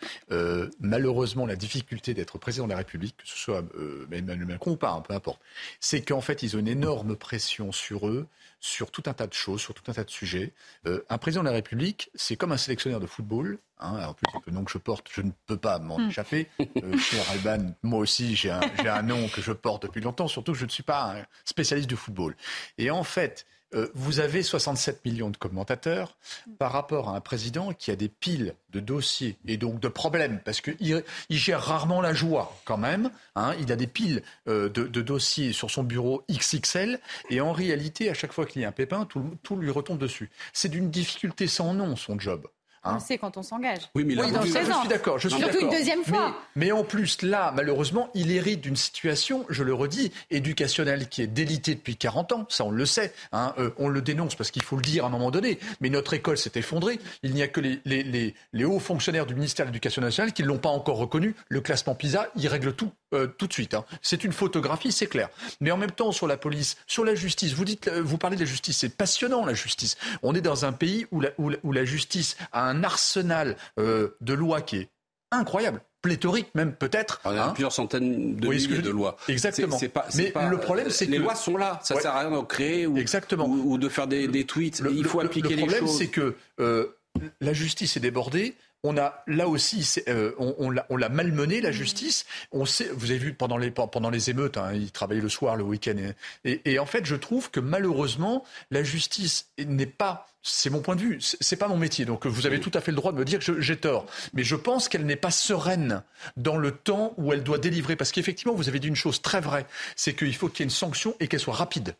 Speaker 16: malheureusement, la difficulté d'être président de la République, que ce soit Emmanuel Macron ou pas, hein, peu importe, c'est qu'en fait, ils ont une énorme pression sur eux sur tout un tas de choses, sur tout un tas de sujets. Euh, un président de la République, c'est comme un sélectionneur de football. Hein, en plus, le nom que je porte, je ne peux pas m'en hmm. échapper. Euh, cher Alban, moi aussi, j'ai un, un nom que je porte depuis longtemps. Surtout, je ne suis pas un spécialiste du football. Et en fait, euh, vous avez 67 millions de commentateurs par rapport à un président qui a des piles de dossiers et donc de problèmes, parce qu'il il gère rarement la joie quand même. Hein. il a des piles euh, de, dossiers sur son bureau XXL, et en réalité, à chaque fois qu'il y a un pépin, tout, tout lui retombe dessus. C'est d'une difficulté sans nom, son job.
Speaker 1: Hein on sait quand on s'engage.
Speaker 19: Oui, mais là,
Speaker 1: oui, dans
Speaker 16: je, suis d'accord. Je suis
Speaker 1: Surtout une deuxième fois.
Speaker 16: Mais, en plus, là, malheureusement, il hérite d'une situation, je le redis, éducationnelle qui est délitée depuis 40 ans. Ça, on le sait. Hein. Euh, on le dénonce parce qu'il faut le dire à un moment donné. Mais notre école s'est effondrée. Il n'y a que les, les, les, hauts fonctionnaires du ministère de l'Éducation nationale qui ne l'ont pas encore reconnu. Le classement PISA, il règle tout euh, tout de suite. Hein. C'est une photographie, c'est clair. Mais en même temps, sur la police, sur la justice, vous dites, vous parlez de la justice, c'est passionnant la justice. On est dans un pays où la, où la, justice a un arsenal euh, de lois qui est incroyable pléthorique même peut-être.
Speaker 19: A hein. plusieurs centaines de milliers de lois.
Speaker 16: Exactement. Mais le problème, c'est que
Speaker 19: les lois sont là. Ça ne sert à rien d'en créer ou,
Speaker 16: Exactement.
Speaker 19: ou, de faire des, tweets. Il faut appliquer les choses.
Speaker 16: Le problème, c'est que euh, la justice est débordée on a là aussi, euh, on, l'a malmené la justice. On sait, vous avez vu pendant les pendant les émeutes, hein, il travaillait le soir, le week-end, et, en fait, je trouve que malheureusement, la justice n'est pas c'est mon point de vue, c'est pas mon métier. Donc vous avez tout à fait le droit de me dire que j'ai tort. Mais je pense qu'elle n'est pas sereine dans le temps où elle doit délivrer. Parce qu'effectivement, vous avez dit une chose très vraie, c'est qu'il faut qu'il y ait une sanction et qu'elle soit rapide.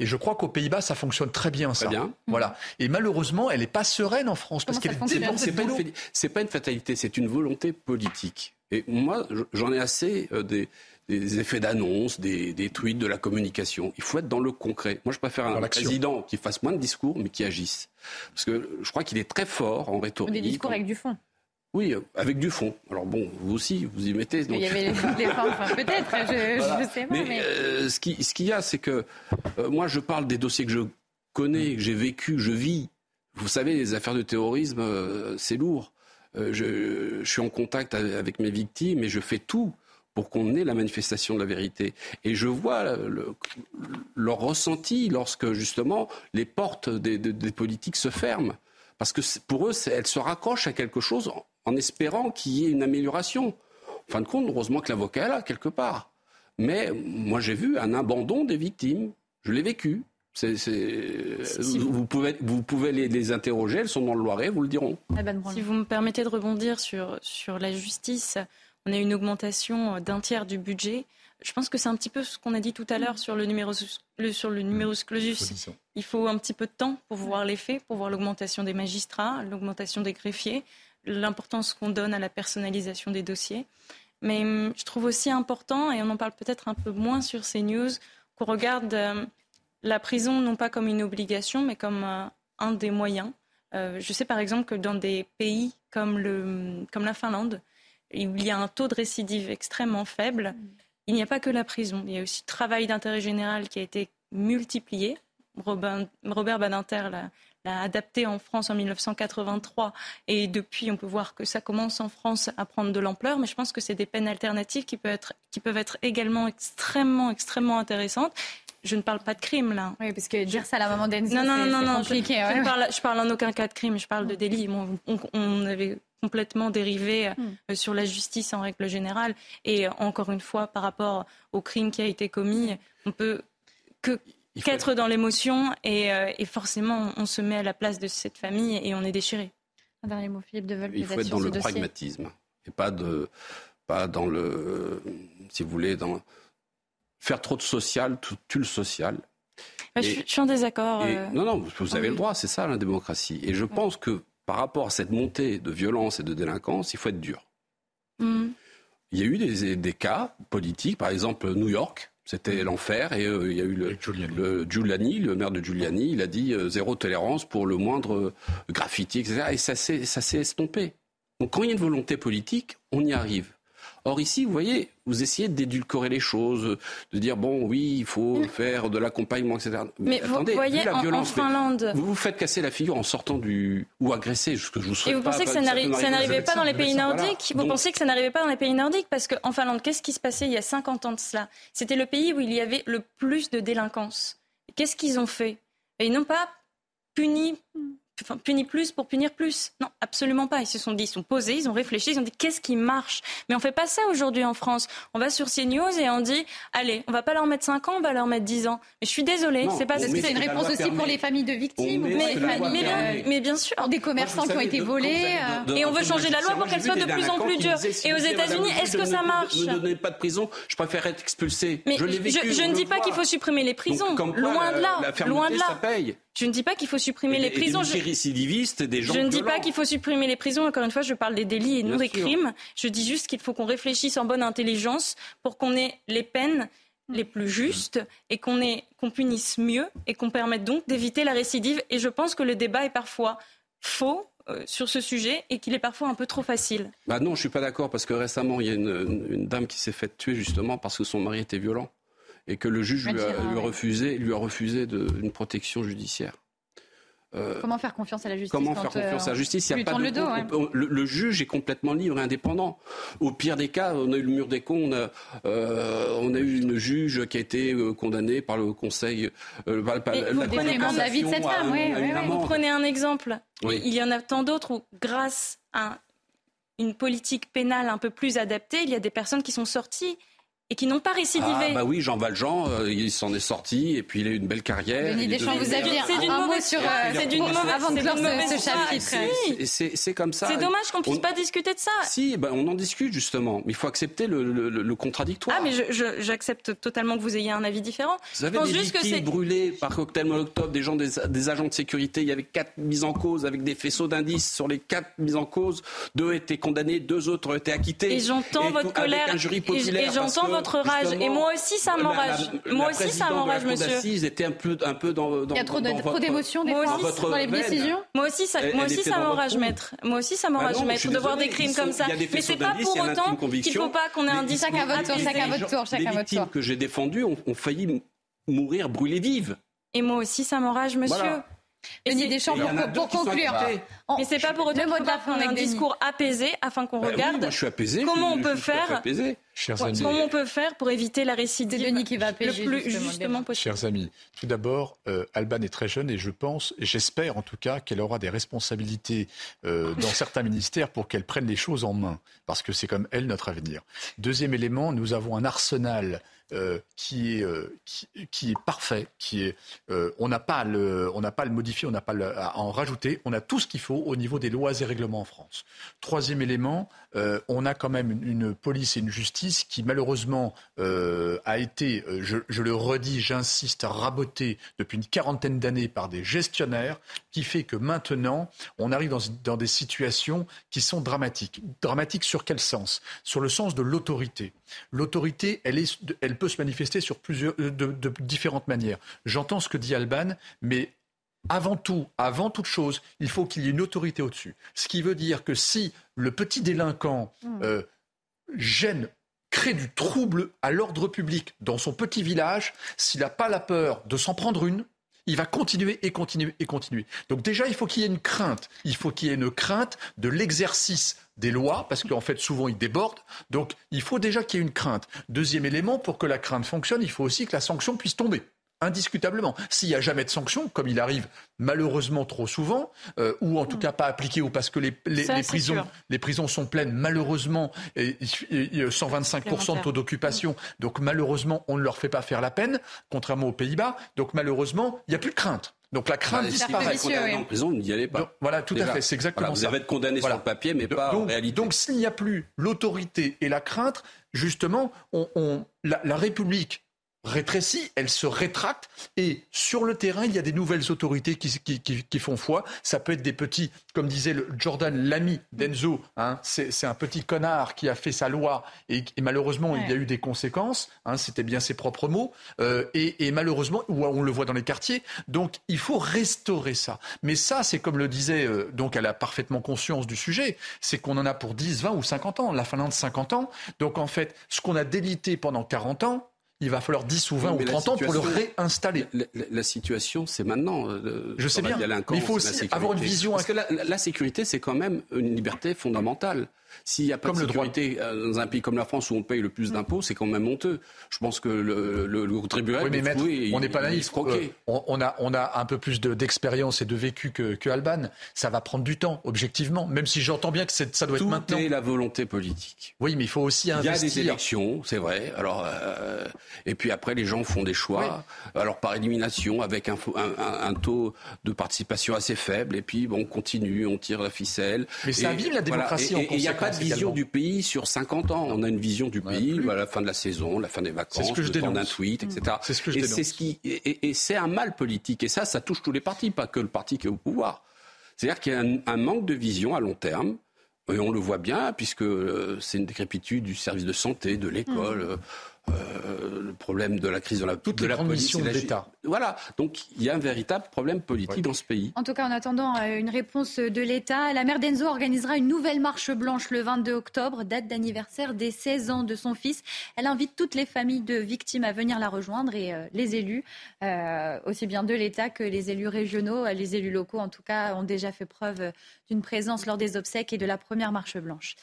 Speaker 16: Et je crois qu'aux Pays-Bas, ça fonctionne très bien, ça. bien. Voilà. Et malheureusement, elle n'est pas sereine en France parce qu'elle
Speaker 19: est C'est pas, une, pas une fatalité, c'est une volonté politique. Et moi, j'en ai assez euh, des, effets d'annonce, des, tweets, de la communication. Il faut être dans le concret. Moi, je préfère un président qui fasse moins de discours, mais qui agisse. Parce que je crois qu'il est très fort en rhétorique.
Speaker 1: Des discours avec du fond.
Speaker 19: Oui, euh, avec du fond. Alors bon, vous aussi, vous y mettez.
Speaker 1: Il y avait les, enfin, *laughs* peut-être, je, sais pas. Mais,
Speaker 19: euh, ce qu'il ce y a, c'est que euh, moi, je parle des dossiers que je connais, que j'ai vécu, je vis. Vous savez, les affaires de terrorisme, c'est lourd. Je, je, suis en contact avec mes victimes et je fais tout pour qu'on ait la manifestation de la vérité. Et je vois leur ressenti lorsque justement les portes des, des politiques se ferment. Parce que pour eux, elles se raccrochent à quelque chose en espérant qu'il y ait une amélioration. En fin de compte, heureusement que l'avocat est là, quelque part. Mais moi, j'ai vu un abandon des victimes. Je l'ai vécu. vous, pouvez, vous pouvez les, les, interroger, elles sont dans le Loiret, vous le diront.
Speaker 17: Si vous me permettez de rebondir sur, sur la justice, on a une augmentation d'un tiers du budget. Je pense que c'est un petit peu ce qu'on a dit tout à l'heure sur le numéro sur le numerus clausus. Il faut un petit peu de temps pour voir les faits, pour voir l'augmentation des magistrats, l'augmentation des greffiers, l'importance qu'on donne à la personnalisation des dossiers. Mais hum, je trouve aussi important, et on en parle peut-être un peu moins sur ces news, qu'on regarde euh, la prison non pas comme une obligation, mais comme euh, un des moyens. Euh, je sais par exemple que dans des pays comme, le, comme la Finlande, où il y a un taux de récidive extrêmement faible, il n'y a pas que la prison. Il y a aussi le travail d'intérêt général qui a été multiplié. Robert Badinter adapté en France en 1983 et depuis on peut voir que ça commence en France à prendre de l'ampleur mais je pense que c'est des peines alternatives qui peuvent être, qui peuvent être également extrêmement extrêmement intéressantes je ne parle pas de crime là.
Speaker 1: Oui, parce que dire ça à la maman d'Enzo,
Speaker 17: non, non, non, non,
Speaker 1: compliqué.
Speaker 17: Je, je, parle, je, parle, en aucun cas de crime, je parle de délit. on, on, avait complètement dérivé euh, hmm. sur la justice en règle générale. Et euh, encore une fois, par rapport au crime qui a été commis, on peut que qu'être dans l'émotion et, euh, et, forcément on se met à la place de cette famille et on est déchiré.
Speaker 1: Un dernier mot, Philippe.
Speaker 19: Il faut être dans le pragmatisme et pas de pas dans le si vous voulez dans faire trop de social tue le social.
Speaker 17: Bah, je, suis en désaccord.
Speaker 19: Non, non, vous avez le droit, c'est ça la démocratie. Et je pense que par rapport à cette montée de violence et de délinquance, il faut être dur. Mm. Il y a eu des, cas politiques, par exemple New York, c'était l'enfer, et euh, il y a eu le, Giuliani. le maire de Giuliani, il a dit euh, zéro tolérance pour le moindre euh, graffiti, etc. Et ça s'est estompé. Donc quand il y a une volonté politique, on y arrive. Or ici, vous voyez, vous essayez d'édulcorer les choses, de dire bon, oui, il faut faire de l'accompagnement, etc.
Speaker 17: Mais, vous voyez, la violence, en, Finlande,
Speaker 19: vous vous faites casser la figure en sortant du ou agresser, ce que je vous souhaite
Speaker 17: Et vous pensez que ça n'arrivait pas dans les pays nordiques Vous pensez que ça n'arrivait pas dans les pays nordiques Parce qu'en Finlande, qu'est-ce qui se passait il y a 50 ans de cela C'était le pays où il y avait le plus de délinquance. Qu'est-ce qu'ils ont fait? Et ils n'ont pas puni enfin, punir plus pour punir plus. Non, absolument pas. Ils se sont dit, ils sont posés, ils ont réfléchi, ils ont dit qu'est-ce qui marche? Mais on fait pas ça aujourd'hui en France. On va sur CNews et on dit, allez, on va pas leur mettre 5 ans, on va leur mettre 10 ans. Mais je suis désolée, c'est pas.
Speaker 1: C'est une réponse aussi pour les familles de victimes. Mais,
Speaker 17: mais, mais, bien sûr.
Speaker 1: Des commerçants qui ont été volés.
Speaker 17: Euh. et on veut changer la loi pour qu'elle soit de plus en plus dure. Et aux États-Unis, est-ce que ça marche?
Speaker 19: Ne donnez pas de prison. Je préfère être expulsé.
Speaker 17: je, ne dis pas qu'il faut supprimer les prisons. Loin de là. Loin de là. Je ne dis pas qu'il faut supprimer les prisons.
Speaker 19: je... des gens
Speaker 17: Je ne dis pas qu'il faut supprimer les prisons. Encore une fois, je parle des délits et non des crimes. Je dis juste qu'il faut qu'on réfléchisse en bonne intelligence pour qu'on ait les peines les plus justes et qu'on qu'on punisse mieux et qu'on permette donc d'éviter la récidive. Et je pense que le débat est parfois faux euh, sur ce sujet et qu'il est parfois un peu trop facile.
Speaker 19: Bah non, je suis pas d'accord parce que récemment il y a une, une dame qui s'est faite tuer justement parce que son mari était violent et que le juge lui a, refusé, lui a refusé de, une protection judiciaire.
Speaker 1: Euh, comment faire confiance à la justice
Speaker 19: Comment faire confiance à la justice Il y a pas de le, juge est complètement libre et indépendant. Au pire des cas, on a eu le mur des cons, on a, euh, on a eu une juge qui a été euh, condamnée par le Conseil.
Speaker 1: Euh, par, vous prenez la vie de cette femme, oui,
Speaker 17: Vous prenez un exemple. Il y en a tant d'autres où, grâce à une politique pénale un peu plus adaptée, il y a des personnes qui sont sorties et qui n'ont pas récidivé. Ah
Speaker 19: bah oui, Jean Valjean, euh, il s'en est sorti et puis il a eu une belle carrière.
Speaker 1: Denis Deschamps, vous aviez un, un mot sur euh, c'est d'une mauvaise avant de ce, ce
Speaker 19: chapitre. C'est comme ça.
Speaker 17: C'est dommage qu'on puisse pas discuter de ça.
Speaker 19: Si, ben on en discute justement, mais il faut accepter le, le, le, contradictoire.
Speaker 17: Ah mais j'accepte totalement que vous ayez un avis différent.
Speaker 19: Vous avez des victimes brûlées par cocktail Molotov, des gens, des, des, agents de sécurité. Il y avait quatre mises en cause avec des faisceaux d'indices sur les quatre mises en cause. Deux étaient condamnés, deux autres ont été acquittés.
Speaker 17: Et j'entends votre colère.
Speaker 19: un jury populaire.
Speaker 17: Et j'entends votre rage. Et moi aussi, ça m'enrage. Moi aussi, ça m'enrage, monsieur.
Speaker 19: Ils étaient un peu, un peu dans, dans.
Speaker 1: Il y a trop d'émotions des fois dans les décisions.
Speaker 17: Moi aussi, ça, moi aussi, ça m'enrage, maître. Moi aussi, ça m'enrage, bah maître, de voir des crimes comme ça. Mais c'est pas pour autant qu'il faut pas qu'on ait un discours.
Speaker 1: Chacun votre tour, chacun votre tour, chacun
Speaker 19: votre tour. que j'ai défendues ont failli mourir brûlées vives.
Speaker 17: Et moi aussi, ça m'enrage, monsieur.
Speaker 1: Denis Deschamps, pour, pour conclure.
Speaker 17: On, mais c'est pas pour autant qu'il faut un discours apaisé afin qu'on bah regarde
Speaker 19: oui, je suis apaisé,
Speaker 17: comment on peut
Speaker 19: je
Speaker 17: faire,
Speaker 19: apaisé.
Speaker 16: Chers
Speaker 17: amis, comment on peut faire pour éviter la récidive
Speaker 1: Denis qui va
Speaker 17: le plus justement, justement possible.
Speaker 16: Chers amis, tout d'abord, euh, Alban est très jeune et je pense, et j'espère en tout cas qu'elle aura des responsabilités euh, dans *laughs* certains ministères pour qu'elle prenne les choses en main, parce que c'est comme elle notre avenir. Deuxième élément, nous avons un arsenal euh, qui, est, euh, qui, est parfait, qui est, euh, on n'a pas le, pas le modifier, on n'a pas à en rajouter, on a tout ce qu'il faut au niveau des lois et règlements en France. Troisième élément, euh, on a quand même une, police et une justice qui malheureusement euh, a été, je, je le redis, j'insiste, rabotée depuis une quarantaine d'années par des gestionnaires, qui fait que maintenant on arrive dans, des situations qui sont dramatiques. Dramatiques sur quel sens? Sur le sens de l'autorité. L'autorité, elle, elle peut se manifester sur plusieurs, de différentes manières. J'entends ce que dit Alban, mais avant tout, avant toute chose, il faut qu'il y ait une autorité au-dessus. Ce qui veut dire que si le petit délinquant euh, gêne crée du trouble à l'ordre public dans son petit village, s'il n'a pas la peur de s'en prendre une, il va continuer et continuer et continuer. Donc déjà, il faut qu'il y ait une crainte. Il faut qu'il y ait une crainte de l'exercice des lois, parce qu'en fait, souvent, ils débordent. Donc, il faut déjà qu'il y ait une crainte. Deuxième élément, pour que la crainte fonctionne, il faut aussi que la sanction puisse tomber indiscutablement. S'il n'y a jamais de sanction, comme il arrive malheureusement trop souvent, euh, ou en tout cas pas appliqué, ou parce que les, les, Ça, les prisons, les prisons sont pleines, malheureusement, et, et 125% de taux d'occupation, donc malheureusement, on ne leur fait pas faire la peine, contrairement aux Pays-Bas, donc malheureusement, il n'y a plus de crainte. Donc la crainte
Speaker 19: bah,
Speaker 16: disparaît.
Speaker 19: Si oui. en prison, n'y allez pas.
Speaker 16: Donc, voilà, tout
Speaker 19: Déjà.
Speaker 16: à fait, c'est exactement
Speaker 19: voilà, vous
Speaker 16: ça.
Speaker 19: Vous avez être condamné
Speaker 16: voilà.
Speaker 19: sur le papier, mais pas
Speaker 16: donc,
Speaker 19: en réalité.
Speaker 16: Donc s'il n'y a plus l'autorité et la crainte, justement, on, on, la, la République rétrécie, elle se rétracte et sur le terrain, il y a des nouvelles autorités qui, qui, qui, qui font foi. Ça peut être des petits, comme disait le Jordan, l'ami d'Enzo, hein, c'est un petit connard qui a fait sa loi et, et malheureusement, ouais. il y a eu des conséquences. Hein, C'était bien ses propres mots. Euh, et, et, malheureusement, ou on le voit dans les quartiers. Donc, il faut restaurer ça. Mais ça, c'est comme le disait, euh, donc elle a parfaitement conscience du sujet, c'est qu'on en a pour 10, 20 ou 50 ans. La Finlande, 50 ans. Donc, en fait, ce qu'on a délité pendant 40 ans, il va falloir 10 ou 20 ou 30 ans pour le réinstaller.
Speaker 19: La, la, la situation, c'est maintenant.
Speaker 16: Euh, Je sais bien, mais il faut aussi avoir une vision.
Speaker 19: Parce que la, la sécurité, c'est quand même une liberté fondamentale. S'il n'y a pas
Speaker 16: comme
Speaker 19: de sécurité dans un pays comme la France où on paye le plus d'impôts, c'est quand même honteux. Je pense que le, le, le contribuable,
Speaker 16: oui, mais maître,
Speaker 19: oui,
Speaker 16: on n'est pas naïf.
Speaker 19: Euh,
Speaker 16: on, on, a, on a un peu plus d'expérience et de vécu que, que, Alban. Ça va prendre du temps, objectivement. Même si j'entends bien que ça doit
Speaker 19: Tout
Speaker 16: être maintenant.
Speaker 19: Tout est la volonté politique.
Speaker 16: Oui, mais il faut aussi investir.
Speaker 19: Il y a des élections, c'est vrai. Alors, euh, et puis après, les gens font des choix. Oui. Alors par élimination, avec un, un, un, taux de participation assez faible. Et puis, bon, on continue, on tire la ficelle.
Speaker 16: Mais ça abîme la démocratie.
Speaker 19: Voilà. Et pas de vision du pays sur 50 ans. On a une vision du pays à la fin de la saison, la fin des vacances,
Speaker 16: ce que je
Speaker 19: le temps d'un tweet, etc.
Speaker 16: C'est ce que je
Speaker 19: et
Speaker 16: dénonce.
Speaker 19: C'est ce qui et, et c'est un mal politique. Et ça, ça touche tous les partis, pas que le parti qui est au pouvoir. C'est-à-dire qu'il y a un, un, manque de vision à long terme. Et on le voit bien, puisque euh, c'est une décrépitude du service de santé, de l'école. Mmh. Euh, le problème de la crise de la,
Speaker 16: Toutes
Speaker 19: de
Speaker 16: les
Speaker 19: la police
Speaker 16: missions de l'État.
Speaker 19: Voilà, donc il y a un véritable problème politique ouais. dans ce pays.
Speaker 1: En tout cas, en attendant euh, une réponse de l'État, la mère d'Enzo organisera une nouvelle marche blanche le 22 octobre, date d'anniversaire des 16 ans de son fils. Elle invite toutes les familles de victimes à venir la rejoindre et euh, les élus, euh, aussi bien de l'État que les élus régionaux, les élus locaux en tout cas, ont déjà fait preuve d'une présence lors des obsèques et de la première marche blanche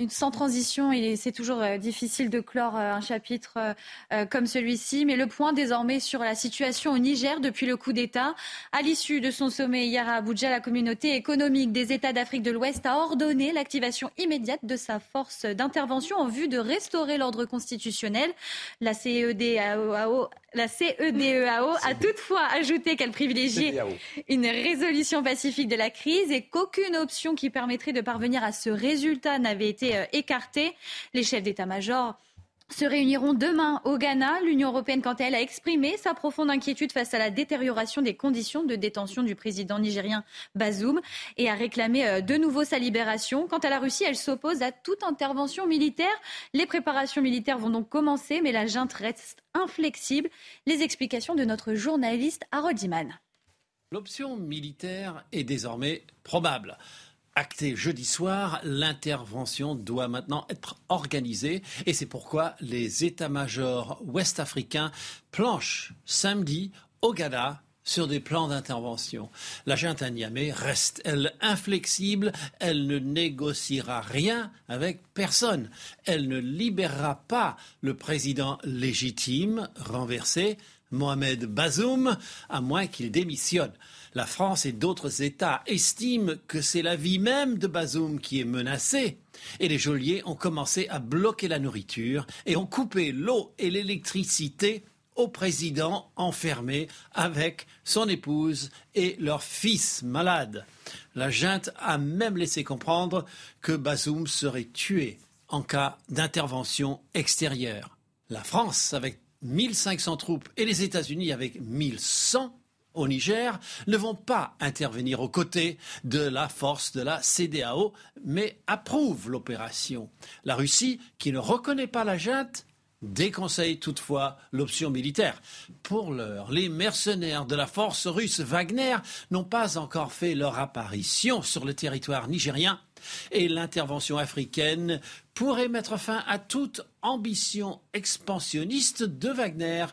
Speaker 1: une, sans transition, et c'est toujours euh, difficile de clore euh, un chapitre euh, comme celui-ci, mais le point désormais sur la situation au Niger depuis le coup d'État. À l'issue de son sommet hier à Abuja, la communauté économique des États d'Afrique de l'Ouest a ordonné l'activation immédiate de sa force d'intervention en vue de restaurer l'ordre constitutionnel. La CEDEAO, la CEDEAO a toutefois ajouté qu'elle privilégiait une résolution pacifique de la crise et qu'aucune option qui permettrait de parvenir à ce résultat n'avait été écartés. Les chefs d'état-major se réuniront demain au Ghana. L'Union européenne, quant à elle, a exprimé sa profonde inquiétude face à la détérioration des conditions de détention du président nigérien Bazoum et a réclamé de nouveau sa libération. Quant à la Russie, elle s'oppose à toute intervention militaire. Les préparations militaires vont donc commencer, mais la junte reste inflexible. Les explications de notre journaliste Harold Iman.
Speaker 26: L'option militaire est désormais probable acté jeudi soir, l'intervention doit maintenant être organisée et c'est pourquoi les états-majors ouest-africains planchent samedi au Ghana sur des plans d'intervention. La junte à reste, elle, inflexible, elle ne négociera rien avec personne. Elle ne libérera pas le président légitime renversé, Mohamed Bazoum, à moins qu'il démissionne. La France et d'autres États estiment que c'est la vie même de Bazoum qui est menacée. Et les geôliers ont commencé à bloquer la nourriture et ont coupé l'eau et l'électricité au président enfermé avec son épouse et leur fils malade. La junte a même laissé comprendre que Bazoum serait tué en cas d'intervention extérieure. La France, avec 1500 troupes, et les États-Unis, avec 1100 au Niger, ne vont pas intervenir aux côtés de la force de la CDAO, mais approuvent l'opération. La Russie, qui ne reconnaît pas la junte, déconseille toutefois l'option militaire. Pour l'heure, les mercenaires de la force russe Wagner n'ont pas encore fait leur apparition sur le territoire nigérien et l'intervention africaine pourrait mettre fin à toute ambition expansionniste de Wagner,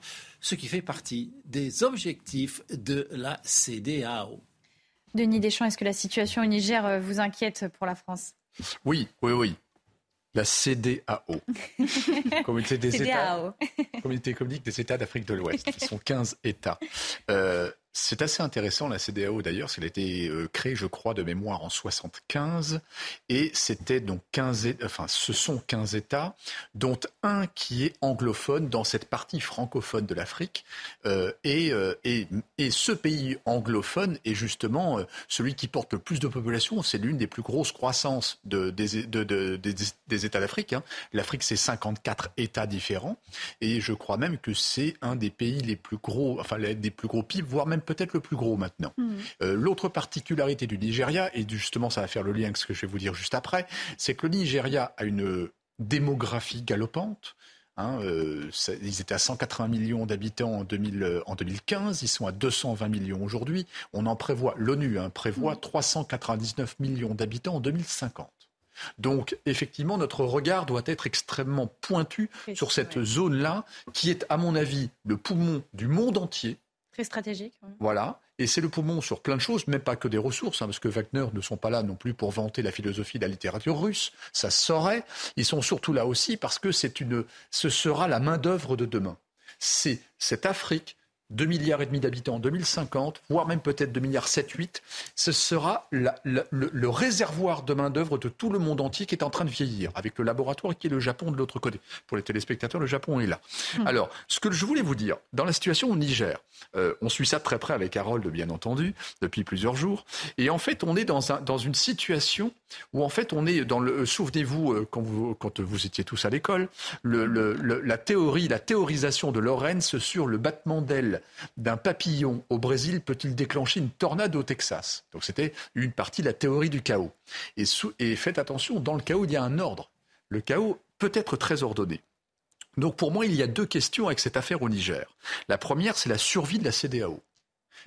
Speaker 26: ce qui fait partie des objectifs de la CDAO.
Speaker 1: Denis Deschamps, est-ce que la situation au Niger euh, vous inquiète pour la France?
Speaker 16: Oui, oui, oui la CDAO, *laughs* Communauté des États, Communauté économique des États d'Afrique de l'Ouest. Ils sont 15 États. Euh, c'est assez intéressant, la CDAO d'ailleurs, elle a été euh, créée, je crois, de mémoire en 75, et c'était donc 15, enfin, ce sont 15 États, dont un qui est anglophone dans cette partie francophone de l'Afrique, euh, euh, et, et, ce pays anglophone est justement celui qui porte le plus de population, c'est l'une des plus grosses croissances de, des, États d'Afrique. Hein. L'Afrique, c'est 54 États différents, et je crois même que c'est un des pays les plus gros, enfin, des plus gros PIB, voire même peut-être le plus gros maintenant. Hmm. Euh, l'autre particularité du Nigeria, et justement ça va faire le lien avec ce que je vais vous dire juste après, c'est que le Nigeria a une démographie galopante. Hein, euh, ils étaient à 180 millions d'habitants en, 2015, ils sont à 220 millions aujourd'hui. On en prévoit, l'ONU hein, prévoit 399 hmm. millions d'habitants en 2050. Donc, effectivement, notre regard doit être extrêmement pointu sur cette zone-là, qui est, à mon avis, le poumon du monde entier,
Speaker 1: Très stratégique.
Speaker 16: Voilà. Et c'est le poumon sur plein de choses, mais pas que des ressources, hein, parce que Wagner ne sont pas là non plus pour vanter la philosophie de la littérature russe. Ça saurait. Ils sont surtout là aussi parce que c'est une, ce sera la main-d'œuvre de demain. C'est cette Afrique 2 milliards et demi d'habitants en 2050, voire même peut-être 2 milliards 7, 8, ce sera le, réservoir de main-d'œuvre de tout le monde entier qui est en train de vieillir, avec le laboratoire qui est le Japon de l'autre côté. Pour les téléspectateurs, le Japon est là. Hum. Alors, ce que je voulais vous dire, dans la situation au Niger, euh, on suit ça de très près avec Harold, bien entendu, depuis plusieurs jours, et en fait, on est dans, un, dans une situation où, en fait, on est dans le. Souvenez-vous, euh, quand vous, quand vous étiez tous à l'école, la théorie, la théorisation de Lorenz sur le battement d'un papillon au Brésil peut-il déclencher une tornade au Texas? Donc c'était une partie de la théorie du chaos. Et faites attention, dans le chaos, il y a un ordre. Le chaos peut être très ordonné. Donc pour moi, il y a deux questions avec cette affaire au Niger. La première, c'est la survie de la CDAO.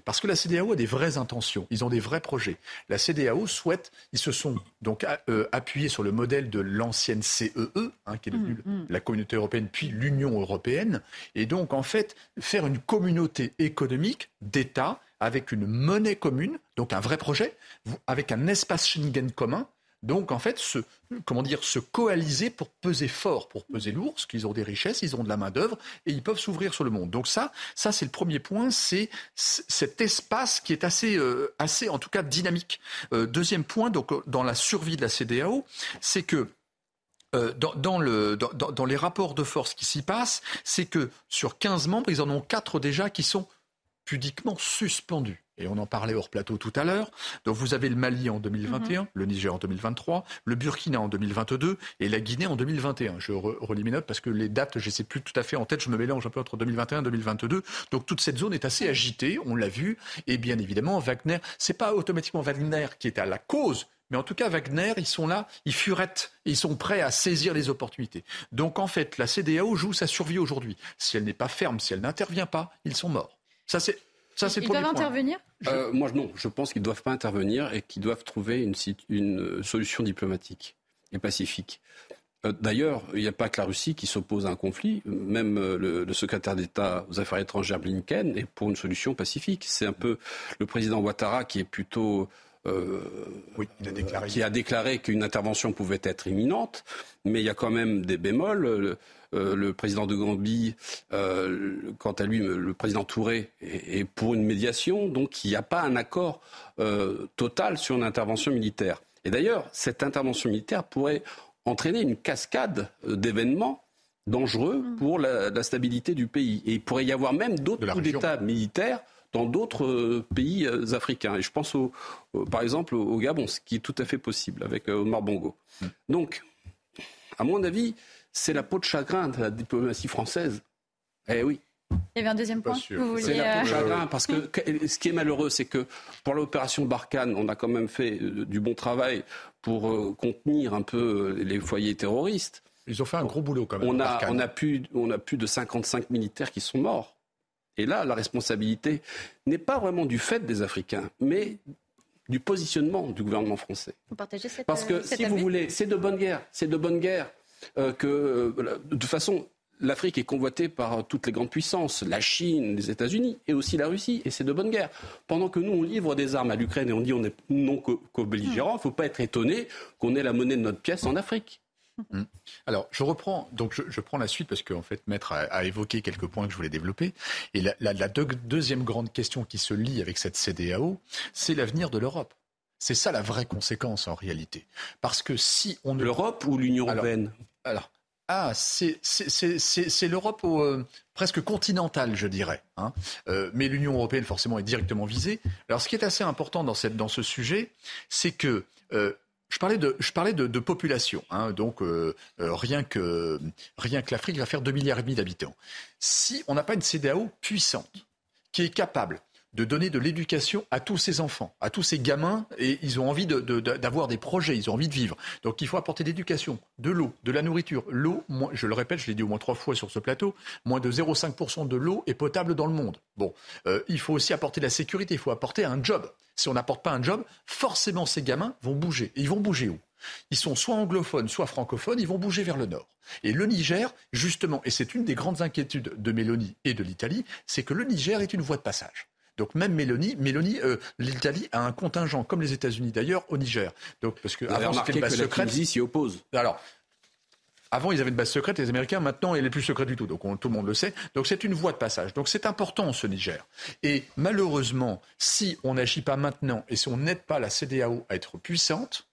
Speaker 16: Parce que la CDAO a des vraies intentions, ils ont des vrais projets. La CDAO souhaite, ils se sont donc euh, appuyés sur le modèle de l'ancienne CEE, e, hein, qui est devenue mm, mm. la communauté européenne, puis l'Union européenne, et donc en fait faire une communauté économique d'États avec une monnaie commune, donc un vrai projet, avec un espace Schengen commun, donc en fait se, comment dire, se coaliser pour peser fort, pour peser lourd, parce qu'ils ont des richesses, ils ont de la main d'œuvre et ils peuvent s'ouvrir sur le monde. Donc ça, ça c'est le premier point, c'est cet espace qui est assez, euh, assez en tout cas dynamique. Euh, deuxième point, donc dans la survie de la CDAO, c'est que euh, dans, le, dans, les rapports de force qui s'y passent, c'est que sur 15 membres, ils en ont 4 déjà qui sont pudiquement suspendus et on en parlait hors plateau tout à l'heure. Donc vous avez le Mali en 2021, mhm. le Niger en 2023, le Burkina en 2022 et la Guinée en 2021. Je relis mes notes parce que les dates, je ne sais plus tout à fait en tête, je me mélange un peu entre 2021 et 2022. Donc toute cette zone est assez agitée, on l'a vu. Et bien évidemment, Wagner, c'est pas automatiquement Wagner qui est à la cause mais en tout cas, Wagner, ils sont là, ils furettent, ils sont prêts à saisir les opportunités. Donc en fait, la CDAO joue sa survie aujourd'hui. Si elle n'est pas ferme, si elle n'intervient pas, ils sont morts. Ça, c'est
Speaker 1: ils doivent intervenir
Speaker 19: euh, Moi, non. Je pense qu'ils ne doivent pas intervenir et qu'ils doivent trouver une, une, solution diplomatique et pacifique. Euh, d'ailleurs, il n'y a pas que la Russie qui s'oppose à un conflit. Même euh, le, secrétaire d'État aux Affaires étrangères Blinken est pour une solution pacifique. C'est un peu le président Ouattara qui est plutôt euh,
Speaker 16: oui, il a déclaré.
Speaker 19: qui a déclaré qu'une intervention pouvait être imminente, mais il y a quand même des bémols. Le, président de Gambie, quant à lui, le président Touré est, pour une médiation, donc il n'y a pas un accord total sur une intervention militaire. Et d'ailleurs, cette intervention militaire pourrait entraîner une cascade euh, d'événements dangereux mm. pour la, stabilité du pays. Et il pourrait y avoir même d'autres coups d'État militaires dans d'autres euh, pays euh, africains. Et je pense au, par exemple au Gabon, ce qui est tout à fait possible avec Omar Bongo. Mm. Donc, à mon avis, c'est la peau de chagrin de la diplomatie française. Eh oui.
Speaker 1: Il y avait un deuxième point
Speaker 19: C'est la peau de chagrin *laughs* parce que ce qui est malheureux, c'est que pour l'opération Barkhane, on a quand même fait du bon travail pour euh, contenir un peu euh, les foyers terroristes.
Speaker 16: Ils ont fait un gros boulot quand même.
Speaker 19: On a, on a, plus, on a plus de 55 militaires qui sont morts. Et là, la responsabilité n'est pas vraiment du fait des Africains, mais du positionnement du gouvernement français.
Speaker 1: Vous partagez cette
Speaker 19: Parce que
Speaker 1: euh,
Speaker 19: si vous voulez, c'est de bonne guerre, c'est de bonne guerre que de toute façon l'Afrique est convoitée par toutes les grandes puissances, la Chine, les États-Unis et aussi la Russie, et c'est de bonne guerre. Pendant que nous, on livre des armes à l'Ukraine et on dit on est non co-belligérant, il ne faut pas être étonné qu'on ait la monnaie de notre pièce en Afrique.
Speaker 16: Hum. Alors, je reprends, donc je, prends la suite parce qu'en fait, Maître a, évoqué quelques points que je voulais développer. Et la, deuxième grande question qui se lie avec cette CDAO, c'est l'avenir de l'Europe. C'est ça la vraie conséquence en réalité. Parce que si on
Speaker 19: L'Europe ou l'Union européenne?
Speaker 16: alors ah, c'est l'Europe euh, presque continentale, je dirais. Hein. Euh, mais l'Union européenne, forcément, est directement visée. Alors, ce qui est assez important dans, cette, dans ce sujet, c'est que euh, je parlais de, je parlais de, population. Hein. donc, rien que, rien que l'Afrique va faire 2 milliards d'habitants. Si on n'a pas une CDAO puissante, qui est capable de donner de l'éducation à tous ces enfants, à tous ces gamins, et ils ont envie d'avoir des projets, ils ont envie de vivre. Donc il faut apporter de l'éducation, de l'eau, de la nourriture. L'eau, je le répète, je l'ai dit au moins trois fois sur ce plateau, moins de 0,5% de l'eau est potable dans le monde. Bon, euh, il faut aussi apporter de la sécurité, il faut apporter un job. Si on n'apporte pas un job, forcément ces gamins vont bouger. Et ils vont bouger où? Ils sont soit anglophones, soit francophones, ils vont bouger vers le nord. Et le Niger, justement, et c'est une des grandes inquiétudes de Mélanie et de l'Italie, c'est que le Niger est une voie de passage. Donc même Mélanie, Mélanie euh, l'Italie a un contingent, comme les États-Unis d'ailleurs, au Niger. Donc parce que
Speaker 19: avant c'était une base secrète. s'y oppose.
Speaker 16: Alors. Avant, ils avaient une base secrète, les Américains. Maintenant, elle est plus secrète du tout. Donc, tout le monde le sait. Donc, c'est une voie de passage. Donc, c'est important, ce Niger. Et malheureusement, si on n'agit pas maintenant et si on n'aide pas la CDAO à être puissante,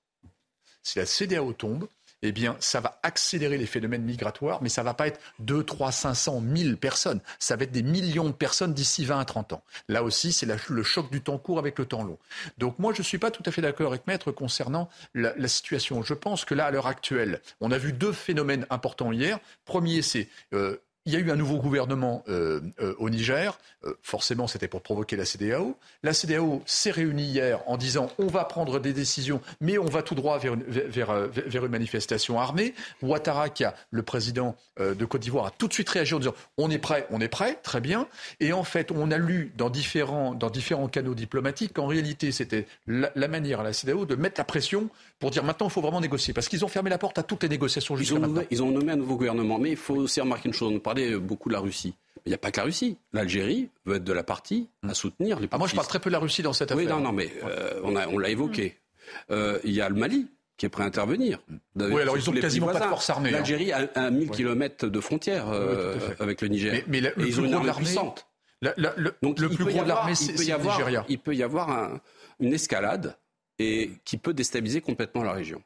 Speaker 16: si la CDAO tombe, eh bien, ça va accélérer les phénomènes migratoires, mais ça va pas être 2, 3, 500, 1000 personnes. Ça va être des millions de personnes d'ici 20 à 30 ans. Là aussi, c'est le choc du temps court avec le temps long. Donc, moi, je ne suis pas tout à fait d'accord avec Maître concernant la, la, situation. Je pense que là, à l'heure actuelle, on a vu deux phénomènes importants hier. Premier, c'est euh, il y a eu un nouveau gouvernement euh, euh, au Niger. Euh, forcément, c'était pour provoquer la CDAO. La CDAO s'est réunie hier en disant on va prendre des décisions, mais on va tout droit vers une, manifestation armée. Ouattara, qui le président de Côte d'Ivoire, a tout de suite réagi en disant on est prêt, on est prêt, très bien. Et en fait, on a lu dans différents, dans différents canaux diplomatiques qu'en réalité, c'était la, la, manière à la CDAO de mettre la pression pour dire maintenant, il faut vraiment négocier. Parce qu'ils ont fermé la porte à toutes les négociations jusqu'à
Speaker 19: ils
Speaker 16: maintenant.
Speaker 19: ils ont nommé un nouveau gouvernement. Mais il faut aussi remarquer une chose. On parlait beaucoup de la Russie. Mais il n'y a pas que la Russie. L'Algérie veut être de la partie à soutenir les
Speaker 16: ah, Moi, je parle très peu de la Russie dans cette affaire.
Speaker 19: Oui, non, non, mais euh, on, l'a évoqué. Euh, il y a le Mali qui est prêt à intervenir.
Speaker 16: Oui, alors ils ont quasiment pas de force armée.
Speaker 19: Hein. L'Algérie a, un 1000 km de frontière euh, avec le Niger.
Speaker 16: Mais, le, ils ont une armée puissante. Donc, le plus gros de l'armée, c'est le Nigeria.
Speaker 19: Il peut y avoir une escalade et qui peut déstabiliser complètement la région.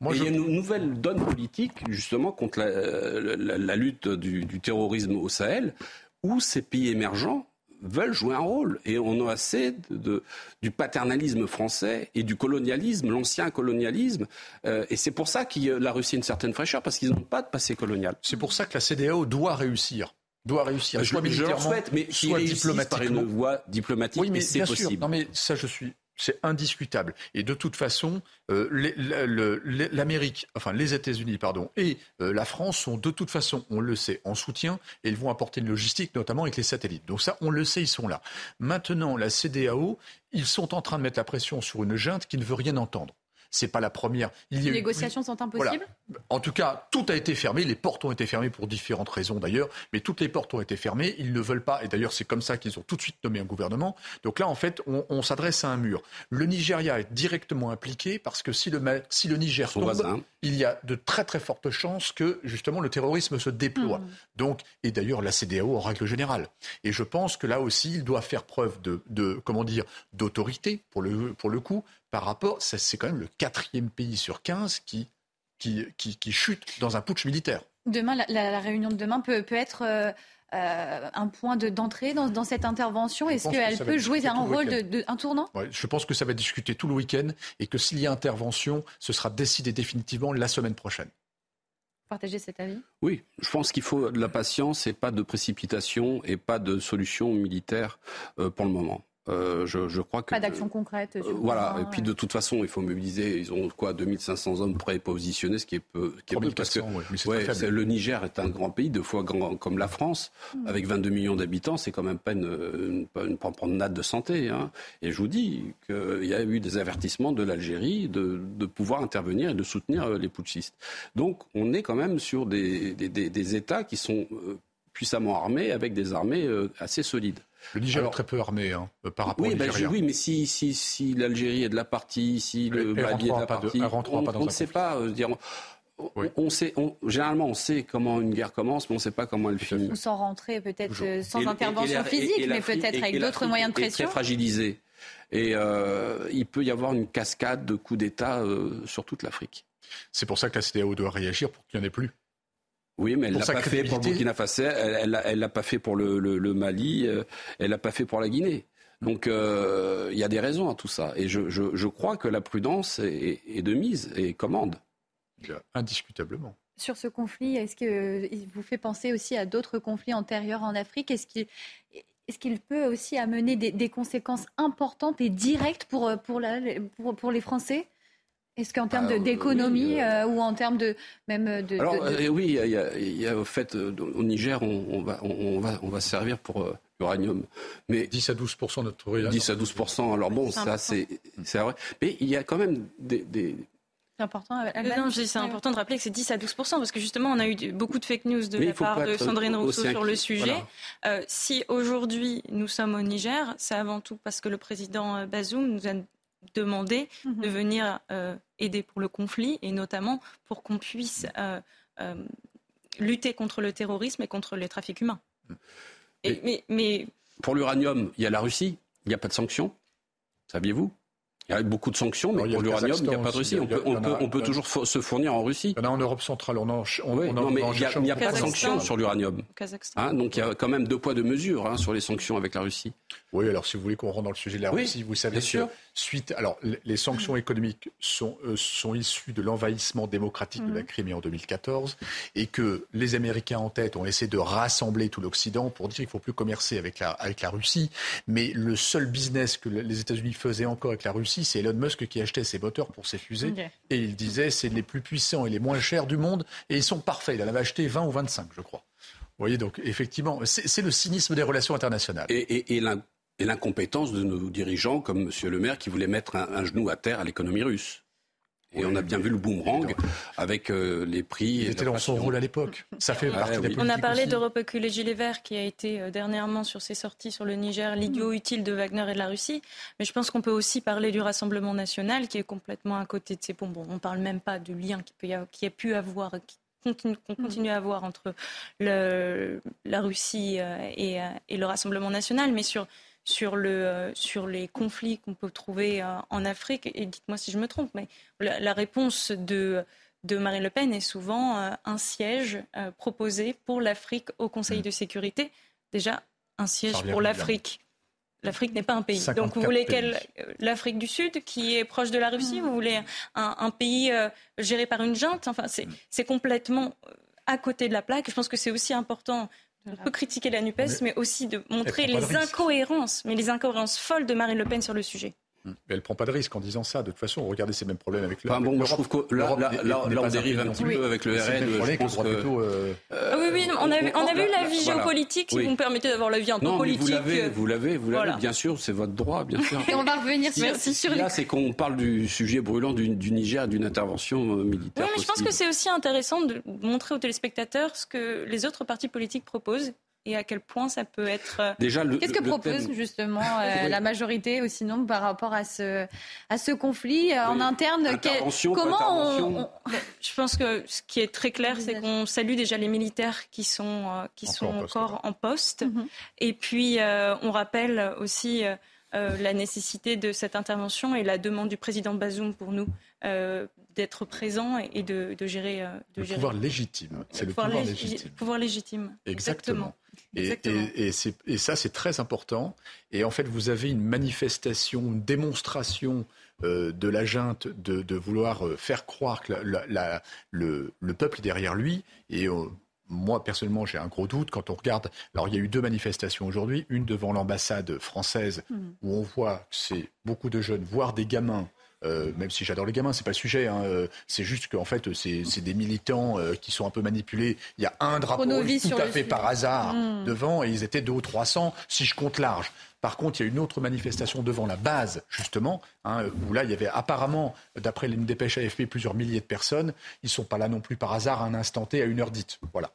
Speaker 19: Moi, Il y a une nouvelle donne politique, justement, contre la, lutte du, terrorisme au Sahel, où ces pays émergents veulent jouer un rôle. Et on a assez de, du paternalisme français et du colonialisme, l'ancien colonialisme. Euh, et c'est pour ça que la Russie a une certaine fraîcheur, parce qu'ils n'ont pas de passé colonial.
Speaker 16: C'est pour ça que la CDAO doit réussir doit réussir,
Speaker 19: soit je, militairement, je souhaite, mais soit diplomatiquement. Par une voie diplomatique,
Speaker 16: oui, mais
Speaker 19: c'est possible.
Speaker 16: Non, mais ça, je suis c'est indiscutable. Et de toute façon, euh, l'Amérique, enfin les États-Unis, pardon, et euh, la France sont de toute façon, on le sait, en soutien et ils vont apporter une logistique, notamment avec les satellites. Donc ça, on le sait, ils sont là. Maintenant, la CDAO, ils sont en train de mettre la pression sur une junte qui ne veut rien entendre. C'est pas la première.
Speaker 1: Les négociations sont impossibles
Speaker 16: En tout cas, tout a été fermé. Les portes ont été fermées pour différentes raisons d'ailleurs. Mais toutes les portes ont été fermées. Ils ne veulent pas. Et d'ailleurs, c'est comme ça qu'ils ont tout de suite nommé un gouvernement. Donc là, en fait, on, s'adresse à un mur. Le Nigeria est directement impliqué parce que si le, si le Niger tombe, il y a de très très fortes chances que justement le terrorisme se déploie. Mmh. Donc, et d'ailleurs, la CDAO en règle générale. Et je pense que là aussi, il doit faire preuve de, de comment dire, d'autorité pour le, pour le coup par rapport, c'est quand même le quatrième pays sur 15 qui, qui, qui, chute dans un putsch militaire.
Speaker 1: Demain, la, réunion de demain peut, peut être euh, euh, un point d'entrée dans, dans, cette intervention Est-ce qu'elle peut jouer un rôle de, un tournant?
Speaker 16: Je pense que ça va discuter tout le week-end et que s'il y a intervention, ce sera décidé définitivement la semaine prochaine.
Speaker 1: Partagez cet avis
Speaker 19: Oui, je pense qu'il faut de la patience et pas de précipitation et pas de solution militaire euh, pour le moment.
Speaker 1: Euh, je, crois que, pas d'action concrète.
Speaker 19: Euh, voilà. et puis de toute façon, il faut mobiliser. Ils ont quoi 2500 hommes prêts et positionnés, ce qui est peu. Qui est peu parce que le Niger est un grand pays, deux fois grand comme la France, hmm. avec 22 millions d'habitants. C'est quand même pas une, une, promenade de santé. Hein. Et je vous dis qu'il y a eu des avertissements de l'Algérie de, de, pouvoir intervenir et de soutenir euh, les putschistes. Donc on est quand même sur des, des, des, des États qui sont puissamment armés avec des armées assez solides.
Speaker 16: Le Niger est très peu armé hein, euh, par rapport
Speaker 19: oui,
Speaker 16: au
Speaker 19: ben, Nigeria. oui, mais si, si, si l'Algérie est de la partie, si le Mali est de la partie, on, ne sait pas. Euh, dire, on, sait, généralement, on sait comment une guerre commence, mais on ne sait pas comment elle finit.
Speaker 1: Sans rentrer, peut-être euh, sans intervention physique, mais peut-être avec d'autres moyens de pression.
Speaker 19: Est très fragilisé. Et il peut y avoir une cascade de coups d'État sur toute l'Afrique.
Speaker 16: C'est pour ça que la CDAO doit réagir pour qu'il n'y en ait plus.
Speaker 19: Oui, mais elle l'a pas fait pour le Burkina Faso, elle l'a pas fait pour le, Mali, euh, elle l'a pas fait pour la Guinée. Donc euh, il y a des raisons à tout ça. Et je, crois que la prudence est, de mise et commande.
Speaker 16: Indiscutablement.
Speaker 1: Sur ce conflit, est-ce qu'il vous fait penser aussi à d'autres conflits antérieurs en Afrique? Est-ce qu'il est peut aussi amener des, conséquences importantes et directes pour, pour, pour les Français? Est-ce qu'en termes ah, d'économie euh, ou en termes de même de.
Speaker 19: Alors euh, oui, il y, a, au fait euh, au Niger, on, va on, va on va servir pour l'uranium,
Speaker 16: mais 10 à 12 de notre uranium.
Speaker 19: 10 à 12 Alors bon, ça c'est c'est vrai, mais il y a quand même des,
Speaker 17: c'est important. c'est important de rappeler que c'est 10 à 12% parce que justement, on a eu beaucoup de fake news de la part de Sandrine Rousseau sur le sujet. si aujourd'hui nous sommes au Niger, c'est avant tout parce que le président Bazoum nous a demandé de mhm. venir aider pour le conflit et notamment pour qu'on puisse euh, euh, lutter contre le terrorisme et contre les trafics humains.
Speaker 19: mais, mais... Pour l'uranium, il y a la Russie, il n'y a pas de sanctions, saviez-vous? Il y a beaucoup de sanctions, mais pour l'uranium, il n'y a pas de Russie. On peut, toujours se fournir en Russie.
Speaker 16: Il y en a en Europe centrale. On en,
Speaker 19: non, mais il n'y a, pas de sanctions sur l'uranium. Hein, donc il y a quand même deux poids, deux mesures hein, sur les sanctions avec la Russie.
Speaker 16: Oui, alors si vous voulez qu'on rentre dans le sujet de la Russie, vous savez que suite, alors les sanctions économiques sont, euh, sont issues de l'envahissement démocratique de la mhm. Crimée en 2014 et que les Américains en tête ont essayé de rassembler tout l'Occident pour dire qu'il ne faut plus commercer avec la, avec la Russie. Mais le seul business que les États-Unis faisaient encore avec la Russie, c'est Elon Musk qui achetait ses moteurs pour ses fusées. Et il disait c'est les plus puissants et les moins chers du monde. Et ils sont parfaits. Il en avait acheté 20 ou 25, je crois. Vous voyez, donc effectivement, c'est le cynisme des relations internationales.
Speaker 19: Et, et, l'incompétence de nos dirigeants comme M. Le Maire qui voulait mettre un genou à terre à l'économie russe. Et on a bien vu le boomerang avec euh, les prix.
Speaker 16: Il était dans son rôle à l'époque. Ça fait partie des
Speaker 17: On a parlé d'Europe que les Gilets Verts qui a été euh, dernièrement sur ses sorties sur le Niger, l'idiot utile de Wagner et de la Russie. Mais je pense qu'on peut aussi parler du Rassemblement national qui est complètement à côté de ces bonbons. On ne parle même pas du lien qui, peut qui a pu avoir, qu'on continue, à avoir entre le, la Russie euh, et, et le Rassemblement national. Mais sur sur, le, euh, sur les conflits qu'on peut trouver euh, en Afrique. Et dites-moi si je me trompe, mais la, réponse de, de Marine Le Pen est souvent euh, un siège proposé pour l'Afrique au Conseil mm. de sécurité. Déjà, un siège pour l'Afrique. L'Afrique n'est pas un pays. Donc vous voulez quelle l'Afrique du Sud qui est proche de la Russie mm. Vous voulez un, pays géré par une junte? Enfin, mm. c'est complètement à côté de la plaque. Je pense que c'est aussi important on peut critiquer la NUPES, mais, aussi de montrer les incohérences, mais les incohérences folles de Marine Le Pen sur le sujet.
Speaker 16: Mais elle ne prend pas de risque en disant ça. De toute façon, regardez ces mêmes problèmes avec
Speaker 19: le. bon, je trouve que là, là, là, on dérive un petit peu avec le RN. Je pense que...
Speaker 17: Plutôt, euh... Euh, oui, oui, on a, on a vu la vision voilà. politique qui oui. vous permettait d'avoir la vie
Speaker 19: non,
Speaker 17: politique.
Speaker 19: vous l'avez, vous l'avez, vous l'avez, bien sûr, c'est votre droit, bien sûr. *laughs*
Speaker 1: Et on va revenir sur,
Speaker 19: Merci.
Speaker 1: sur
Speaker 19: Là, c'est qu'on parle du sujet brûlant du, du Niger, d'une intervention militaire.
Speaker 17: Oui, mais je pense que c'est aussi intéressant de montrer aux téléspectateurs ce que les autres partis politiques proposent et à quel point ça peut être. euh,
Speaker 19: Déjà,
Speaker 1: Qu'est-ce que propose thème... justement *laughs* euh, oui. la majorité ou sinon par rapport à ce, à ce conflit euh, oui. en interne
Speaker 19: quel...
Speaker 1: Comment on, on...
Speaker 17: Je pense que ce qui est très clair, c'est qu'on salue déjà les militaires qui sont, euh, qui encore sont en poste, encore en poste. Mm -hmm. Et puis, euh, on rappelle aussi euh, la nécessité de cette intervention et la demande du président Bazoum pour nous euh, d'être présent et de, de gérer. euh, De
Speaker 16: le
Speaker 17: gérer.
Speaker 16: pouvoir légitime. C'est le pouvoir,
Speaker 17: lég
Speaker 16: légitime.
Speaker 17: pouvoir légitime.
Speaker 16: Exactement. Et,
Speaker 17: Exactement.
Speaker 16: et, et, et, ça, c'est très important. Et en fait, vous avez une manifestation, une démonstration euh, de la junte de, de, vouloir euh, faire croire que la, la, le, le, peuple est derrière lui. Et euh, moi, personnellement, j'ai un gros doute quand on regarde. Alors, il y a eu deux manifestations aujourd'hui. Une devant l'ambassade française, mmh. où on voit que c'est beaucoup de jeunes, voire des gamins. Euh, même si j'adore les gamins, c'est pas le sujet. Hein. C'est juste qu'en fait, c'est des militants euh, qui sont un peu manipulés. Il y a un drapeau tout à fait par hasard mmh. devant, et ils étaient deux ou trois cents, si je compte large. Par contre, il y a une autre manifestation devant la base, justement, hein, où là, il y avait apparemment, d'après une dépêche AFP, plusieurs milliers de personnes. Ils ne sont pas là non plus par hasard à un instant T, à une heure dite. Voilà.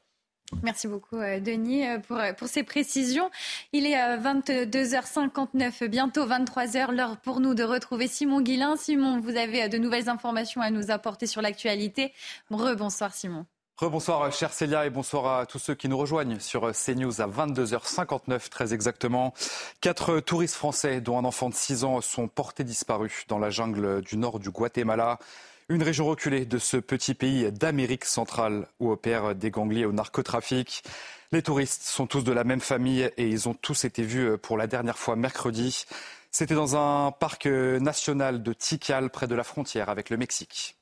Speaker 1: Merci beaucoup, Denis, pour, pour ces précisions. Il est 22h59, bientôt 23h, l'heure pour nous de retrouver Simon Guillain. Simon, vous avez de nouvelles informations à nous apporter sur l'actualité. Rebonsoir, Simon.
Speaker 2: Rebonsoir, chère Célia, et bonsoir à tous ceux qui nous rejoignent sur CNews à 22h59, très exactement. Quatre touristes français, dont un enfant de 6 ans, sont portés disparus dans la jungle du nord du Guatemala. Une région reculée de ce petit pays d'Amérique centrale où opèrent des gangliers au narcotrafic. Les touristes sont tous de la même famille et ils ont tous été vus pour la dernière fois mercredi. C'était dans un parc national de Tikal, près de la frontière avec le Mexique.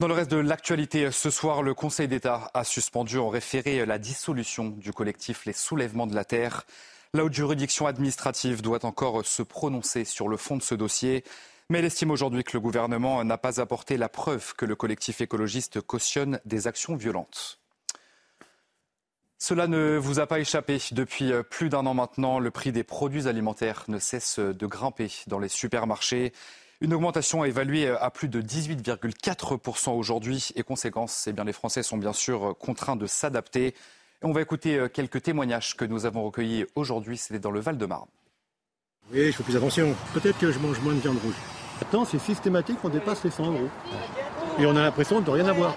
Speaker 2: Dans le reste de l'actualité, ce soir, le Conseil d'État a suspendu en référé la dissolution du collectif Les Soulèvements de la Terre. La haute juridiction administrative doit encore se prononcer sur le fond de ce dossier. Mais elle estime aujourd'hui que le gouvernement n'a pas apporté la preuve que le collectif écologiste cautionne des actions violentes. Cela ne vous a pas échappé. Depuis plus d'un an maintenant, le prix des produits alimentaires ne cesse de grimper dans les supermarchés. Une augmentation évaluée à plus de 18,4% aujourd'hui. Et conséquence, eh bien, les Français sont bien sûr contraints de s'adapter. On va écouter quelques témoignages que nous avons recueillis aujourd'hui. C'était dans le Val-de-Marne.
Speaker 21: Oui, je fais plus attention. Peut-être que je mange moins de viande rouge. Maintenant, c'est systématique, on dépasse les 100 euros. Et on a l'impression de rien avoir.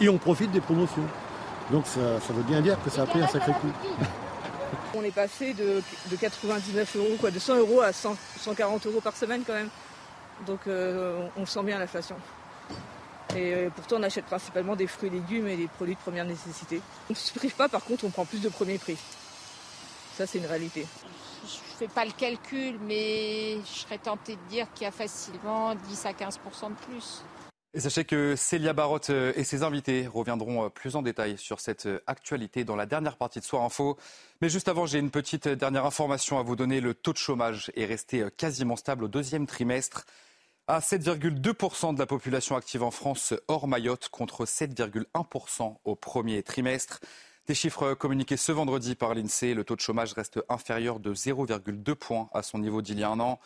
Speaker 21: Et on profite des promotions. Donc ça, ça, veut bien dire que ça a pris un sacré coup.
Speaker 22: On est passé de, de 99 euros, quoi, de 100 euros à 100, 140 euros par semaine quand même. Donc euh, on sent bien l'inflation. Et euh, pourtant on achète principalement des fruits et légumes et des produits de première nécessité. On ne se prive pas, par contre on prend plus de premier prix. Ça c'est une réalité
Speaker 23: je ne fais pas le calcul, mais je serais tentée de dire qu'il y a facilement 10 à 15% de plus.
Speaker 2: Sachez que Célia Barotte et ses invités reviendront plus en détail sur cette actualité dans la dernière partie de Soir Info. Mais juste avant, j'ai une petite dernière information à vous donner. Le taux de chômage est resté quasiment stable au deuxième trimestre à 7,2% de la population active en France hors Mayotte contre 7,1% au premier trimestre. Des chiffres communiqués ce vendredi par l'INSEE, le taux de chômage reste inférieur de 0,2 points à son niveau d'il y a un an.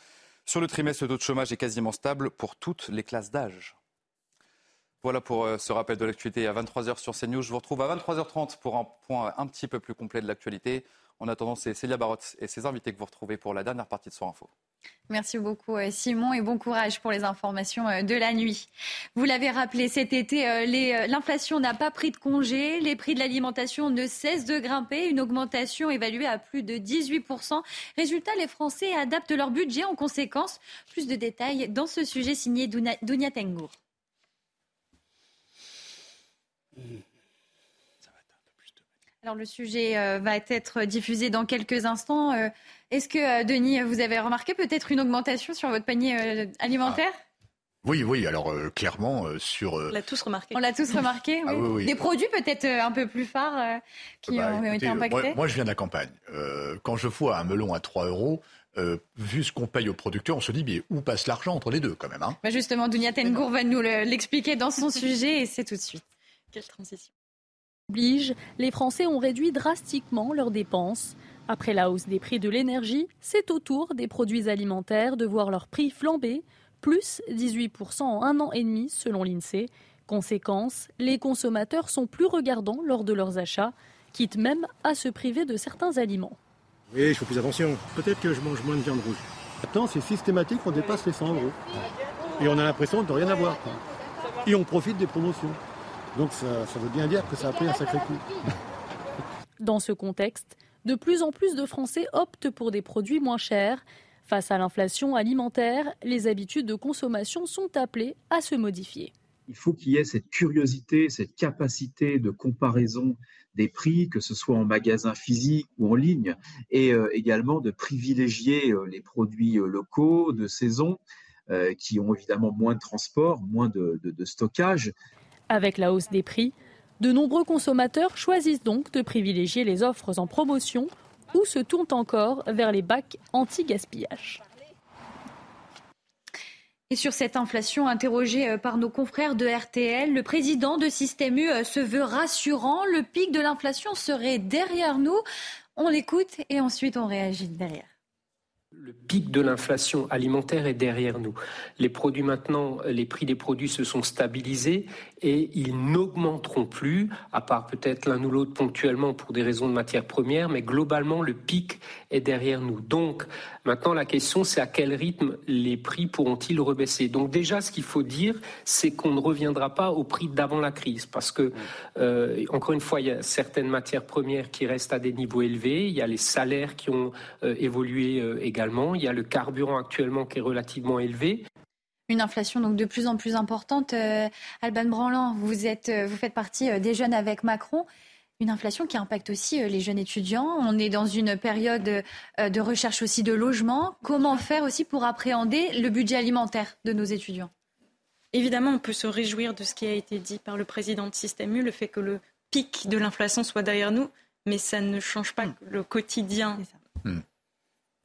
Speaker 2: Sur le trimestre, le taux de chômage est quasiment stable pour toutes les classes d'âge. Voilà pour ce rappel de l'actualité à 23h sur CNews. Je vous retrouve à 23h30 pour un point un petit peu plus complet de l'actualité. En attendant, c'est Célia Barotte et ses invités que vous retrouvez pour la dernière partie de Soir Info.
Speaker 1: Merci beaucoup Simon et bon courage pour les informations de la nuit. Vous l'avez rappelé, cet été, l'inflation n'a pas pris de congé. Les prix de l'alimentation ne cessent de grimper, une augmentation évaluée à plus de 18%. Résultat, les Français adaptent leur budget en conséquence. Plus de détails dans ce sujet signé Dounia Tengour. Alors le sujet euh, va être diffusé dans quelques instants. Euh, Est-ce que, euh, Denis, vous avez remarqué peut-être une augmentation sur votre panier euh, alimentaire
Speaker 16: ah. Oui, oui, alors clairement sur...
Speaker 17: On l'a tous remarqué.
Speaker 1: On l'a tous remarqué, oui. Ah, oui, oui. Des produits peut-être un peu plus phares qui
Speaker 16: bah,
Speaker 1: ont
Speaker 16: écoutez,
Speaker 1: été impactés
Speaker 16: moi, moi, je viens de la campagne. quand je vois un melon à 3 euros, euh, vu ce qu'on paye aux producteurs, on se dit, mais où passe l'argent entre les deux quand même hein?
Speaker 1: Bah Justement, Dunia Tengour va nous l'expliquer dans son sujet et c'est tout de suite. Quelle transition
Speaker 27: oblige, les Français ont réduit drastiquement leurs dépenses. Après la hausse des prix de l'énergie, c'est au tour des produits alimentaires de voir leur prix flamber, plus 18% en un an et demi selon l'INSEE. Conséquence, les consommateurs sont plus regardants lors de leurs achats, quitte même à se priver de certains aliments.
Speaker 21: Oui, je fais plus attention. Peut-être que je mange moins de viande rouge. Maintenant, c'est systématique, on dépasse les 100 euros. Et on a l'impression de rien avoir. Et on profite des promotions. Donc ça, veut bien dire que ça a pris un sacré coup.
Speaker 27: Dans ce contexte, de plus en plus de Français optent pour des produits moins chers. Face à l'inflation alimentaire, les habitudes de consommation sont appelées à se modifier.
Speaker 28: Il faut qu'il y ait cette curiosité, cette capacité de comparaison des prix, que ce soit en magasin physique ou en ligne, et euh, également de privilégier euh, les produits euh, locaux, de saison, qui ont évidemment moins de transport, moins de stockage.
Speaker 27: Avec la hausse des prix, de nombreux consommateurs choisissent donc de privilégier les offres en promotion ou se tournent encore vers les bacs anti-gaspillage.
Speaker 1: Et sur cette inflation interrogée euh, par nos confrères de RTL, le président de Système U euh, se veut rassurant. Le pic de l'inflation serait derrière nous. On l'écoute et ensuite on réagit derrière.
Speaker 29: Le pic de l'inflation alimentaire est derrière nous. Les produits maintenant, les prix des produits se sont stabilisés et ils n'augmenteront plus, à part peut-être l'un ou l'autre ponctuellement pour des raisons de matières premières, mais globalement le pic est derrière nous. Donc maintenant la question c'est à quel rythme les prix pourront-ils rebaisser? Donc déjà ce qu'il faut dire c'est qu'on ne reviendra pas au prix d'avant la crise parce que euh, encore une fois il y a certaines matières premières qui restent à des niveaux élevés, il y a les salaires qui ont euh, évolué euh, également il y a le carburant actuellement qui est relativement élevé.
Speaker 1: Une inflation de plus en plus importante. Alban Branlan, vous, faites partie des jeunes avec Macron. Une inflation qui impacte aussi les jeunes étudiants. On est dans une période de recherche aussi de logement. Comment faire aussi pour appréhender le budget alimentaire de nos étudiants?
Speaker 17: Évidemment, on peut se réjouir de ce qui a été dit par le président de Système U, le fait que le pic de l'inflation soit derrière nous, mais ça ne change pas le quotidien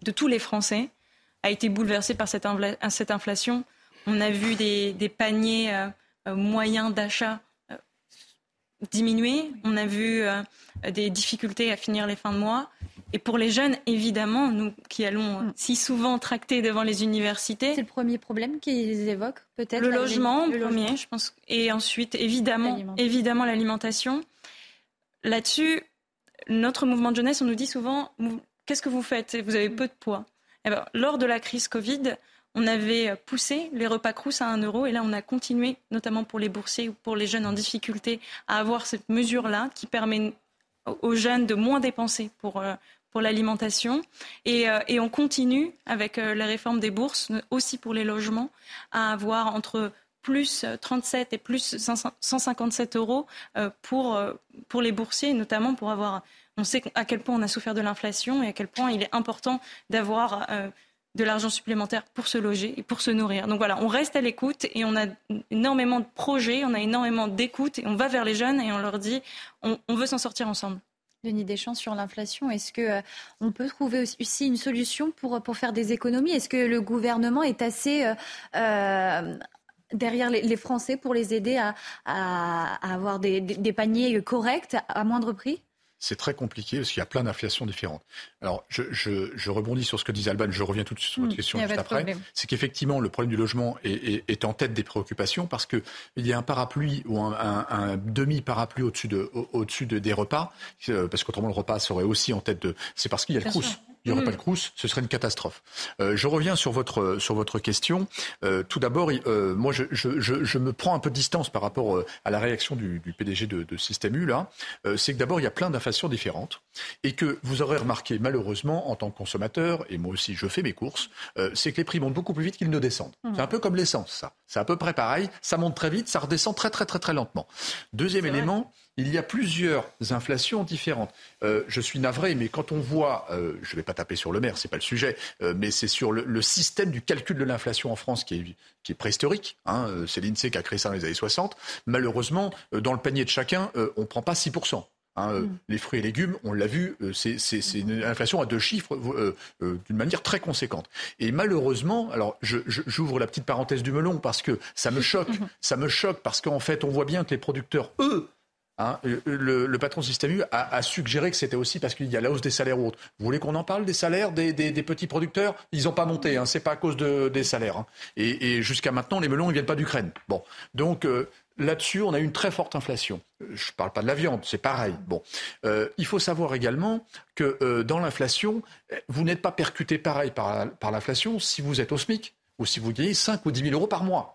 Speaker 17: de tous les Français a été bouleversé par cette, inflation. On a vu des, paniers euh, euh, moyens d'achat euh, diminuer. On a vu des difficultés à finir les fins de mois. Et pour les jeunes, évidemment, nous qui allons mm. si souvent tracter devant les universités.
Speaker 1: C'est le premier problème qu'ils évoquent, peut-être?
Speaker 17: Le logement, le premier, je pense. Et ensuite, évidemment, évidemment l'alimentation. Là-dessus, notre mouvement de jeunesse, on nous dit souvent Qu'est-ce que vous faites? Vous avez peu de poids. Eh ben, lors de la crise Covid, on avait poussé les repas crous à 1 euro et là on a continué, notamment pour les boursiers ou pour les jeunes en difficulté, à avoir cette mesure-là qui permet aux jeunes de moins dépenser pour, euh, pour l'alimentation. Et, euh, et, on continue avec euh, la réforme des bourses, aussi pour les logements, à avoir entre plus 37 et plus 157 euros pour, pour les boursiers, notamment pour avoir on sait à quel point on a souffert de l'inflation et à quel point il est important d'avoir de l'argent supplémentaire pour se loger et pour se nourrir. Donc voilà, on reste à l'écoute et on a énormément de projets, on a énormément d'écoute et on va vers les jeunes et on leur dit on, veut s'en sortir ensemble.
Speaker 1: Denis Deschamps sur l'inflation, est-ce que euh, on peut trouver aussi une solution pour, pour faire des économies? Est-ce que le gouvernement est assez euh, derrière les, Français pour les aider à, avoir des, paniers corrects à moindre prix?
Speaker 16: C'est très compliqué parce qu'il y a plein d'inflations différentes. Alors, je, rebondis sur ce que disait Alban, je reviens tout de suite sur votre hmm, question juste après. C'est qu'effectivement, le problème du logement est, en tête des préoccupations parce qu'il y a un parapluie ou un, demi-parapluie au-dessus de, au, des repas, euh, parce qu'autrement, le repas serait aussi en tête de. C'est parce qu'il y a le Crous il n'y aurait pas de Crous, ce serait une catastrophe. Euh, je reviens sur votre, sur votre question. Euh, tout d'abord, euh, moi, je, je, je, me prends un peu de distance par rapport à la réaction du, du PDG de, de Système U, là. c'est que d'abord, il y a plein d'inflations différentes et que vous aurez remarqué, malheureusement, en tant que consommateur, et moi aussi, je fais mes courses, c'est que les prix montent beaucoup plus vite qu'ils ne descendent. Mmh. C'est un peu comme l'essence, ça. C'est à peu près pareil. Ça monte très vite, ça redescend très, très, très, très lentement. Deuxième élément, il y a plusieurs inflations différentes. Euh, je suis navré, mais quand on voit, euh, je ne vais pas taper sur le maire, c'est pas le sujet, euh, mais c'est sur le, système du calcul de l'inflation en France qui est, qui est préhistorique. Hein, c'est l'INSEE qui a créé ça dans les années 60. Malheureusement, dans le panier de chacun, on ne prend pas 6%. Hein, euh, mm. Les fruits et légumes, on l'a vu, euh, c'est une inflation à deux chiffres euh, d'une manière très conséquente. Et malheureusement, alors j'ouvre la petite parenthèse du melon parce que ça me *laughs* choque, ça me choque parce qu'en fait on voit bien que les producteurs, eux, Hein, le, patron de Système U a, suggéré que c'était aussi parce qu'il y a la hausse des salaires ou autre. Vous voulez qu'on en parle des salaires des, petits producteurs? Ils n'ont pas monté, hein, c'est pas à cause des salaires. Hein. Et, jusqu'à maintenant, les melons ne viennent pas d'Ukraine. Bon, donc Là-dessus, on a une très forte inflation. Je ne parle pas de la viande, c'est pareil. Bon, euh, il faut savoir également que euh, dans l'inflation, vous n'êtes pas percuté pareil par, par l'inflation si vous êtes au SMIC ou si vous gagnez 5 ou 10 000 euros par mois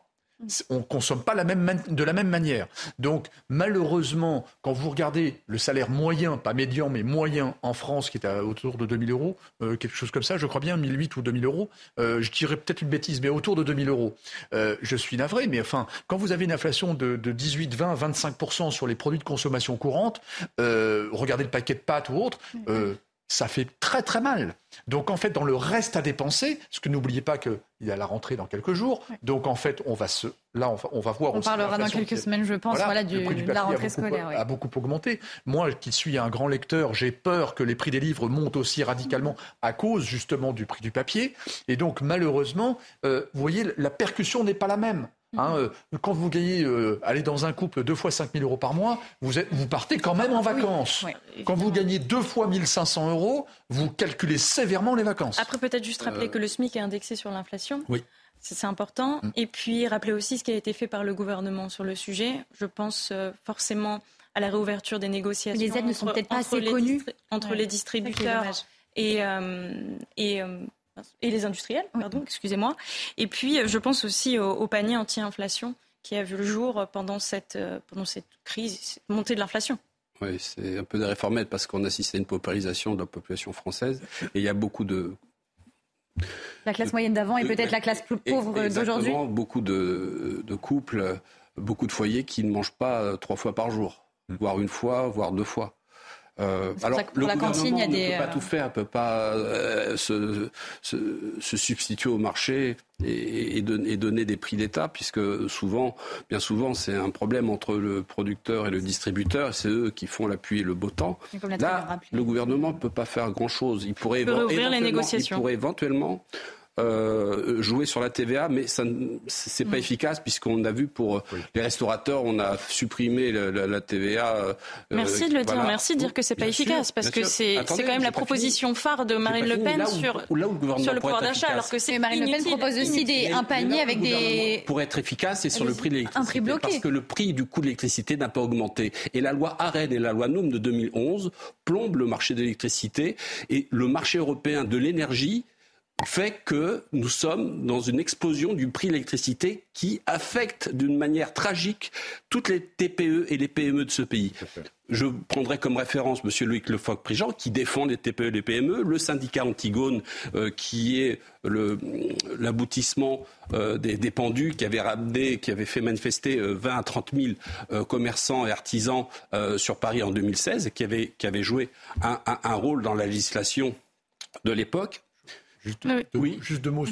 Speaker 16: on ne consomme pas de la même manière. Donc malheureusement, quand vous regardez le salaire moyen, pas médian, mais moyen en France, qui est à autour de 2000 euros, euh, quelque chose comme ça, je crois bien 1008 ou 2000 euros, euh, je dirais peut-être une bêtise, mais autour de 2000 euros. Euh, je suis navré, mais enfin, quand vous avez une inflation de, 18, 20, 25% sur les produits de consommation courante, regardez le paquet de pâtes ou autre, ça fait très très mal. Donc en fait, dans le reste à dépenser, parce que n'oubliez pas qu'il y a la rentrée dans quelques jours, donc en fait, on va se, là, on va, on va voir.
Speaker 1: On parlera dans quelques semaines, je pense, voilà, du, de la rentrée scolaire.
Speaker 16: A beaucoup augmenté. Moi, qui suis un grand lecteur, j'ai peur que les prix des livres montent aussi radicalement à cause justement du prix du papier. Et donc malheureusement, euh, vous voyez, la percussion n'est pas la même. Hein, euh, quand vous gagnez, euh, aller dans un couple deux fois 5 000 euros par mois, vous, êtes, vous partez quand même en vacances. quand vous gagnez deux fois 1 500 euros, vous calculez sévèrement les vacances.
Speaker 17: Après, peut-être juste rappeler euh. que le SMIC est indexé sur l'inflation. Oui. C'est important. Mm. Et puis, rappeler aussi ce qui a été fait par le gouvernement sur le sujet. Je pense forcément à la réouverture des négociations.
Speaker 1: Les aides ne sont peut-être pas assez connues.
Speaker 17: Entre les distributeurs et, et et les industriels, pardon, excusez-moi. Et puis, je pense aussi au, panier anti-inflation qui a vu le jour pendant cette, euh, pendant cette crise, cette montée de l'inflation.
Speaker 19: Oui, c'est un peu des réformettes parce qu'on assiste à une paupérisation de la population française et il y a beaucoup de...
Speaker 1: La classe moyenne d'avant et peut-être la classe plus pauvre d'aujourd'hui
Speaker 19: Beaucoup de, de couples, beaucoup de foyers qui ne mangent pas euh, trois fois par jour, voire une fois, voire deux fois.
Speaker 1: Euh, alors, le la cantine, il y a des...
Speaker 19: ne peut pas tout faire, ne peut pas euh, se, substituer au marché et, donner des prix d'État, puisque souvent, bien souvent, c'est un problème entre le producteur et le distributeur. C'est eux qui font l'appui et le beau temps. Là, le gouvernement ne peut pas faire grand-chose. Il pourrait,
Speaker 17: les négociations.
Speaker 19: Il pourrait éventuellement euh, jouer sur la TVA, mais ça c'est pas mm. efficace puisqu'on a vu pour euh, les restaurateurs, on a supprimé la, TVA.
Speaker 17: Euh, merci de le dire, merci de dire que c'est pas efficace parce que c'est quand même la proposition phare de Marine Le Pen sur, sur le pouvoir d'achat, alors que c'est
Speaker 1: Marine Le Pen propose aussi des, un panier avec des
Speaker 19: pour être efficace, c'est sur le prix de l'électricité, parce que le prix du coût de l'électricité n'a pas augmenté. Et la loi Arène et la loi Noum de 2011 plombent le marché de l'électricité et le marché européen de l'énergie fait que nous sommes dans une explosion du prix de l'électricité qui affecte d'une manière tragique toutes les TPE et les PME de ce pays. Je prendrai comme référence M. Loïc Lefoc-Prigent, qui défend les TPE et les PME, le syndicat Antigone, euh, qui est l'aboutissement euh, des, pendus, qui avait ramené, qui avait fait manifester 20 euh, à 30 000 commerçants et artisans sur Paris en 2016, et qui avait, qui avait joué un rôle dans la législation de l'époque.
Speaker 16: Juste, oui. juste deux mots.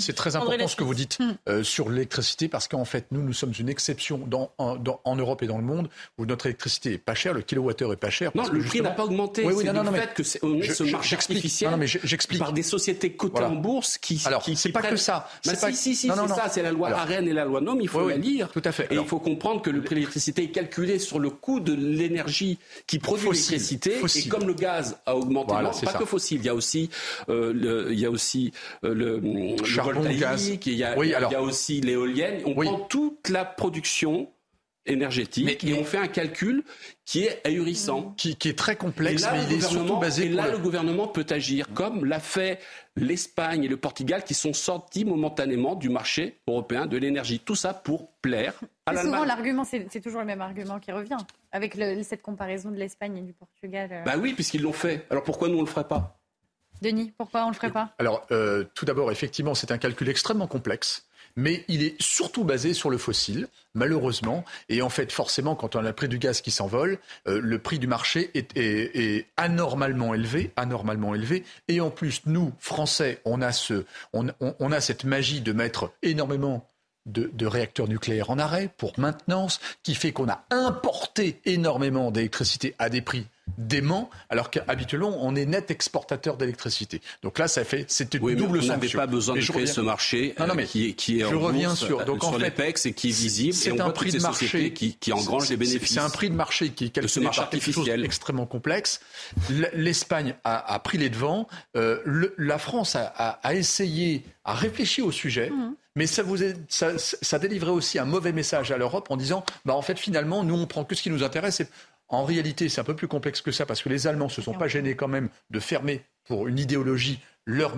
Speaker 16: C'est très important ce que vous dites euh, sur l'électricité parce qu'en fait, nous, nous sommes une exception dans, en, Europe et dans le monde où notre électricité est pas chère, le kilowattheure est pas cher.
Speaker 19: Non, le prix n'a pas augmenté. Oui, oui, non, non, le fait que c'est ce marché artificiel
Speaker 16: mais j'explique
Speaker 19: par des sociétés cotées en bourse qui.
Speaker 16: Alors, c'est pas que ça.
Speaker 19: Bah, si, si, si, c'est ça. C'est la loi Arène et la loi NOM. Il faut la lire.
Speaker 16: Tout à fait.
Speaker 19: Et il faut comprendre que le prix de l'électricité est calculé sur le coût de l'énergie qui produit l'électricité. Et comme le gaz a augmenté, pas que fossile, il y a aussi euh, il y a aussi euh, le, charbon, le gaz. Il y a, il y a aussi l'éolienne. On prend toute la production énergétique et on fait un calcul qui est ahurissant.
Speaker 16: Qui, est très complexe, mais il est surtout basé...
Speaker 19: Et là, le gouvernement peut agir, comme l'a fait l'Espagne et le Portugal, qui sont sortis momentanément du marché européen de l'énergie. Tout ça pour plaire à l'Allemagne.
Speaker 1: Souvent, l'argument, c'est toujours le même argument qui revient, avec cette comparaison de l'Espagne et du Portugal.
Speaker 19: Euh. Bah oui, puisqu'ils l'ont fait. Alors pourquoi nous, on ne le ferait pas?
Speaker 1: Denis, pourquoi on ne le ferait pas?
Speaker 16: Alors, euh, tout d'abord, effectivement, c'est un calcul extrêmement complexe mais il est surtout basé sur le fossile, malheureusement. Et en fait, forcément, quand on a le prix du gaz qui s'envole, euh, le prix du marché est, anormalement élevé, anormalement élevé. Et en plus, nous, Français, on a, ce, on a cette magie de mettre énormément de, réacteurs nucléaires en arrêt pour maintenance, qui fait qu'on a importé énormément d'électricité à des prix dément, alors qu'habituellement, on est net exportateur d'électricité. Donc là, ça fait, c'est une double sanction. On
Speaker 19: n'avait pas besoin de créer ce marché non, non, mais qui, est, qui est
Speaker 16: je reviens sur,
Speaker 19: donc en fait, et qui est visible.
Speaker 16: C'est un prix de marché
Speaker 19: qui, qui engrange des bénéfices.
Speaker 16: C'est un prix de marché qui est calculé ce marché artificiel. extrêmement complexe. L'Espagne a, a, pris les devants. Euh, le, la France a, a, a, essayé, a réfléchi au sujet. Mmh. Mais ça, vous est, ça, ça, délivrait aussi un mauvais message à l'Europe en disant, bah en fait finalement, nous on prend que ce qui nous intéresse. En réalité, c'est un peu plus complexe que ça parce que les Allemands ne se sont pas gênés quand même de fermer pour une idéologie leur,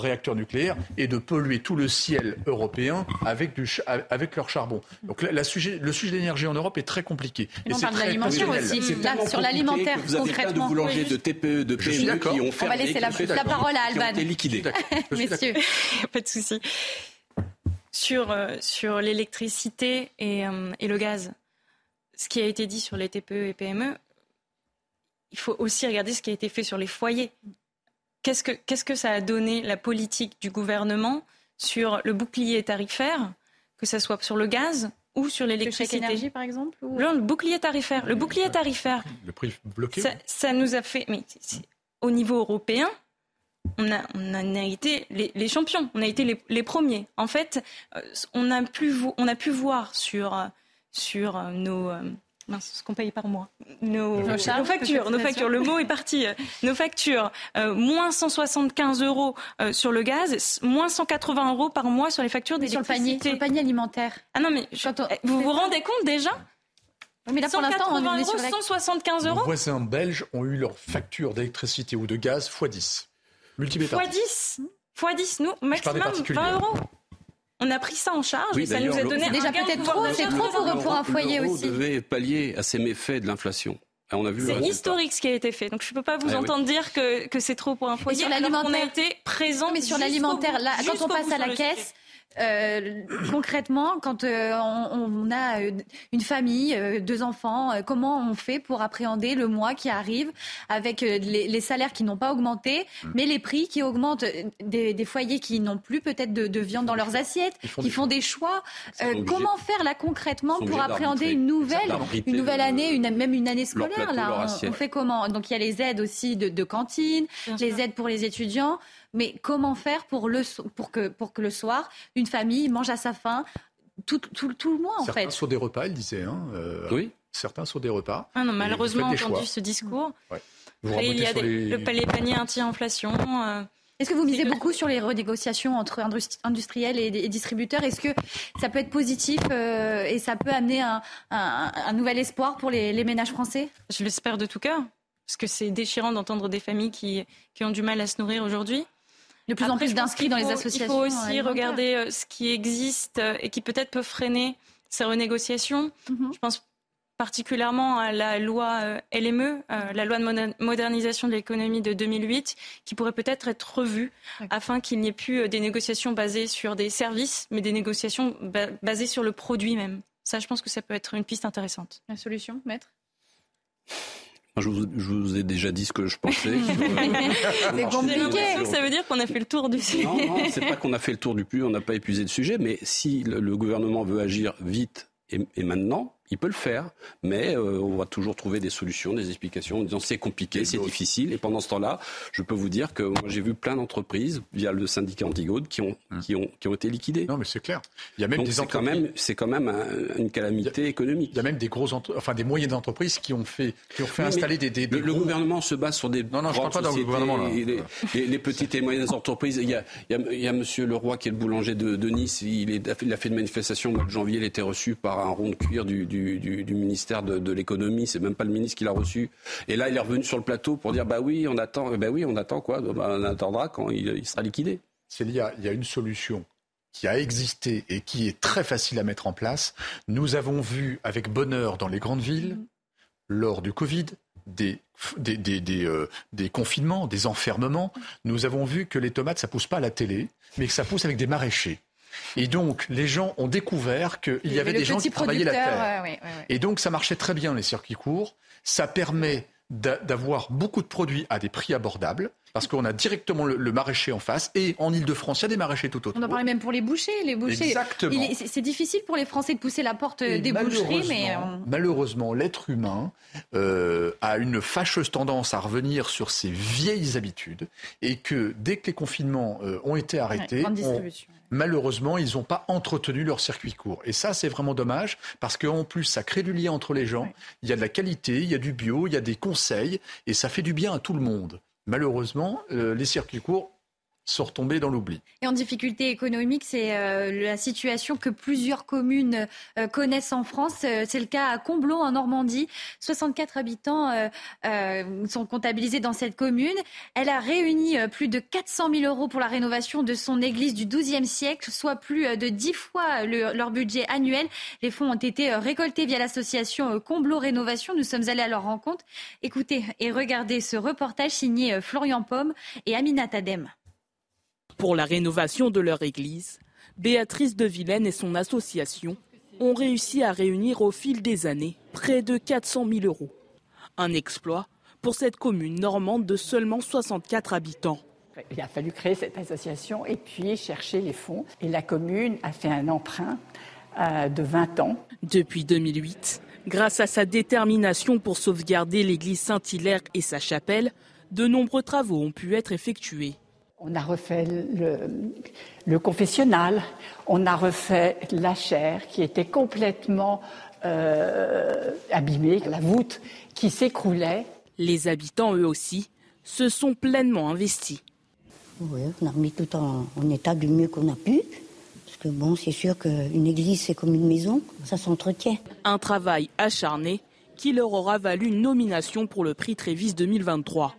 Speaker 16: réacteur nucléaire et de polluer tout le ciel européen avec, du, avec leur charbon. Donc la, sujet, le sujet de l'énergie en Europe est très compliqué.
Speaker 1: Et, on parle de aussi. sur l'alimentaire,
Speaker 19: vous avez plein de boulangers, de TPE, de PME qui ont fermé. On
Speaker 1: va laisser la, la parole à Alban.
Speaker 19: liquidés.
Speaker 1: Messieurs, *laughs*
Speaker 17: pas de souci. Sur, euh, sur l'électricité et, euh, et le gaz, ce qui a été dit sur les TPE et PME, il faut aussi regarder ce qui a été fait sur les foyers. Qu'est-ce que, qu'est-ce que ça a donné la politique du gouvernement sur le bouclier tarifaire, que ce soit sur le gaz ou sur l'électricité?
Speaker 1: énergie, par exemple
Speaker 17: Le bouclier tarifaire. Le bouclier tarifaire.
Speaker 16: Le prix bloqué
Speaker 17: Ça, nous a fait. Mais au niveau européen, on a, on a été les, champions, on a été les, les premiers. En fait, euh, on a pu, on a pu voir sur sur euh, nos euh, ce qu'on paye par mois. Nos, factures, nos factures. Le mot est parti. Nos factures, euh, moins 175 euros sur le gaz, moins 180 euros par mois sur les factures d'électricité.
Speaker 1: Sur le panier, sur le panier alimentaire.
Speaker 17: Ah non, mais vous vous rendez compte déjà?
Speaker 1: Mais là, pour l'instant, on est sur
Speaker 17: 175 euros.
Speaker 16: Nos voisins belges ont eu leur facture d'électricité ou de gaz x 10.
Speaker 17: X 10 x 10, nous, maximum 20 euros. On a pris ça en charge et ça nous a donné
Speaker 1: déjà peut-être trop, c'est trop pour, un foyer aussi.
Speaker 19: On devait pallier à ces méfaits de l'inflation.
Speaker 17: C'est historique ce qui a été fait. Donc je ne peux pas vous ah entendre dire que, que c'est trop pour un foyer. sur l'alimentaire, on a été présent.
Speaker 1: Mais sur l'alimentaire, là, quand on passe à la caisse, euh, concrètement, quand euh, on, a euh, une famille, deux enfants, comment on fait pour appréhender le mois qui arrive avec les, salaires qui n'ont pas augmenté, mm. mais les prix qui augmentent, des, foyers qui n'ont plus peut-être de, viande dans leurs assiettes, qui font des choix. comment faire là concrètement pour appréhender une nouvelle, une nouvelle année, une, même une année scolaire là on, fait comment? Donc il y a les aides aussi de, de cantine, les aides pour les étudiants. Mais comment faire pour, le, pour, que, pour que le soir, une famille mange à sa faim tout, tout, tout le mois, en
Speaker 16: Certains
Speaker 1: fait?
Speaker 16: sur des repas, il disait. Hein,
Speaker 19: euh, oui.
Speaker 16: Certains sur des repas.
Speaker 17: Ah non, malheureusement, entendu ce discours. Après, il y a le, les paniers anti-inflation. Euh.
Speaker 1: Est-ce que vous misez beaucoup sur les renégociations entre industriels et, distributeurs? Est-ce que ça peut être positif euh, et ça peut amener un, un, nouvel espoir pour les, les ménages français?
Speaker 17: Je l'espère de tout cœur, parce que c'est déchirant d'entendre des familles qui, qui ont du mal à se nourrir aujourd'hui
Speaker 1: de plus en plus d'inscrits dans les associations.
Speaker 17: Il faut aussi regarder euh, ce qui existe euh, et qui peut-être peut freiner ces renégociations. Mhm. Je pense particulièrement à la loi euh, LME, la loi de modernisation de l'économie de 2008, qui pourrait peut-être être revue afin qu'il n'y ait plus des négociations basées sur des services, mais des négociations basées sur le produit même. Ça, je pense que ça peut être une piste intéressante.
Speaker 1: La solution, maître?
Speaker 19: Je vous, ai déjà dit ce que je pensais. *laughs*
Speaker 17: c'est compliqué. Ça veut dire qu'on a fait le tour du sujet.
Speaker 19: Non, non c'est pas qu'on a fait le tour du puits, on n'a pas épuisé le sujet, mais si le, gouvernement veut agir vite et maintenant, il peut le faire, mais euh, on va toujours trouver des solutions, des explications en disant c'est compliqué, c'est difficile. Et pendant ce temps-là, je peux vous dire que moi j'ai vu plein d'entreprises via le syndicat Antigode qui ont, hum. qui ont, qui ont été liquidées.
Speaker 16: Non, mais c'est clair. Il y a même des
Speaker 19: c'est quand même, c'est quand même une calamité économique.
Speaker 16: Il y a même des grosses, enfin des moyennes entreprises qui ont fait, qui ont fait installer des, des,
Speaker 19: le, gouvernement se base sur des.
Speaker 16: Non, non, je parle pas dans le gouvernement là.
Speaker 19: Les, petites et moyennes entreprises. Il y a, il y a, Monsieur Leroy qui est le boulanger de, de Nice. Il, est, il, a fait une manifestation au mois de janvier. Il était reçu par un rond de cuir du, du, du, ministère de, l'économie, c'est même pas le ministre qui l'a reçu. Et là, il est revenu sur le plateau pour dire bah oui, on attend. Bah oui, on attend quoi? Bah, On attendra quand il, sera liquidé.
Speaker 16: il y a une solution qui a existé et qui est très facile à mettre en place. Nous avons vu avec bonheur dans les grandes villes, lors du Covid, des, des, euh, des, confinements, des enfermements, nous avons vu que les tomates, ça pousse pas à la télé, mais que ça pousse avec des maraîchers. Et donc, les gens ont découvert qu'il y avait des gens qui travaillaient la terre. Et donc, ça marchait très bien, les circuits courts. Ça permet d'avoir beaucoup de produits à des prix abordables. parce qu'on a directement le, maraîcher en face. Et en Ile-de-France, il y a des maraîchers tout autour.
Speaker 1: On en parlait même pour les bouchers. Les bouchers.
Speaker 16: Exactement.
Speaker 1: C'est difficile pour les Français de pousser la porte des boucheries, mais.
Speaker 16: Malheureusement, l'être humain euh, a une fâcheuse tendance à revenir sur ses vieilles habitudes et que dès que les confinements euh, ont été arrêtés, malheureusement, ils n'ont pas entretenu leur circuit court. Et ça, c'est vraiment dommage parce qu'en plus, ça crée du lien entre les gens. Il y a de la qualité, il y a du bio, il y a des conseils et ça fait du bien à tout le monde. Malheureusement, euh, les circuits courts sont retombés dans l'oubli.
Speaker 1: Et en difficulté économique, c'est euh, la situation que plusieurs communes euh, connaissent en France. Euh, c'est le cas à Combloux, en Normandie. 64 habitants sont comptabilisés dans cette commune. Elle a réuni plus de 400 000 euros pour la rénovation de son église du XIIe siècle, soit plus de 10 fois leur budget annuel. Les fonds ont été récoltés via l'association Combloux Rénovation. Nous sommes allés à leur rencontre. Écoutez et regardez ce reportage signé Florian Pomme et Aminat Adem.
Speaker 8: Pour la rénovation de leur église, Béatrice de Vilaine et son association ont réussi à réunir au fil des années près de 400 000 euros. Un exploit pour cette commune normande de seulement 64 habitants.
Speaker 9: Il a fallu créer cette association et puis chercher les fonds. Et la commune a fait un emprunt euh, de 20 ans.
Speaker 8: Depuis 2008, grâce à sa détermination pour sauvegarder l'église Saint-Hilaire et sa chapelle, de nombreux travaux ont pu être effectués.
Speaker 9: On a refait le, confessionnal, on a refait la chaire qui était complètement euh, abîmée, la voûte qui s'écroulait.
Speaker 8: Les habitants, eux aussi, se sont pleinement investis.
Speaker 30: Oui, on a remis tout en, état du mieux qu'on a pu. Parce que bon, c'est sûr qu'une église, c'est comme une maison, ça s'entretient.
Speaker 8: Un travail acharné qui leur aura valu une nomination pour le prix Trévis 2023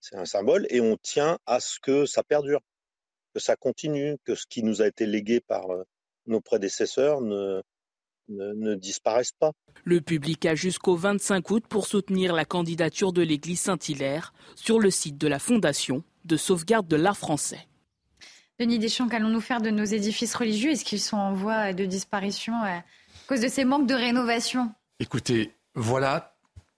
Speaker 31: c'est un symbole, et on tient à ce que ça perdure, que ça continue, que ce qui nous a été légué par euh, nos prédécesseurs ne, ne, disparaisse pas.
Speaker 8: Le public a jusqu'au 25 août pour soutenir la candidature de l'église Saint-Hilaire sur le site de la Fondation de sauvegarde de l'art français.
Speaker 1: Denis Deschamps, qu'allons-nous faire de nos édifices religieux? Est-ce qu'ils sont en voie de disparition euh, à cause de ces manques de rénovation?
Speaker 16: Écoutez, voilà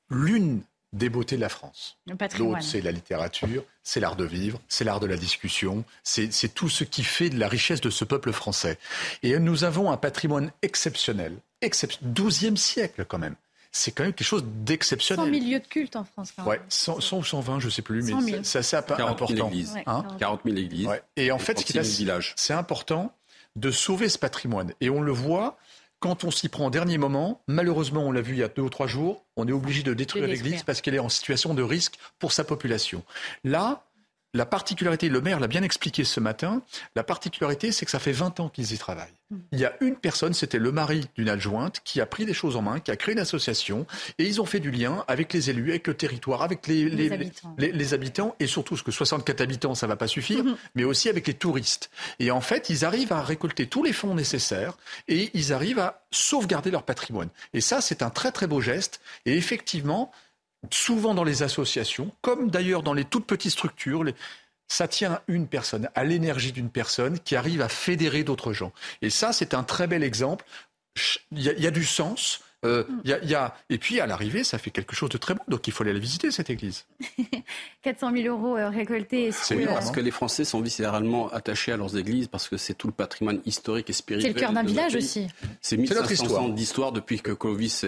Speaker 16: l'une des beautés de la France.
Speaker 1: L'autre,
Speaker 16: c'est la littérature, c'est l'art de vivre, c'est l'art de la discussion, c'est tout ce qui fait de la richesse de ce peuple français. Et nous avons un patrimoine exceptionnel, exceptionnel 12e siècle quand même. C'est quand même quelque chose d'exceptionnel.
Speaker 1: 100 000 lieux de culte en France.
Speaker 16: Quand même. Ouais, 100, ou 120, je ne sais plus, mais c'est assez important.
Speaker 19: 40 000 églises. 40 000 églises.
Speaker 16: Et en fait, c'est important de sauver ce patrimoine. Et on le voit quand on s'y prend au dernier moment, malheureusement, on l'a vu il y a deux ou trois jours, on est obligé de détruire l'église parce qu'elle est en situation de risque pour sa population. Là, la particularité, le maire l'a bien expliqué ce matin, la particularité, c'est que ça fait 20 ans qu'ils y travaillent. Mm. Il y a une personne, c'était le mari d'une adjointe, qui a pris des choses en main, qui a créé une association, et ils ont fait du lien avec les élus, avec le territoire, avec les, les, habitants. et surtout, ce que 64 habitants, ça va pas suffire, mm-hmm. mais aussi avec les touristes. Et en fait, ils arrivent à récolter tous les fonds nécessaires, et ils arrivent à sauvegarder leur patrimoine. Et ça, c'est un très très beau geste, et effectivement, souvent dans les associations, comme d'ailleurs dans les toutes petites structures, ça tient à une personne, à l'énergie d'une personne qui arrive à fédérer d'autres gens. Et ça, c'est un très bel exemple. Il y, a du sens. Euh, y a, et puis à l'arrivée, ça fait quelque chose de très bon. Donc il faut aller la visiter, cette église. *laughs*
Speaker 1: 400 000 euros euh, récoltés.
Speaker 19: C'est bien parce que les Français sont viscéralement attachés à leurs églises parce que c'est tout le patrimoine historique et spirituel.
Speaker 1: C'est le cœur d'un village aussi.
Speaker 19: C'est 1500 ans d'histoire depuis que Clovis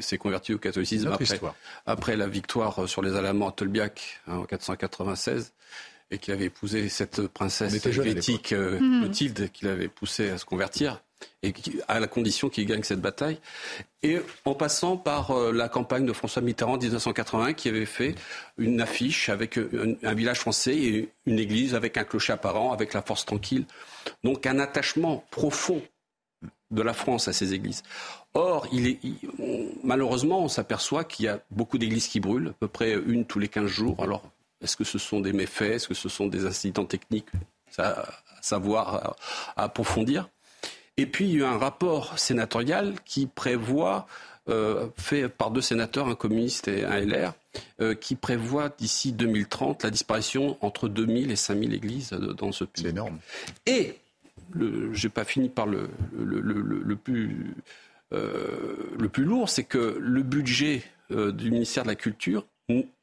Speaker 19: s'est converti au catholicisme après, après, la victoire sur les Allemands à Tolbiac hein, en 496 et qu'il avait épousé cette princesse helvétique euh, mhm. Clotilde qu'il avait poussé à se convertir et à la condition qu'il gagne cette bataille. Et en passant par euh, la campagne de François Mitterrand en 1981 qui avait fait une affiche avec euh, un, village français et une église avec un clocher apparent, avec la force tranquille. Donc un attachement profond de la France à ces églises. Or, malheureusement, on s'aperçoit qu'il y a beaucoup d'églises qui brûlent, à peu près une tous les 15 jours. Alors, est-ce que ce sont des méfaits? Est-ce que ce sont des incidents techniques? Ça, à savoir, à approfondir. Et puis, il y a eu un rapport sénatorial qui prévoit, euh, fait par deux sénateurs, un communiste et un LR, euh, qui prévoit d'ici 2030 la disparition entre 2000 et 5000 églises dans ce pays.
Speaker 16: C'est énorme.
Speaker 19: Et, je n'ai pas fini par le, le, plus, euh, le plus lourd, c'est que le budget du ministère de la Culture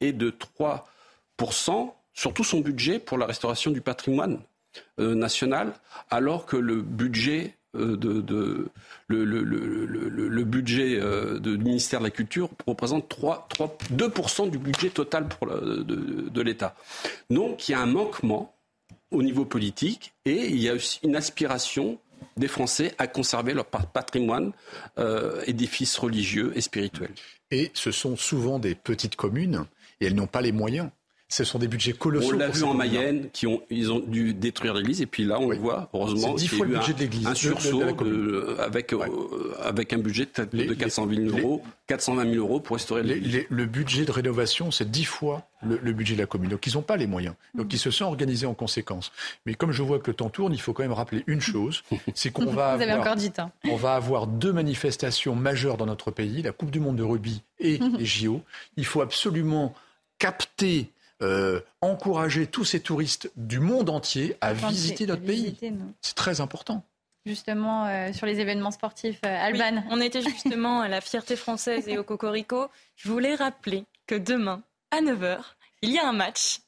Speaker 19: est de 3% sur tout son budget pour la restauration du patrimoine national, alors que le budget euh, de, le, budget euh, du ministère de la Culture représente 3, 3, 2% du budget total pour de, l'État. Donc il y a un manquement au niveau politique et il y a aussi une aspiration des Français à conserver leur patrimoine, édifices religieux et spirituels.
Speaker 16: Et ce sont souvent des petites communes et elles n'ont pas les moyens ce sont des budgets colossaux.
Speaker 19: On l'a vu en Mayenne, qui ont, ils ont dû détruire l'église, et puis là, on le voit, heureusement,
Speaker 16: il y a eu
Speaker 19: un,
Speaker 16: de l'église,
Speaker 19: un sursaut avec, euh, avec un budget de 400 000 euros, 420 000 euros pour restaurer l'église.
Speaker 16: le budget de rénovation, c'est dix fois le, budget de la commune. Donc ils n'ont pas les moyens. Donc ils se sont organisés en conséquence. Mais comme je vois que le temps tourne, il faut quand même rappeler une chose, *laughs* c'est qu'on va,
Speaker 1: Vous avoir, encore dit, hein.
Speaker 16: on va avoir deux manifestations majeures dans notre pays, la Coupe du Monde de rugby et les JO. Il faut absolument capter euh, encourager tous ces touristes du monde entier à visiter notre pays. C'est très important.
Speaker 1: Justement, euh, sur les événements sportifs, euh, Alban.
Speaker 17: on était justement à la fierté française et au Cocorico. Je voulais rappeler que demain, à 9h, il y a un match.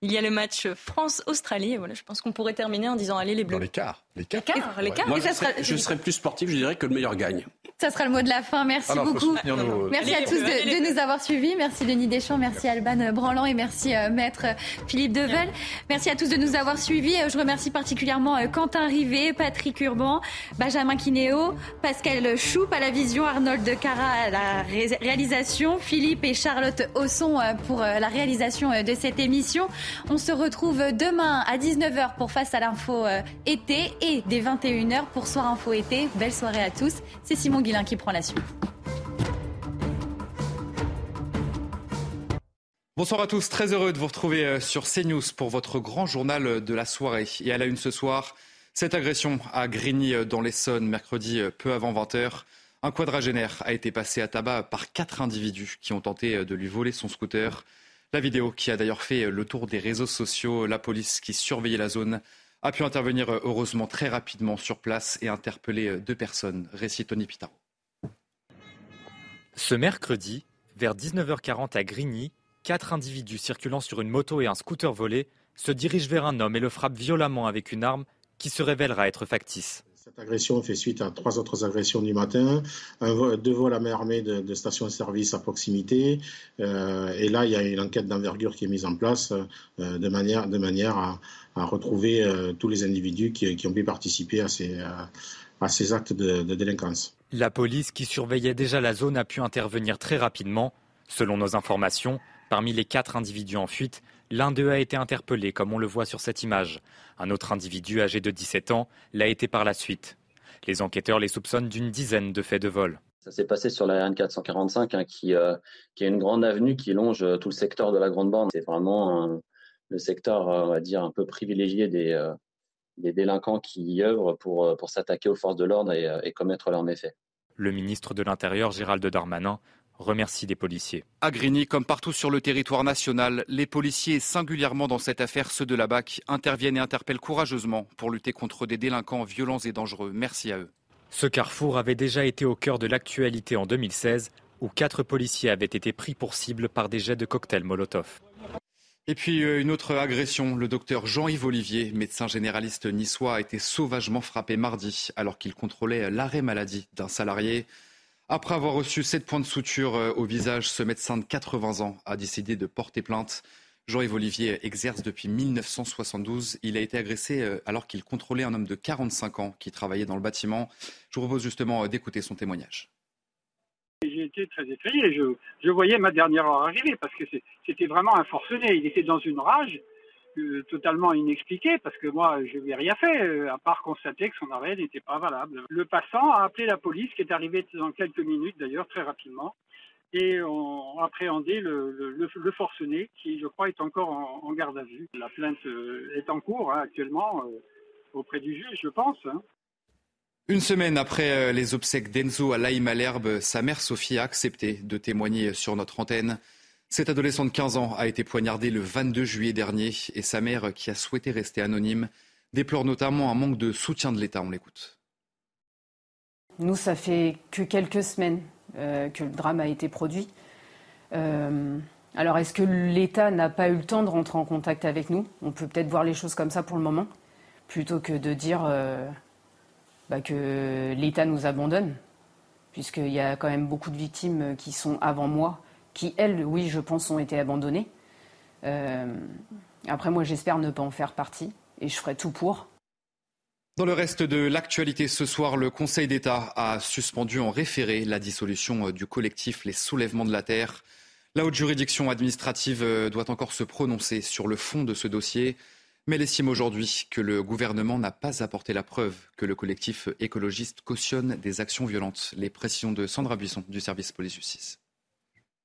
Speaker 17: Il y a le match France-Australie. Voilà, je pense qu'on pourrait terminer en disant allez les Bleus.
Speaker 16: Dans l'écart.
Speaker 17: L'écart. L'écart.
Speaker 19: Moi, je, serais, plus sportif, je dirais que le meilleur gagne.
Speaker 1: Ça sera le mot de la fin. Merci beaucoup. Merci à tous de, nous avoir suivis. Merci Denis Deschamps, merci Alban Branlant et merci euh, Maître Philippe Devel. Merci à tous de nous avoir suivis. Euh, je remercie particulièrement euh, Quentin Rivet, Patrick Urban, Benjamin Kinéo, Pascal Choup à la vision, Arnold Cara à la réalisation, Philippe et Charlotte Ausson pour la réalisation de cette émission. On se retrouve demain à 19h pour Face à l'info été et dès 21h pour Soir Info été. Belle soirée à tous. C'est Simon Guillain qui prend la suite.
Speaker 2: Bonsoir à tous, très heureux de vous retrouver euh, sur CNews pour votre grand journal de la soirée. Et à la une ce soir, cette agression à Grigny euh, dans l'Essonne, mercredi euh, peu avant 20h. Un quadragénaire a été passé à tabac par quatre individus qui ont tenté de lui voler son scooter. La vidéo qui a d'ailleurs fait le tour des réseaux sociaux, la police qui surveillait la zone a pu intervenir euh, heureusement très rapidement sur place et interpeller euh, deux personnes. Récit Tony Pitaro.
Speaker 3: Ce mercredi, vers 19h40 à Grigny, quatre individus circulant sur une moto et un scooter volé se dirigent vers un homme et le frappent violemment avec une arme qui se révélera être factice.
Speaker 32: Cette agression fait suite à trois autres agressions du matin, deux vols à main armée de, de stations-service à proximité. Euh, et là, il y a une enquête d'envergure qui est mise en place de manière, de manière à, retrouver euh, tous les individus qui, ont pu participer à ces, actes de délinquance.
Speaker 3: La police qui surveillait déjà la zone a pu intervenir très rapidement. Selon nos informations, parmi les quatre individus en fuite, l'un d'eux a été interpellé, comme on le voit sur cette image. Un autre individu âgé de 17 ans l'a été par la suite. Les enquêteurs les soupçonnent d'une dizaine de faits de vol.
Speaker 5: Ça s'est passé sur la RN 445, hein, qui, euh, qui est une grande avenue qui longe euh, tout le secteur de la Grande Bande. C'est vraiment un, le secteur, euh, on va dire, un peu privilégié des, euh, des délinquants qui y œuvrent pour, euh, pour s'attaquer aux forces de l'ordre et, commettre leurs méfaits.
Speaker 3: Le ministre de l'Intérieur, Gérald Darmanin, remercie des policiers.
Speaker 2: À Grigny, comme partout sur le territoire national, les policiers, singulièrement dans cette affaire, ceux de la BAC, interviennent et interpellent courageusement pour lutter contre des délinquants violents et dangereux. Merci à eux.
Speaker 3: Ce carrefour avait déjà été au cœur de l'actualité en 2016, où quatre policiers avaient été pris pour cible par des jets de cocktails Molotov.
Speaker 2: Et puis euh, une autre agression. Le docteur Jean-Yves Olivier, médecin généraliste niçois, a été sauvagement frappé mardi alors qu'il contrôlait l'arrêt maladie d'un salarié. Après avoir reçu sept points de suture euh, au visage, ce médecin de 80 ans a décidé de porter plainte. Jean-Yves Olivier exerce depuis 1972. Il a été agressé euh, alors qu'il contrôlait un homme de 45 ans qui travaillait dans le bâtiment. Je vous propose justement d'écouter son témoignage.
Speaker 24: J'ai été très effrayé. Je, voyais ma dernière heure arriver parce que c'était vraiment un forcené. Il était dans une rage euh, totalement inexpliquée parce que moi, je lui ai rien fait euh, à part constater que son arrêt n'était pas valable. Le passant a appelé la police qui est arrivée dans quelques minutes d'ailleurs, très rapidement. Et on a appréhendé le, forcené qui, je crois, est encore en, garde à vue. La plainte euh, est en cours hein, actuellement auprès du juge, je pense. Hein.
Speaker 2: Une semaine après euh, les obsèques d'Enzo à Laïm Malherbe, sa mère Sophie a accepté de témoigner sur notre antenne. Cet adolescent de 15 ans a été poignardé le 22 juillet dernier et sa mère, qui a souhaité rester anonyme, déplore notamment un manque de soutien de l'État. On l'écoute.
Speaker 25: Nous, ça fait que quelques semaines euh, que le drame a été produit. Euh, Alors, est-ce que l'État n'a pas eu le temps de rentrer en contact avec nous? On peut peut-être voir les choses comme ça pour le moment, plutôt que de dire euh, bah, que l'État nous abandonne, puisqu'il y a quand même beaucoup de victimes qui sont avant moi, qui, elles, oui, je pense, ont été abandonnées. Euh, après, moi, j'espère ne pas en faire partie, et je ferai tout pour.
Speaker 2: Dans le reste de l'actualité ce soir, le Conseil d'État a suspendu en référé la dissolution du collectif Les Soulèvements de la Terre. La haute juridiction administrative euh, doit encore se prononcer sur le fond de ce dossier, mais elle estime aujourd'hui que le gouvernement n'a pas apporté la preuve que le collectif écologiste cautionne des actions violentes. Les précisions de Sandra Buisson du service police-justice.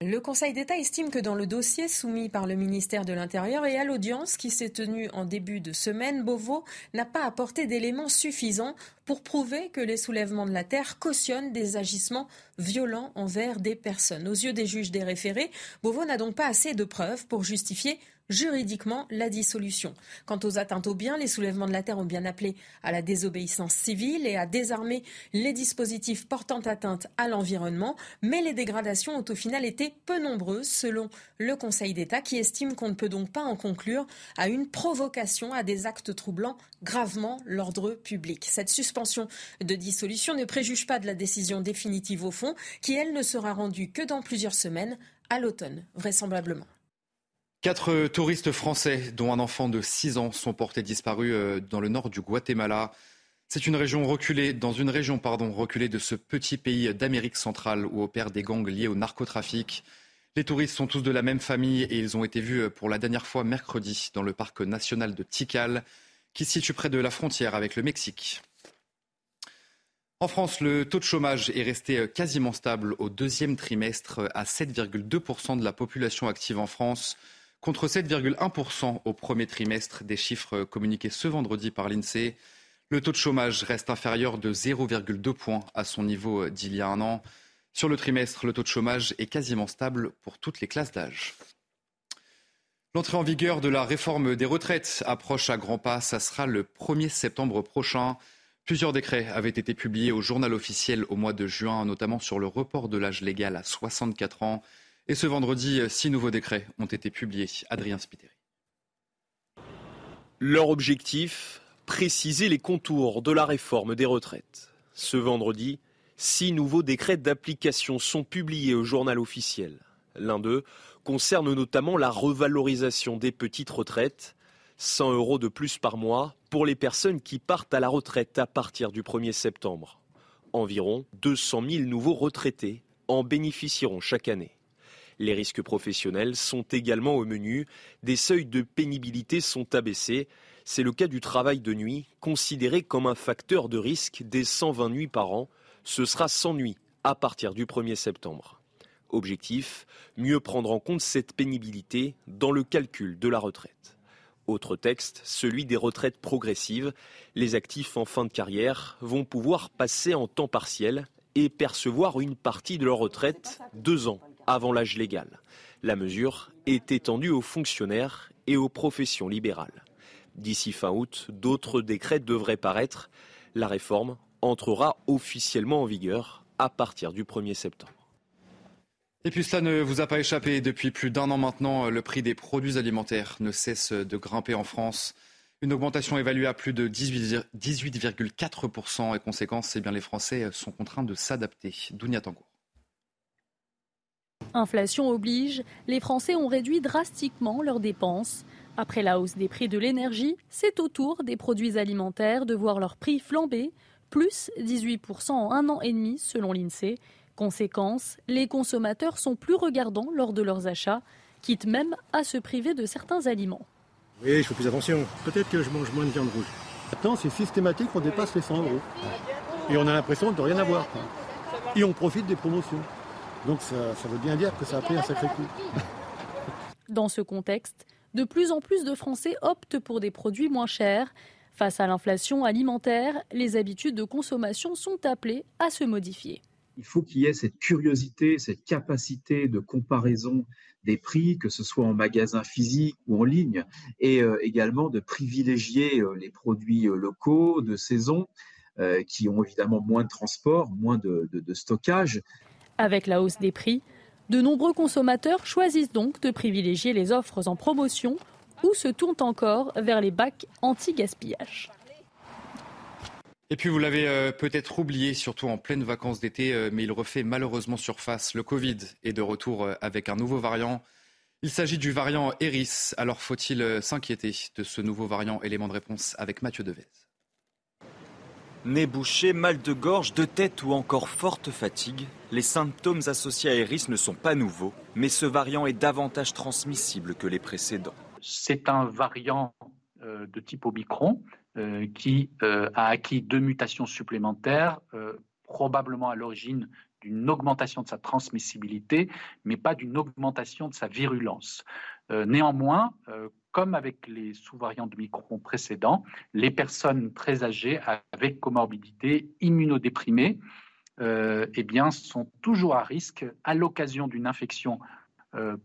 Speaker 33: Le Conseil d'État estime que dans le dossier soumis par le ministère de l'Intérieur et à l'audience qui s'est tenue en début de semaine, Beauvau n'a pas apporté d'éléments suffisants pour prouver que les soulèvements de la terre cautionnent des agissements violents envers des personnes. Aux yeux des juges des référés, Beauvau n'a donc pas assez de preuves pour justifier juridiquement la dissolution. Quant aux atteintes aux biens, les soulèvements de la terre ont bien appelé à la désobéissance civile et à désarmer les dispositifs portant atteinte à l'environnement, mais les dégradations ont au final été peu nombreuses selon le Conseil d'État qui estime qu'on ne peut donc pas en conclure à une provocation à des actes troublant gravement l'ordre public. Cette suspension de dissolution ne préjuge pas de la décision définitive au fond qui, elle, ne sera rendue que dans plusieurs semaines, à l'automne, vraisemblablement.
Speaker 2: Quatre touristes français, dont un enfant de 6 ans, sont portés disparus euh, dans le nord du Guatemala. C'est une région reculée, dans une région pardon, reculée de ce petit pays d'Amérique centrale où opèrent des gangs liés au narcotrafic. Les touristes sont tous de la même famille et ils ont été vus euh, pour la dernière fois mercredi dans le parc national de Tikal, qui se situe près de la frontière avec le Mexique. En France, le taux de chômage est resté euh, quasiment stable au deuxième trimestre à 7,2% de la population active en France contre 7,1% au premier trimestre des chiffres communiqués ce vendredi par l'INSEE. Le taux de chômage reste inférieur de 0,2 points à son niveau d'il y a un an. Sur le trimestre, le taux de chômage est quasiment stable pour toutes les classes d'âge. L'entrée en vigueur de la réforme des retraites approche à grands pas. Ça sera le 1er septembre prochain. Plusieurs décrets avaient été publiés au journal officiel au mois de juin, notamment sur le report de l'âge légal à 64 ans. Et ce vendredi, six nouveaux décrets ont été publiés. Adrien Spiteri.
Speaker 13: Leur objectif préciser les contours de la réforme des retraites. Ce vendredi, six nouveaux décrets d'application sont publiés au journal officiel. L'un d'eux concerne notamment la revalorisation des petites retraites. 100 euros de plus par mois pour les personnes qui partent à la retraite à partir du 1er septembre. Environ 200 000 nouveaux retraités en bénéficieront chaque année. Les risques professionnels sont également au menu. Des seuils de pénibilité sont abaissés. C'est le cas du travail de nuit, considéré comme un facteur de risque des 120 nuits par an. Ce sera 100 nuits à partir du 1er septembre. Objectif, mieux prendre en compte cette pénibilité dans le calcul de la retraite. Autre texte, celui des retraites progressives. Les actifs en fin de carrière vont pouvoir passer en temps partiel et percevoir une partie de leur retraite deux ans avant l'âge légal. La mesure est étendue aux fonctionnaires et aux professions libérales. D'ici fin août, d'autres décrets devraient paraître. La réforme entrera officiellement en vigueur à partir du 1er septembre.
Speaker 2: Et puis cela ne vous a pas échappé. Depuis plus d'un an maintenant, le prix des produits alimentaires ne cesse de grimper en France. Une augmentation évaluée à plus de 18,4% et conséquence, eh les Français sont contraints de s'adapter. Dounia Tango.
Speaker 27: Inflation oblige, les Français ont réduit drastiquement leurs dépenses. Après la hausse des prix de l'énergie, c'est au tour des produits alimentaires de voir leur prix flamber, plus 18% en un an et demi selon l'INSEE. Conséquence, les consommateurs sont plus regardants lors de leurs achats, quitte même à se priver de certains aliments.
Speaker 21: Oui, je fais plus attention. Peut-être que je mange moins de viande rouge. Maintenant, c'est systématique, on dépasse les 100 euros. Et on a l'impression de rien avoir. Et on profite des promotions. Donc ça, veut bien dire que ça a pris un sacré coup. *laughs*
Speaker 27: Dans ce contexte, de plus en plus de Français optent pour des produits moins chers. Face à l'inflation alimentaire, les habitudes de consommation sont appelées à se modifier.
Speaker 28: Il faut qu'il y ait cette curiosité, cette capacité de comparaison des prix, que ce soit en magasin physique ou en ligne, et euh, également de privilégier euh, les produits euh, locaux, de saison, qui ont évidemment moins de transport, moins de stockage,
Speaker 27: avec la hausse des prix, De nombreux consommateurs choisissent donc de privilégier les offres en promotion ou se tournent encore vers les bacs anti-gaspillage.
Speaker 2: Et puis vous l'avez euh, peut-être oublié, surtout en pleine vacances d'été, euh, mais il refait malheureusement surface. Le Covid est de retour euh, avec un nouveau variant. Il s'agit du variant Eris. Alors faut-il s'inquiéter de ce nouveau variant? Élément de réponse avec Mathieu Devez.
Speaker 34: Nez mal de gorge, de tête ou encore forte fatigue, les symptômes associés à Eris ne sont pas nouveaux, mais ce variant est davantage transmissible que les précédents.
Speaker 35: C'est un variant de type Omicron euh, qui euh, a acquis deux mutations supplémentaires, euh, probablement à l'origine d'une augmentation de sa transmissibilité, mais pas d'une augmentation de sa virulence. Néanmoins, comme avec les sous-variants de Micron précédents, les personnes très âgées avec comorbidité immunodéprimée eh bien, sont toujours à risque, à l'occasion d'une infection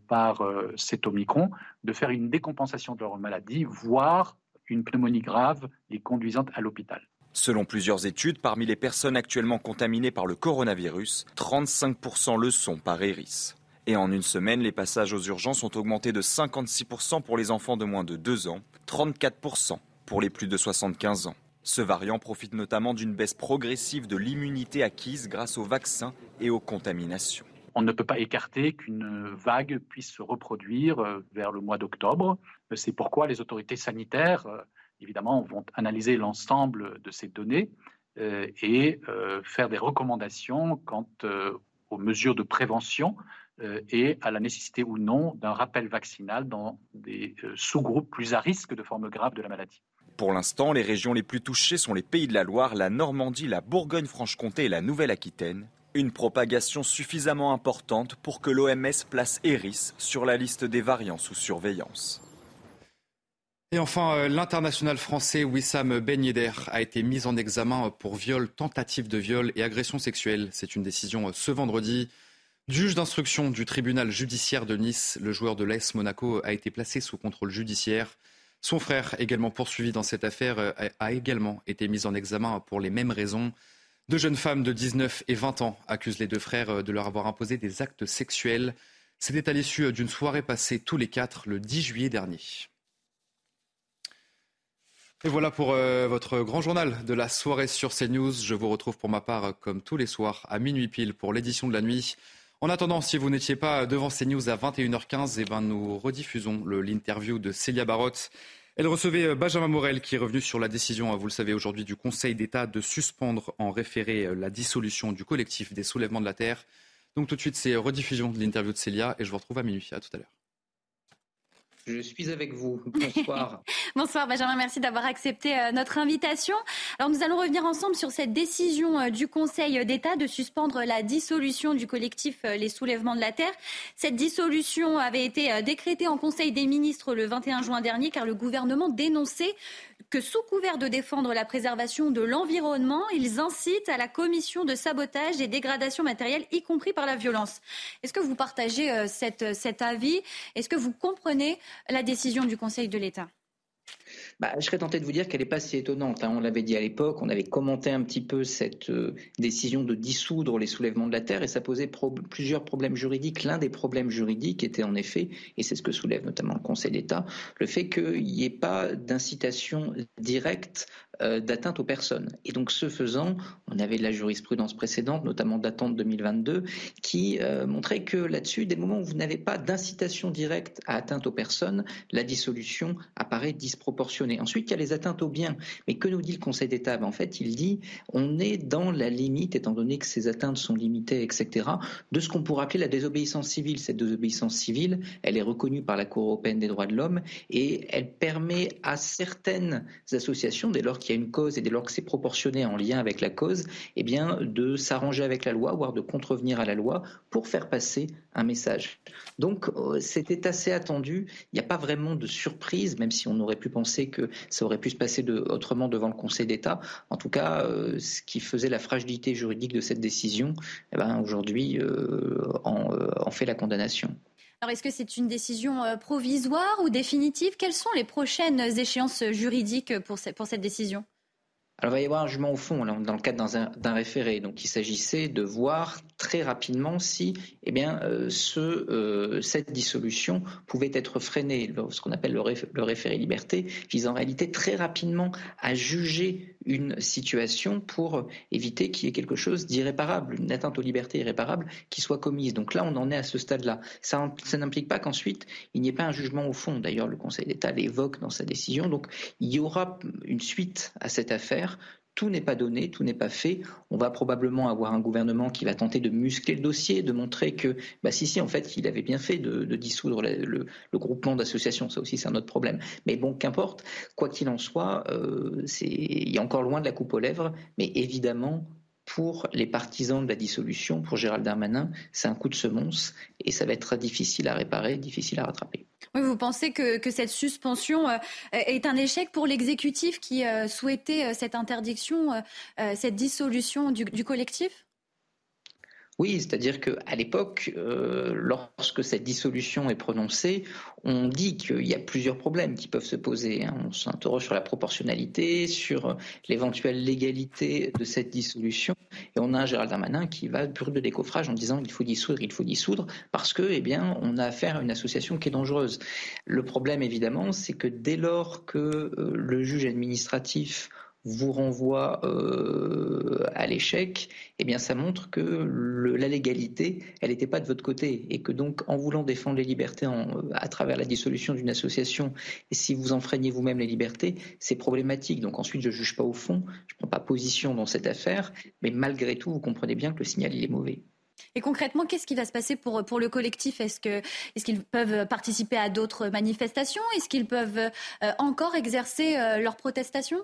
Speaker 35: par cet Omicron, de faire une décompensation de leur maladie, voire une pneumonie grave et conduisante à l'hôpital.
Speaker 34: Selon plusieurs études, parmi les personnes actuellement contaminées par le coronavirus, 35% le sont par Eris. Et en une semaine, les passages aux urgences ont augmenté de 56% pour les enfants de moins de 2 ans, 34% pour les plus de 75 ans. Ce variant profite notamment d'une baisse progressive de l'immunité acquise grâce aux vaccins et aux contaminations.
Speaker 35: On ne peut pas écarter qu'une vague puisse se reproduire euh, vers le mois d'octobre. C'est pourquoi les autorités sanitaires, euh, évidemment, vont analyser l'ensemble de ces données euh, et faire des recommandations quant aux mesures de prévention et à la nécessité ou non d'un rappel vaccinal dans des sous-groupes plus à risque de formes graves de la maladie.
Speaker 34: Pour l'instant, les régions les plus touchées sont les Pays de la Loire, la Normandie, la Bourgogne-Franche-Comté et la Nouvelle-Aquitaine. Une propagation suffisamment importante pour que l'OMS place Eris sur la liste des variants sous surveillance.
Speaker 2: Et enfin, euh, l'international français Wissam Ben Yedder a été mis en examen pour viol, tentative de viol et agression sexuelle. C'est une décision euh, ce vendredi. Juge d'instruction du tribunal judiciaire de Nice, le joueur de l'AS Monaco a été placé sous contrôle judiciaire. Son frère, également poursuivi dans cette affaire, euh, a également été mis en examen pour les mêmes raisons. Deux jeunes femmes de 19 et 20 ans accusent les deux frères euh, de leur avoir imposé des actes sexuels. C'était à l'issue euh, d'une soirée passée tous les quatre le 10 juillet dernier. Et voilà pour votre grand journal de la soirée sur CNews. Je vous retrouve pour ma part, comme tous les soirs, à minuit pile pour l'édition de la nuit. En attendant, si vous n'étiez pas devant CNews à 21h15, eh ben, nous rediffusons l'interview de Célia Barotte elle recevait euh, Benjamin Morel qui est revenu sur la décision, hein, vous le savez aujourd'hui, du Conseil d'État de suspendre en référé euh, la dissolution du collectif des soulèvements de la Terre. Donc tout de suite, c'est rediffusion de l'interview de Célia et je vous retrouve à minuit. À tout à l'heure.
Speaker 15: Je suis avec vous. *laughs* Bonsoir.
Speaker 1: Bonsoir Benjamin, merci d'avoir accepté euh, notre invitation. Alors nous allons revenir ensemble sur cette décision euh, du Conseil d'État de suspendre la dissolution du collectif euh, Les Soulèvements de la Terre. Cette dissolution avait été décrétée en Conseil des ministres le 21 juin dernier car le gouvernement dénonçait que sous couvert de défendre la préservation de l'environnement, ils incitent à la commission de sabotage et dégradation matérielle, y compris par la violence. Est-ce que vous partagez euh, cet avis? Est-ce que vous comprenez la décision du Conseil de l'État?
Speaker 15: Bah, je serais tenté de vous dire qu'elle n'est pas si étonnante. Hein. On l'avait dit à l'époque, on avait commenté un petit peu cette euh, décision de dissoudre les soulèvements de la terre et ça posait plusieurs problèmes juridiques. L'un des problèmes juridiques était en effet, et c'est ce que soulève notamment le Conseil d'État, le fait qu'il n'y ait pas d'incitation directe euh, d'atteinte aux personnes. Et donc, ce faisant, on avait de la jurisprudence précédente, notamment datant de 2022, qui euh, montrait que là-dessus, des moments où vous n'avez pas d'incitation directe à atteinte aux personnes, la dissolution apparaît disproportionnée. Ensuite, il y a les atteintes aux biens. Mais que nous dit le Conseil d'État? Ben, En fait, il dit on est dans la limite, étant donné que ces atteintes sont limitées, etc., de ce qu'on pourrait appeler la désobéissance civile. Cette désobéissance civile, elle est reconnue par la Cour européenne des droits de l'homme et elle permet à certaines associations, dès lors qu'il y a une cause et dès lors que c'est proportionné en lien avec la cause, eh bien, de s'arranger avec la loi, voire de contrevenir à la loi pour faire passer un message. Donc, euh, c'était assez attendu. Il n'y a pas vraiment de surprise, même si on aurait pu penser que ça aurait pu se passer de, autrement devant le Conseil d'État. En tout cas, euh, ce qui faisait la fragilité juridique de cette décision, eh ben, aujourd'hui, euh, en, en fait la condamnation.
Speaker 1: Alors, est-ce que c'est une décision euh, provisoire ou définitive? Quelles sont les prochaines échéances juridiques pour, cette décision?
Speaker 15: Alors, il va y avoir un jugement au fond, là, dans le cadre d'un référé. Donc, il s'agissait de voir très rapidement si eh bien, euh, ce, euh, cette dissolution pouvait être freinée. Ce qu'on appelle le, référé liberté vise en réalité très rapidement à juger une situation pour éviter qu'il y ait quelque chose d'irréparable, une atteinte aux libertés irréparable qui soit commise. Donc là, on en est à ce stade-là. Ça, ça n'implique pas qu'ensuite, il n'y ait pas un jugement au fond. D'ailleurs, le Conseil d'État l'évoque dans sa décision. Donc il y aura une suite à cette affaire tout n'est pas donné, tout n'est pas fait. On va probablement avoir un gouvernement qui va tenter de muscler le dossier, de montrer que, bah si, si, en fait, il avait bien fait de, dissoudre le, groupement d'associations. Ça aussi, c'est un autre problème. Mais bon, qu'importe. Quoi qu'il en soit, euh, il y a encore loin de la coupe aux lèvres. Mais évidemment, pour les partisans de la dissolution, pour Gérald Darmanin, c'est un coup de semonce et ça va être difficile à réparer, difficile à rattraper.
Speaker 1: vous pensez que, cette suspension euh, est un échec pour l'exécutif qui euh, souhaitait euh, cette interdiction, cette dissolution du collectif?
Speaker 15: Oui, c'est-à-dire qu'à l'époque, euh, lorsque cette dissolution est prononcée, on dit qu'il y a plusieurs problèmes qui peuvent se poser. Hein. On s'interroge sur la proportionnalité, sur l'éventuelle légalité de cette dissolution, et on a un Gérald Darmanin qui va brûler de décoffrage en disant il faut dissoudre, il faut dissoudre, parce que, eh bien, on a affaire à une association qui est dangereuse. Le problème, évidemment, c'est que dès lors que euh, le juge administratif vous renvoie euh, à l'échec, eh bien ça montre que la légalité, elle n'était pas de votre côté et que donc en voulant défendre les libertés à travers la dissolution d'une association, et si vous enfreignez vous-même les libertés, c'est problématique. Donc ensuite, je ne juge pas au fond, je prends pas position dans cette affaire, mais malgré tout, vous comprenez bien que le signal il est mauvais.
Speaker 1: Et concrètement, qu'est-ce qui va se passer pour, pour le collectif? Est-ce qu'ils est peuvent participer à d'autres manifestations? Est-ce qu'ils peuvent euh, encore exercer euh, leurs protestations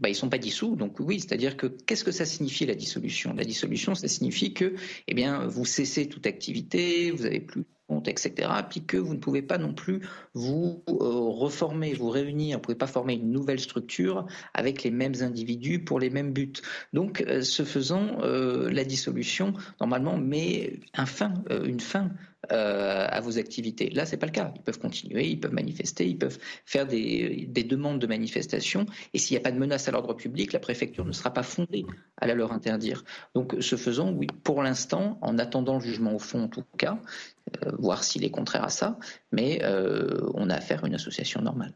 Speaker 15: bah, ils ne sont pas dissous. Donc oui, c'est-à-dire que qu'est-ce que ça signifie la dissolution? La dissolution, ça signifie que eh bien, vous cessez toute activité, vous n'avez plus de compte, etc. Puis que vous ne pouvez pas non plus vous euh, reformer, vous réunir, vous ne pouvez pas former une nouvelle structure avec les mêmes individus pour les mêmes buts. Donc, euh, ce faisant, euh, la dissolution, normalement, met un fin, une fin euh, à vos activités. Là, c'est pas le cas. Ils peuvent continuer, ils peuvent manifester, ils peuvent faire des, demandes de manifestation. Et s'il n'y a pas de menace à l'ordre public, la préfecture ne sera pas fondée à la leur interdire. Donc, ce faisant, oui, pour l'instant, en attendant le jugement au fond, en tout cas, euh, voir s'il est contraire à ça, mais euh, on a affaire à une association normale.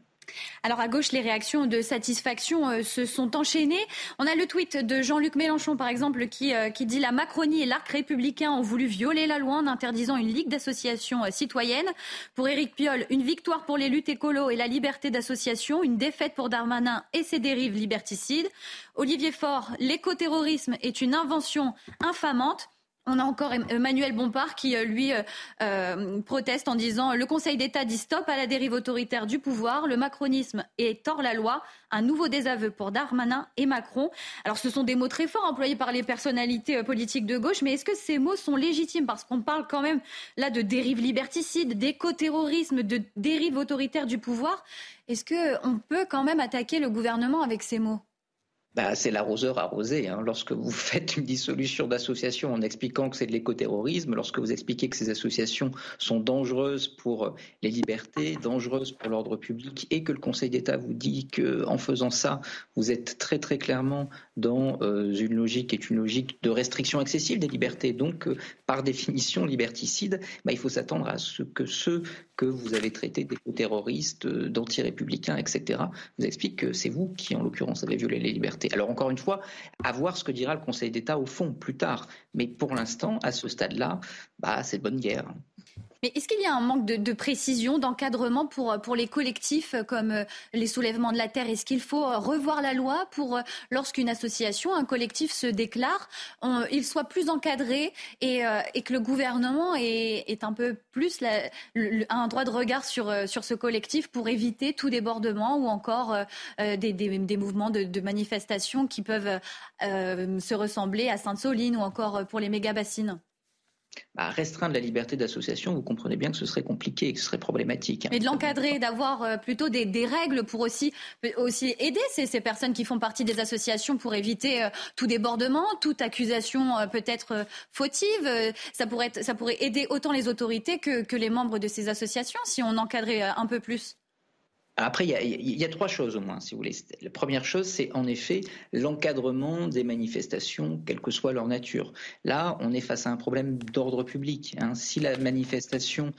Speaker 1: Alors à gauche, les réactions de satisfaction euh, se sont enchaînées. On a le tweet de Jean-Luc Mélenchon, par exemple, qui, euh, qui dit La Macronie et l'arc républicain ont voulu violer la loi en interdisant une ligue d'associations euh, citoyennes. Pour Éric Piolle, une victoire pour les luttes écolo et la liberté d'association, une défaite pour Darmanin et ses dérives liberticides. Olivier Faure, l'écoterrorisme est une invention infamante. On a encore Emmanuel Bompard qui, euh, lui, euh, euh, proteste en disant Le Conseil d'État dit stop à la dérive autoritaire du pouvoir, le macronisme est hors la loi. Un nouveau désaveu pour Darmanin et Macron. Alors, ce sont des mots très forts employés par les personnalités politiques de gauche, mais est-ce que ces mots sont légitimes? Parce qu'on parle quand même là de dérive liberticide, d'éco-terrorisme, de dérive autoritaire du pouvoir. Est-ce qu'on peut quand même attaquer le gouvernement avec ces mots?
Speaker 15: Bah, c'est l'arroseur arrosé. Hein. Lorsque vous *laughs* faites une dissolution d'association en expliquant que c'est de l'écoterrorisme, lorsque vous expliquez que ces associations sont dangereuses pour euh, les libertés, dangereuses pour l'ordre public, et que le Conseil d'État vous dit qu'en faisant ça, vous êtes très très clairement dans euh, une logique qui est une logique de restriction excessive des libertés, donc euh, par définition liberticide, bah, il faut s'attendre à ce que ceux que vous avez traités d'éco-terroristes, d'anti-républicains, etc., vous expliquent que c'est vous qui, en l'occurrence, avez violé les libertés. Alors encore une fois, à voir ce que dira le Conseil d'État au fond plus tard. Mais pour l'instant, à ce stade-là, bah, c'est bonne guerre.
Speaker 1: Mais est-ce qu'il y a un manque de, précision, d'encadrement pour, pour les collectifs comme euh, les soulèvements de la terre? Est-ce qu'il faut euh, revoir la loi pour, euh, lorsqu'une association, un collectif se déclare, il soit plus encadré et, que le gouvernement ait, un peu plus un droit de regard sur, sur ce collectif pour éviter tout débordement ou encore des, mouvements de, de, manifestation qui peuvent se ressembler à Sainte-Soline ou encore pour les méga-bassines?
Speaker 15: Bah, restreindre la liberté d'association, vous comprenez bien que ce serait compliqué et que ce serait problématique.
Speaker 1: Mais de l'encadrer, d'avoir euh, plutôt des, règles pour aussi, aider ces, personnes qui font partie des associations pour éviter euh, tout débordement, toute accusation euh, peut-être fautive. ça, pourrait aider autant les autorités que les membres de ces associations si on encadrait un peu plus.
Speaker 15: Après, il y, a, trois choses au moins, si vous voulez. La première chose, c'est en effet l'encadrement des manifestations, quelle que soit leur nature. Là, on est face à un problème d'ordre public. Hein. Si la manifestation,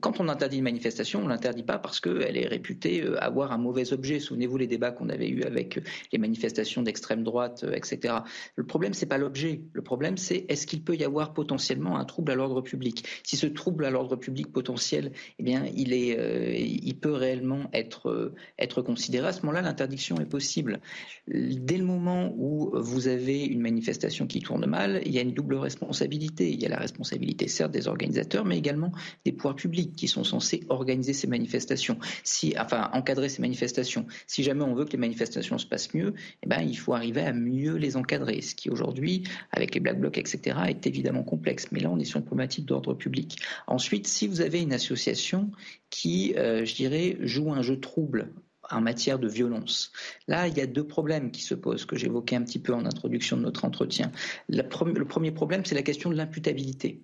Speaker 15: quand on interdit une manifestation, on l'interdit pas parce qu'elle est réputée euh, avoir un mauvais objet. Souvenez-vous les débats qu'on avait eus avec les manifestations d'extrême droite, euh, etc. Le problème, c'est pas l'objet. Le problème, c'est est-ce qu'il peut y avoir potentiellement un trouble à l'ordre public? Si ce trouble à l'ordre public potentiel, eh bien, il est, euh, il peut réellement être euh, être, considéré, à ce moment-là, l'interdiction est possible. Dès le moment où vous avez une manifestation qui tourne mal, il y a une double responsabilité. Il y a la responsabilité, certes, des organisateurs, mais également des pouvoirs publics qui sont censés organiser ces manifestations, si, enfin, encadrer ces manifestations. Si jamais on veut que les manifestations se passent mieux, eh ben, il faut arriver à mieux les encadrer, ce qui aujourd'hui, avec les black blocs, etc., est évidemment complexe. Mais là, on est sur une problématique d'ordre public. Ensuite, si vous avez une association qui, euh, je dirais, joue un jeu trouble en matière de violence. Là, il y a deux problèmes qui se posent, que j'évoquais un petit peu en introduction de notre entretien. le premier problème, c'est la question de l'imputabilité.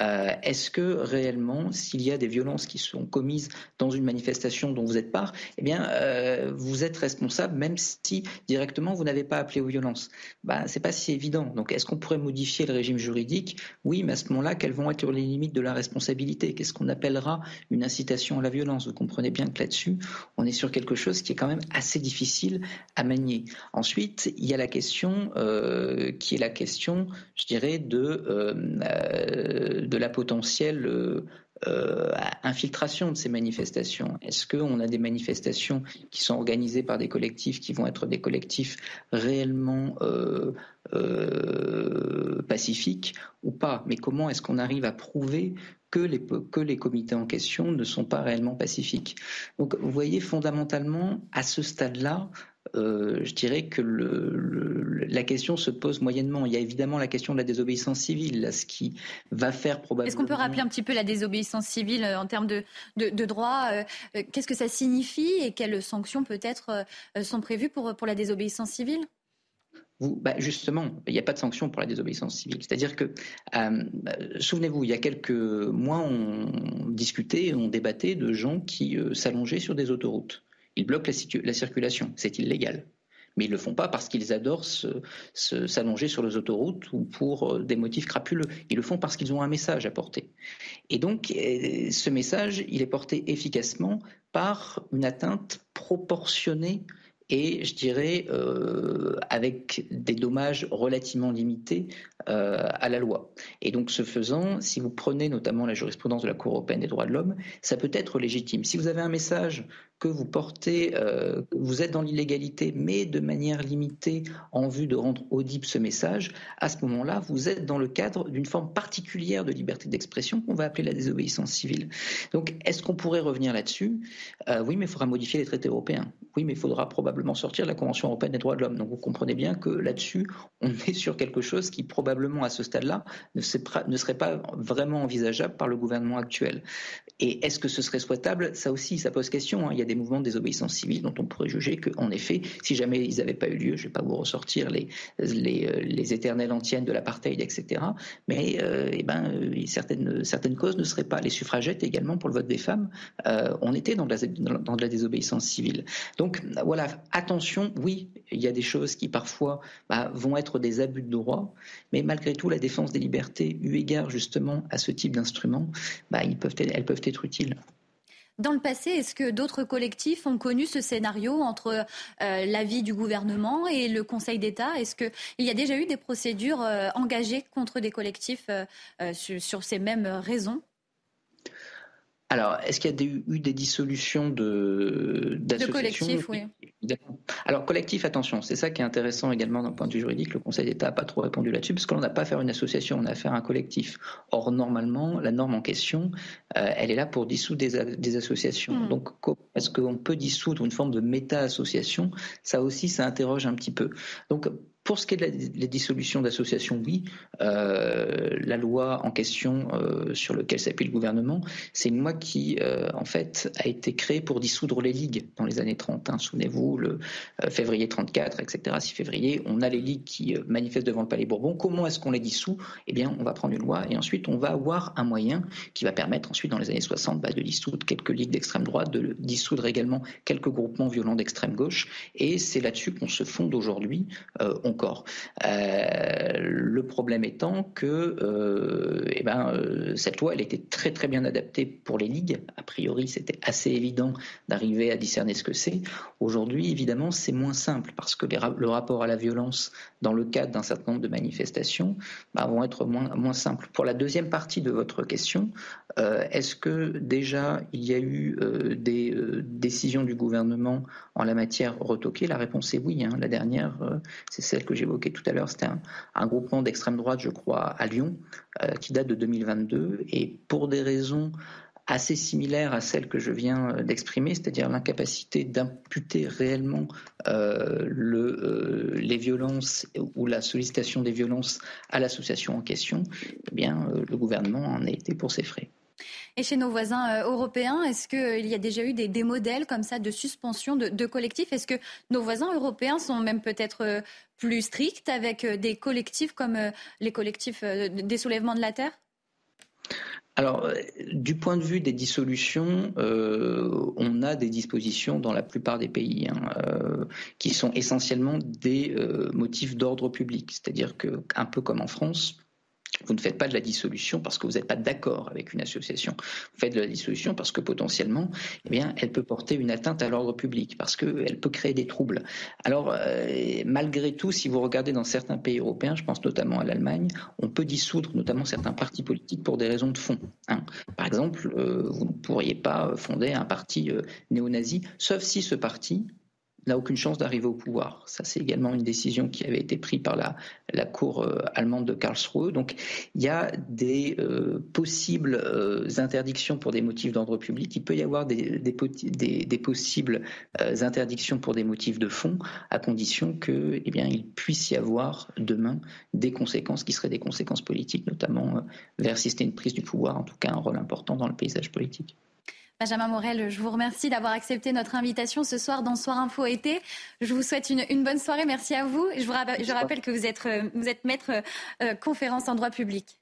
Speaker 15: Euh, est-ce que réellement, s'il y a des violences qui sont commises dans une manifestation dont vous êtes part, eh bien, euh, vous êtes responsable, même si directement vous n'avez pas appelé aux violences? Bah, C'est pas si évident. Donc, est-ce qu'on pourrait modifier le régime juridique? Oui, mais à ce moment-là, quelles vont être les limites de la responsabilité? Qu'est-ce qu'on appellera une incitation à la violence? Vous comprenez bien que là-dessus, on est sur quelque chose qui est quand même assez difficile à manier. Ensuite, il y a la question euh, qui est la question, je dirais, de de la potentielle euh, euh, infiltration de ces manifestations. Est-ce qu'on a des manifestations qui sont organisées par des collectifs qui vont être des collectifs réellement euh, pacifiques ou pas? Mais comment est-ce qu'on arrive à prouver que les, que les comités en question ne sont pas réellement pacifiques Donc vous voyez, fondamentalement, à ce stade-là, euh, je dirais que la question se pose moyennement. Il y a évidemment la question de la désobéissance civile, ce qui va faire probablement.
Speaker 1: Est-ce qu'on peut rappeler un petit peu la désobéissance civile euh, en termes de, de, droit euh, Qu'est-ce que ça signifie et quelles sanctions peut-être sont prévues pour, pour la désobéissance civile?
Speaker 15: Bah justement, il n'y a pas de sanctions pour la désobéissance civile. C'est-à-dire que, souvenez-vous, il y a quelques mois, on discutait, on débattait de gens qui s'allongeaient sur des autoroutes. Ils bloquent la, circulation, c'est illégal. Mais ils ne le font pas parce qu'ils adorent s'allonger sur les autoroutes ou pour euh, des motifs crapuleux. Ils le font parce qu'ils ont un message à porter. Et donc, euh, ce message, il est porté efficacement par une atteinte proportionnée et je dirais euh, avec des dommages relativement limités à la loi. Et donc ce faisant, si vous prenez notamment la jurisprudence de la Cour européenne des droits de l'homme, ça peut être légitime. Si vous avez un message que vous portez, euh, vous êtes dans l'illégalité, mais de manière limitée en vue de rendre audible ce message, à ce moment-là, vous êtes dans le cadre d'une forme particulière de liberté d'expression qu'on va appeler la désobéissance civile. Donc, est-ce qu'on pourrait revenir là-dessus? Euh, Oui, mais il faudra modifier les traités européens. Oui, mais il faudra probablement sortir de la Convention européenne des droits de l'homme. Donc, vous comprenez bien que là-dessus, on *laughs* est sur quelque chose qui probablement, à ce stade-là, ne, serait pas vraiment envisageable par le gouvernement actuel. Et est-ce que ce serait souhaitable? Ça aussi, ça pose question. Hein. Il y a des mouvements de désobéissance civile dont on pourrait juger qu'en effet, si jamais ils n'avaient pas eu lieu, je ne vais pas vous ressortir les, euh, les éternelles antiennes de l'apartheid, etc. Mais euh, eh ben, euh, certaines, causes ne seraient pas. Les suffragettes également pour le vote des femmes, on était dans de, la, dans de la désobéissance civile. Donc voilà, attention, oui, il y a des choses qui parfois bah, vont être des abus de droit, mais malgré tout, la défense des libertés, eu égard justement à ce type d'instruments, bah, elles peuvent être utiles.
Speaker 1: Dans le passé, est-ce que d'autres collectifs ont connu ce scénario entre euh, l'avis du gouvernement et le Conseil d'État? Est-ce qu'il y a déjà eu des procédures euh, engagées contre des collectifs euh, sur, ces mêmes raisons?
Speaker 15: Alors, est-ce qu'il y a eu des dissolutions de
Speaker 1: d'associations De collectifs, oui.
Speaker 15: Alors, collectif, attention, c'est ça qui est intéressant également d'un point de vue juridique. Le Conseil d'État n'a pas trop répondu là-dessus, parce qu'on n'a pas à faire une association, on a à faire un collectif. Or, normalement, la norme en question, euh, elle est là pour dissoudre des, associations. Hmm. Donc, est-ce qu'on peut dissoudre une forme de méta-association? Ça aussi, ça interroge un petit peu. Donc, Pour ce qui est de la, dissolution d'associations, oui, euh, la loi en question euh, sur laquelle s'appuie le gouvernement, c'est une loi qui, euh, en fait, a été créée pour dissoudre les ligues dans les années 30. Hein. Souvenez-vous, le février 34, etc., 6 février, on a les ligues qui manifestent devant le Palais Bourbon. Comment est-ce qu'on les dissout? Eh bien, on va prendre une loi et ensuite on va avoir un moyen qui va permettre ensuite, dans les années 60, bah, de dissoudre quelques ligues d'extrême droite, de dissoudre également quelques groupements violents d'extrême gauche. Et c'est là-dessus qu'on se fonde aujourd'hui encore. Euh, le problème étant que euh, eh ben, euh, cette loi, elle était très très bien adaptée pour les ligues. A priori, c'était assez évident d'arriver à discerner ce que c'est. Aujourd'hui, évidemment, c'est moins simple parce que le rapport à la violence dans le cadre d'un certain nombre de manifestations bah, vont être moins, moins simples. Pour la deuxième partie de votre question, est-ce que déjà il y a eu des décisions du gouvernement en la matière retoquées? La réponse est oui. Hein. La dernière, c'est celle que j'évoquais tout à l'heure, c'était un, groupement d'extrême droite, je crois, à Lyon, euh, qui date de 2022, et pour des raisons assez similaires à celles que je viens euh, d'exprimer, c'est-à-dire l'incapacité d'imputer réellement euh, le, les violences ou la sollicitation des violences à l'association en question, eh le gouvernement en a été pour ses frais.
Speaker 1: Et chez nos voisins euh, européens, est-ce qu'il y a déjà eu des, modèles comme ça de suspension de, collectifs? Est-ce que nos voisins européens sont même peut-être euh, plus stricts avec euh, des collectifs comme les collectifs des soulèvements de la terre?
Speaker 15: Alors, du point de vue des dissolutions, on a des dispositions dans la plupart des pays hein, qui sont essentiellement des motifs d'ordre public. C'est-à-dire que, un peu comme en France, vous ne faites pas de la dissolution parce que vous n'êtes pas d'accord avec une association. Vous faites de la dissolution parce que potentiellement, eh bien, elle peut porter une atteinte à l'ordre public, parce qu'elle peut créer des troubles. Alors, euh, malgré tout, si vous regardez dans certains pays européens, je pense notamment à l'Allemagne, on peut dissoudre notamment certains partis politiques pour des raisons de fond. Hein. Par exemple, euh, vous ne pourriez pas fonder un parti euh, néo-nazi, sauf si ce parti n'a aucune chance d'arriver au pouvoir. Ça, c'est également une décision qui avait été prise par la, Cour euh, allemande de Karlsruhe. Donc, il y a des euh, possibles euh, interdictions pour des motifs d'ordre public. Il peut y avoir des, possibles interdictions pour des motifs de fond, à condition que, eh puisse y avoir demain des conséquences qui seraient des conséquences politiques, notamment vers si c'était une prise du pouvoir, en tout cas un rôle important dans le paysage politique.
Speaker 1: Benjamin Morel, je vous remercie d'avoir accepté notre invitation ce soir dans Soir Info été. Je vous souhaite une, bonne soirée. Merci à vous. Je, vous je rappelle que vous êtes, euh, vous êtes maître euh, conférence en droit public.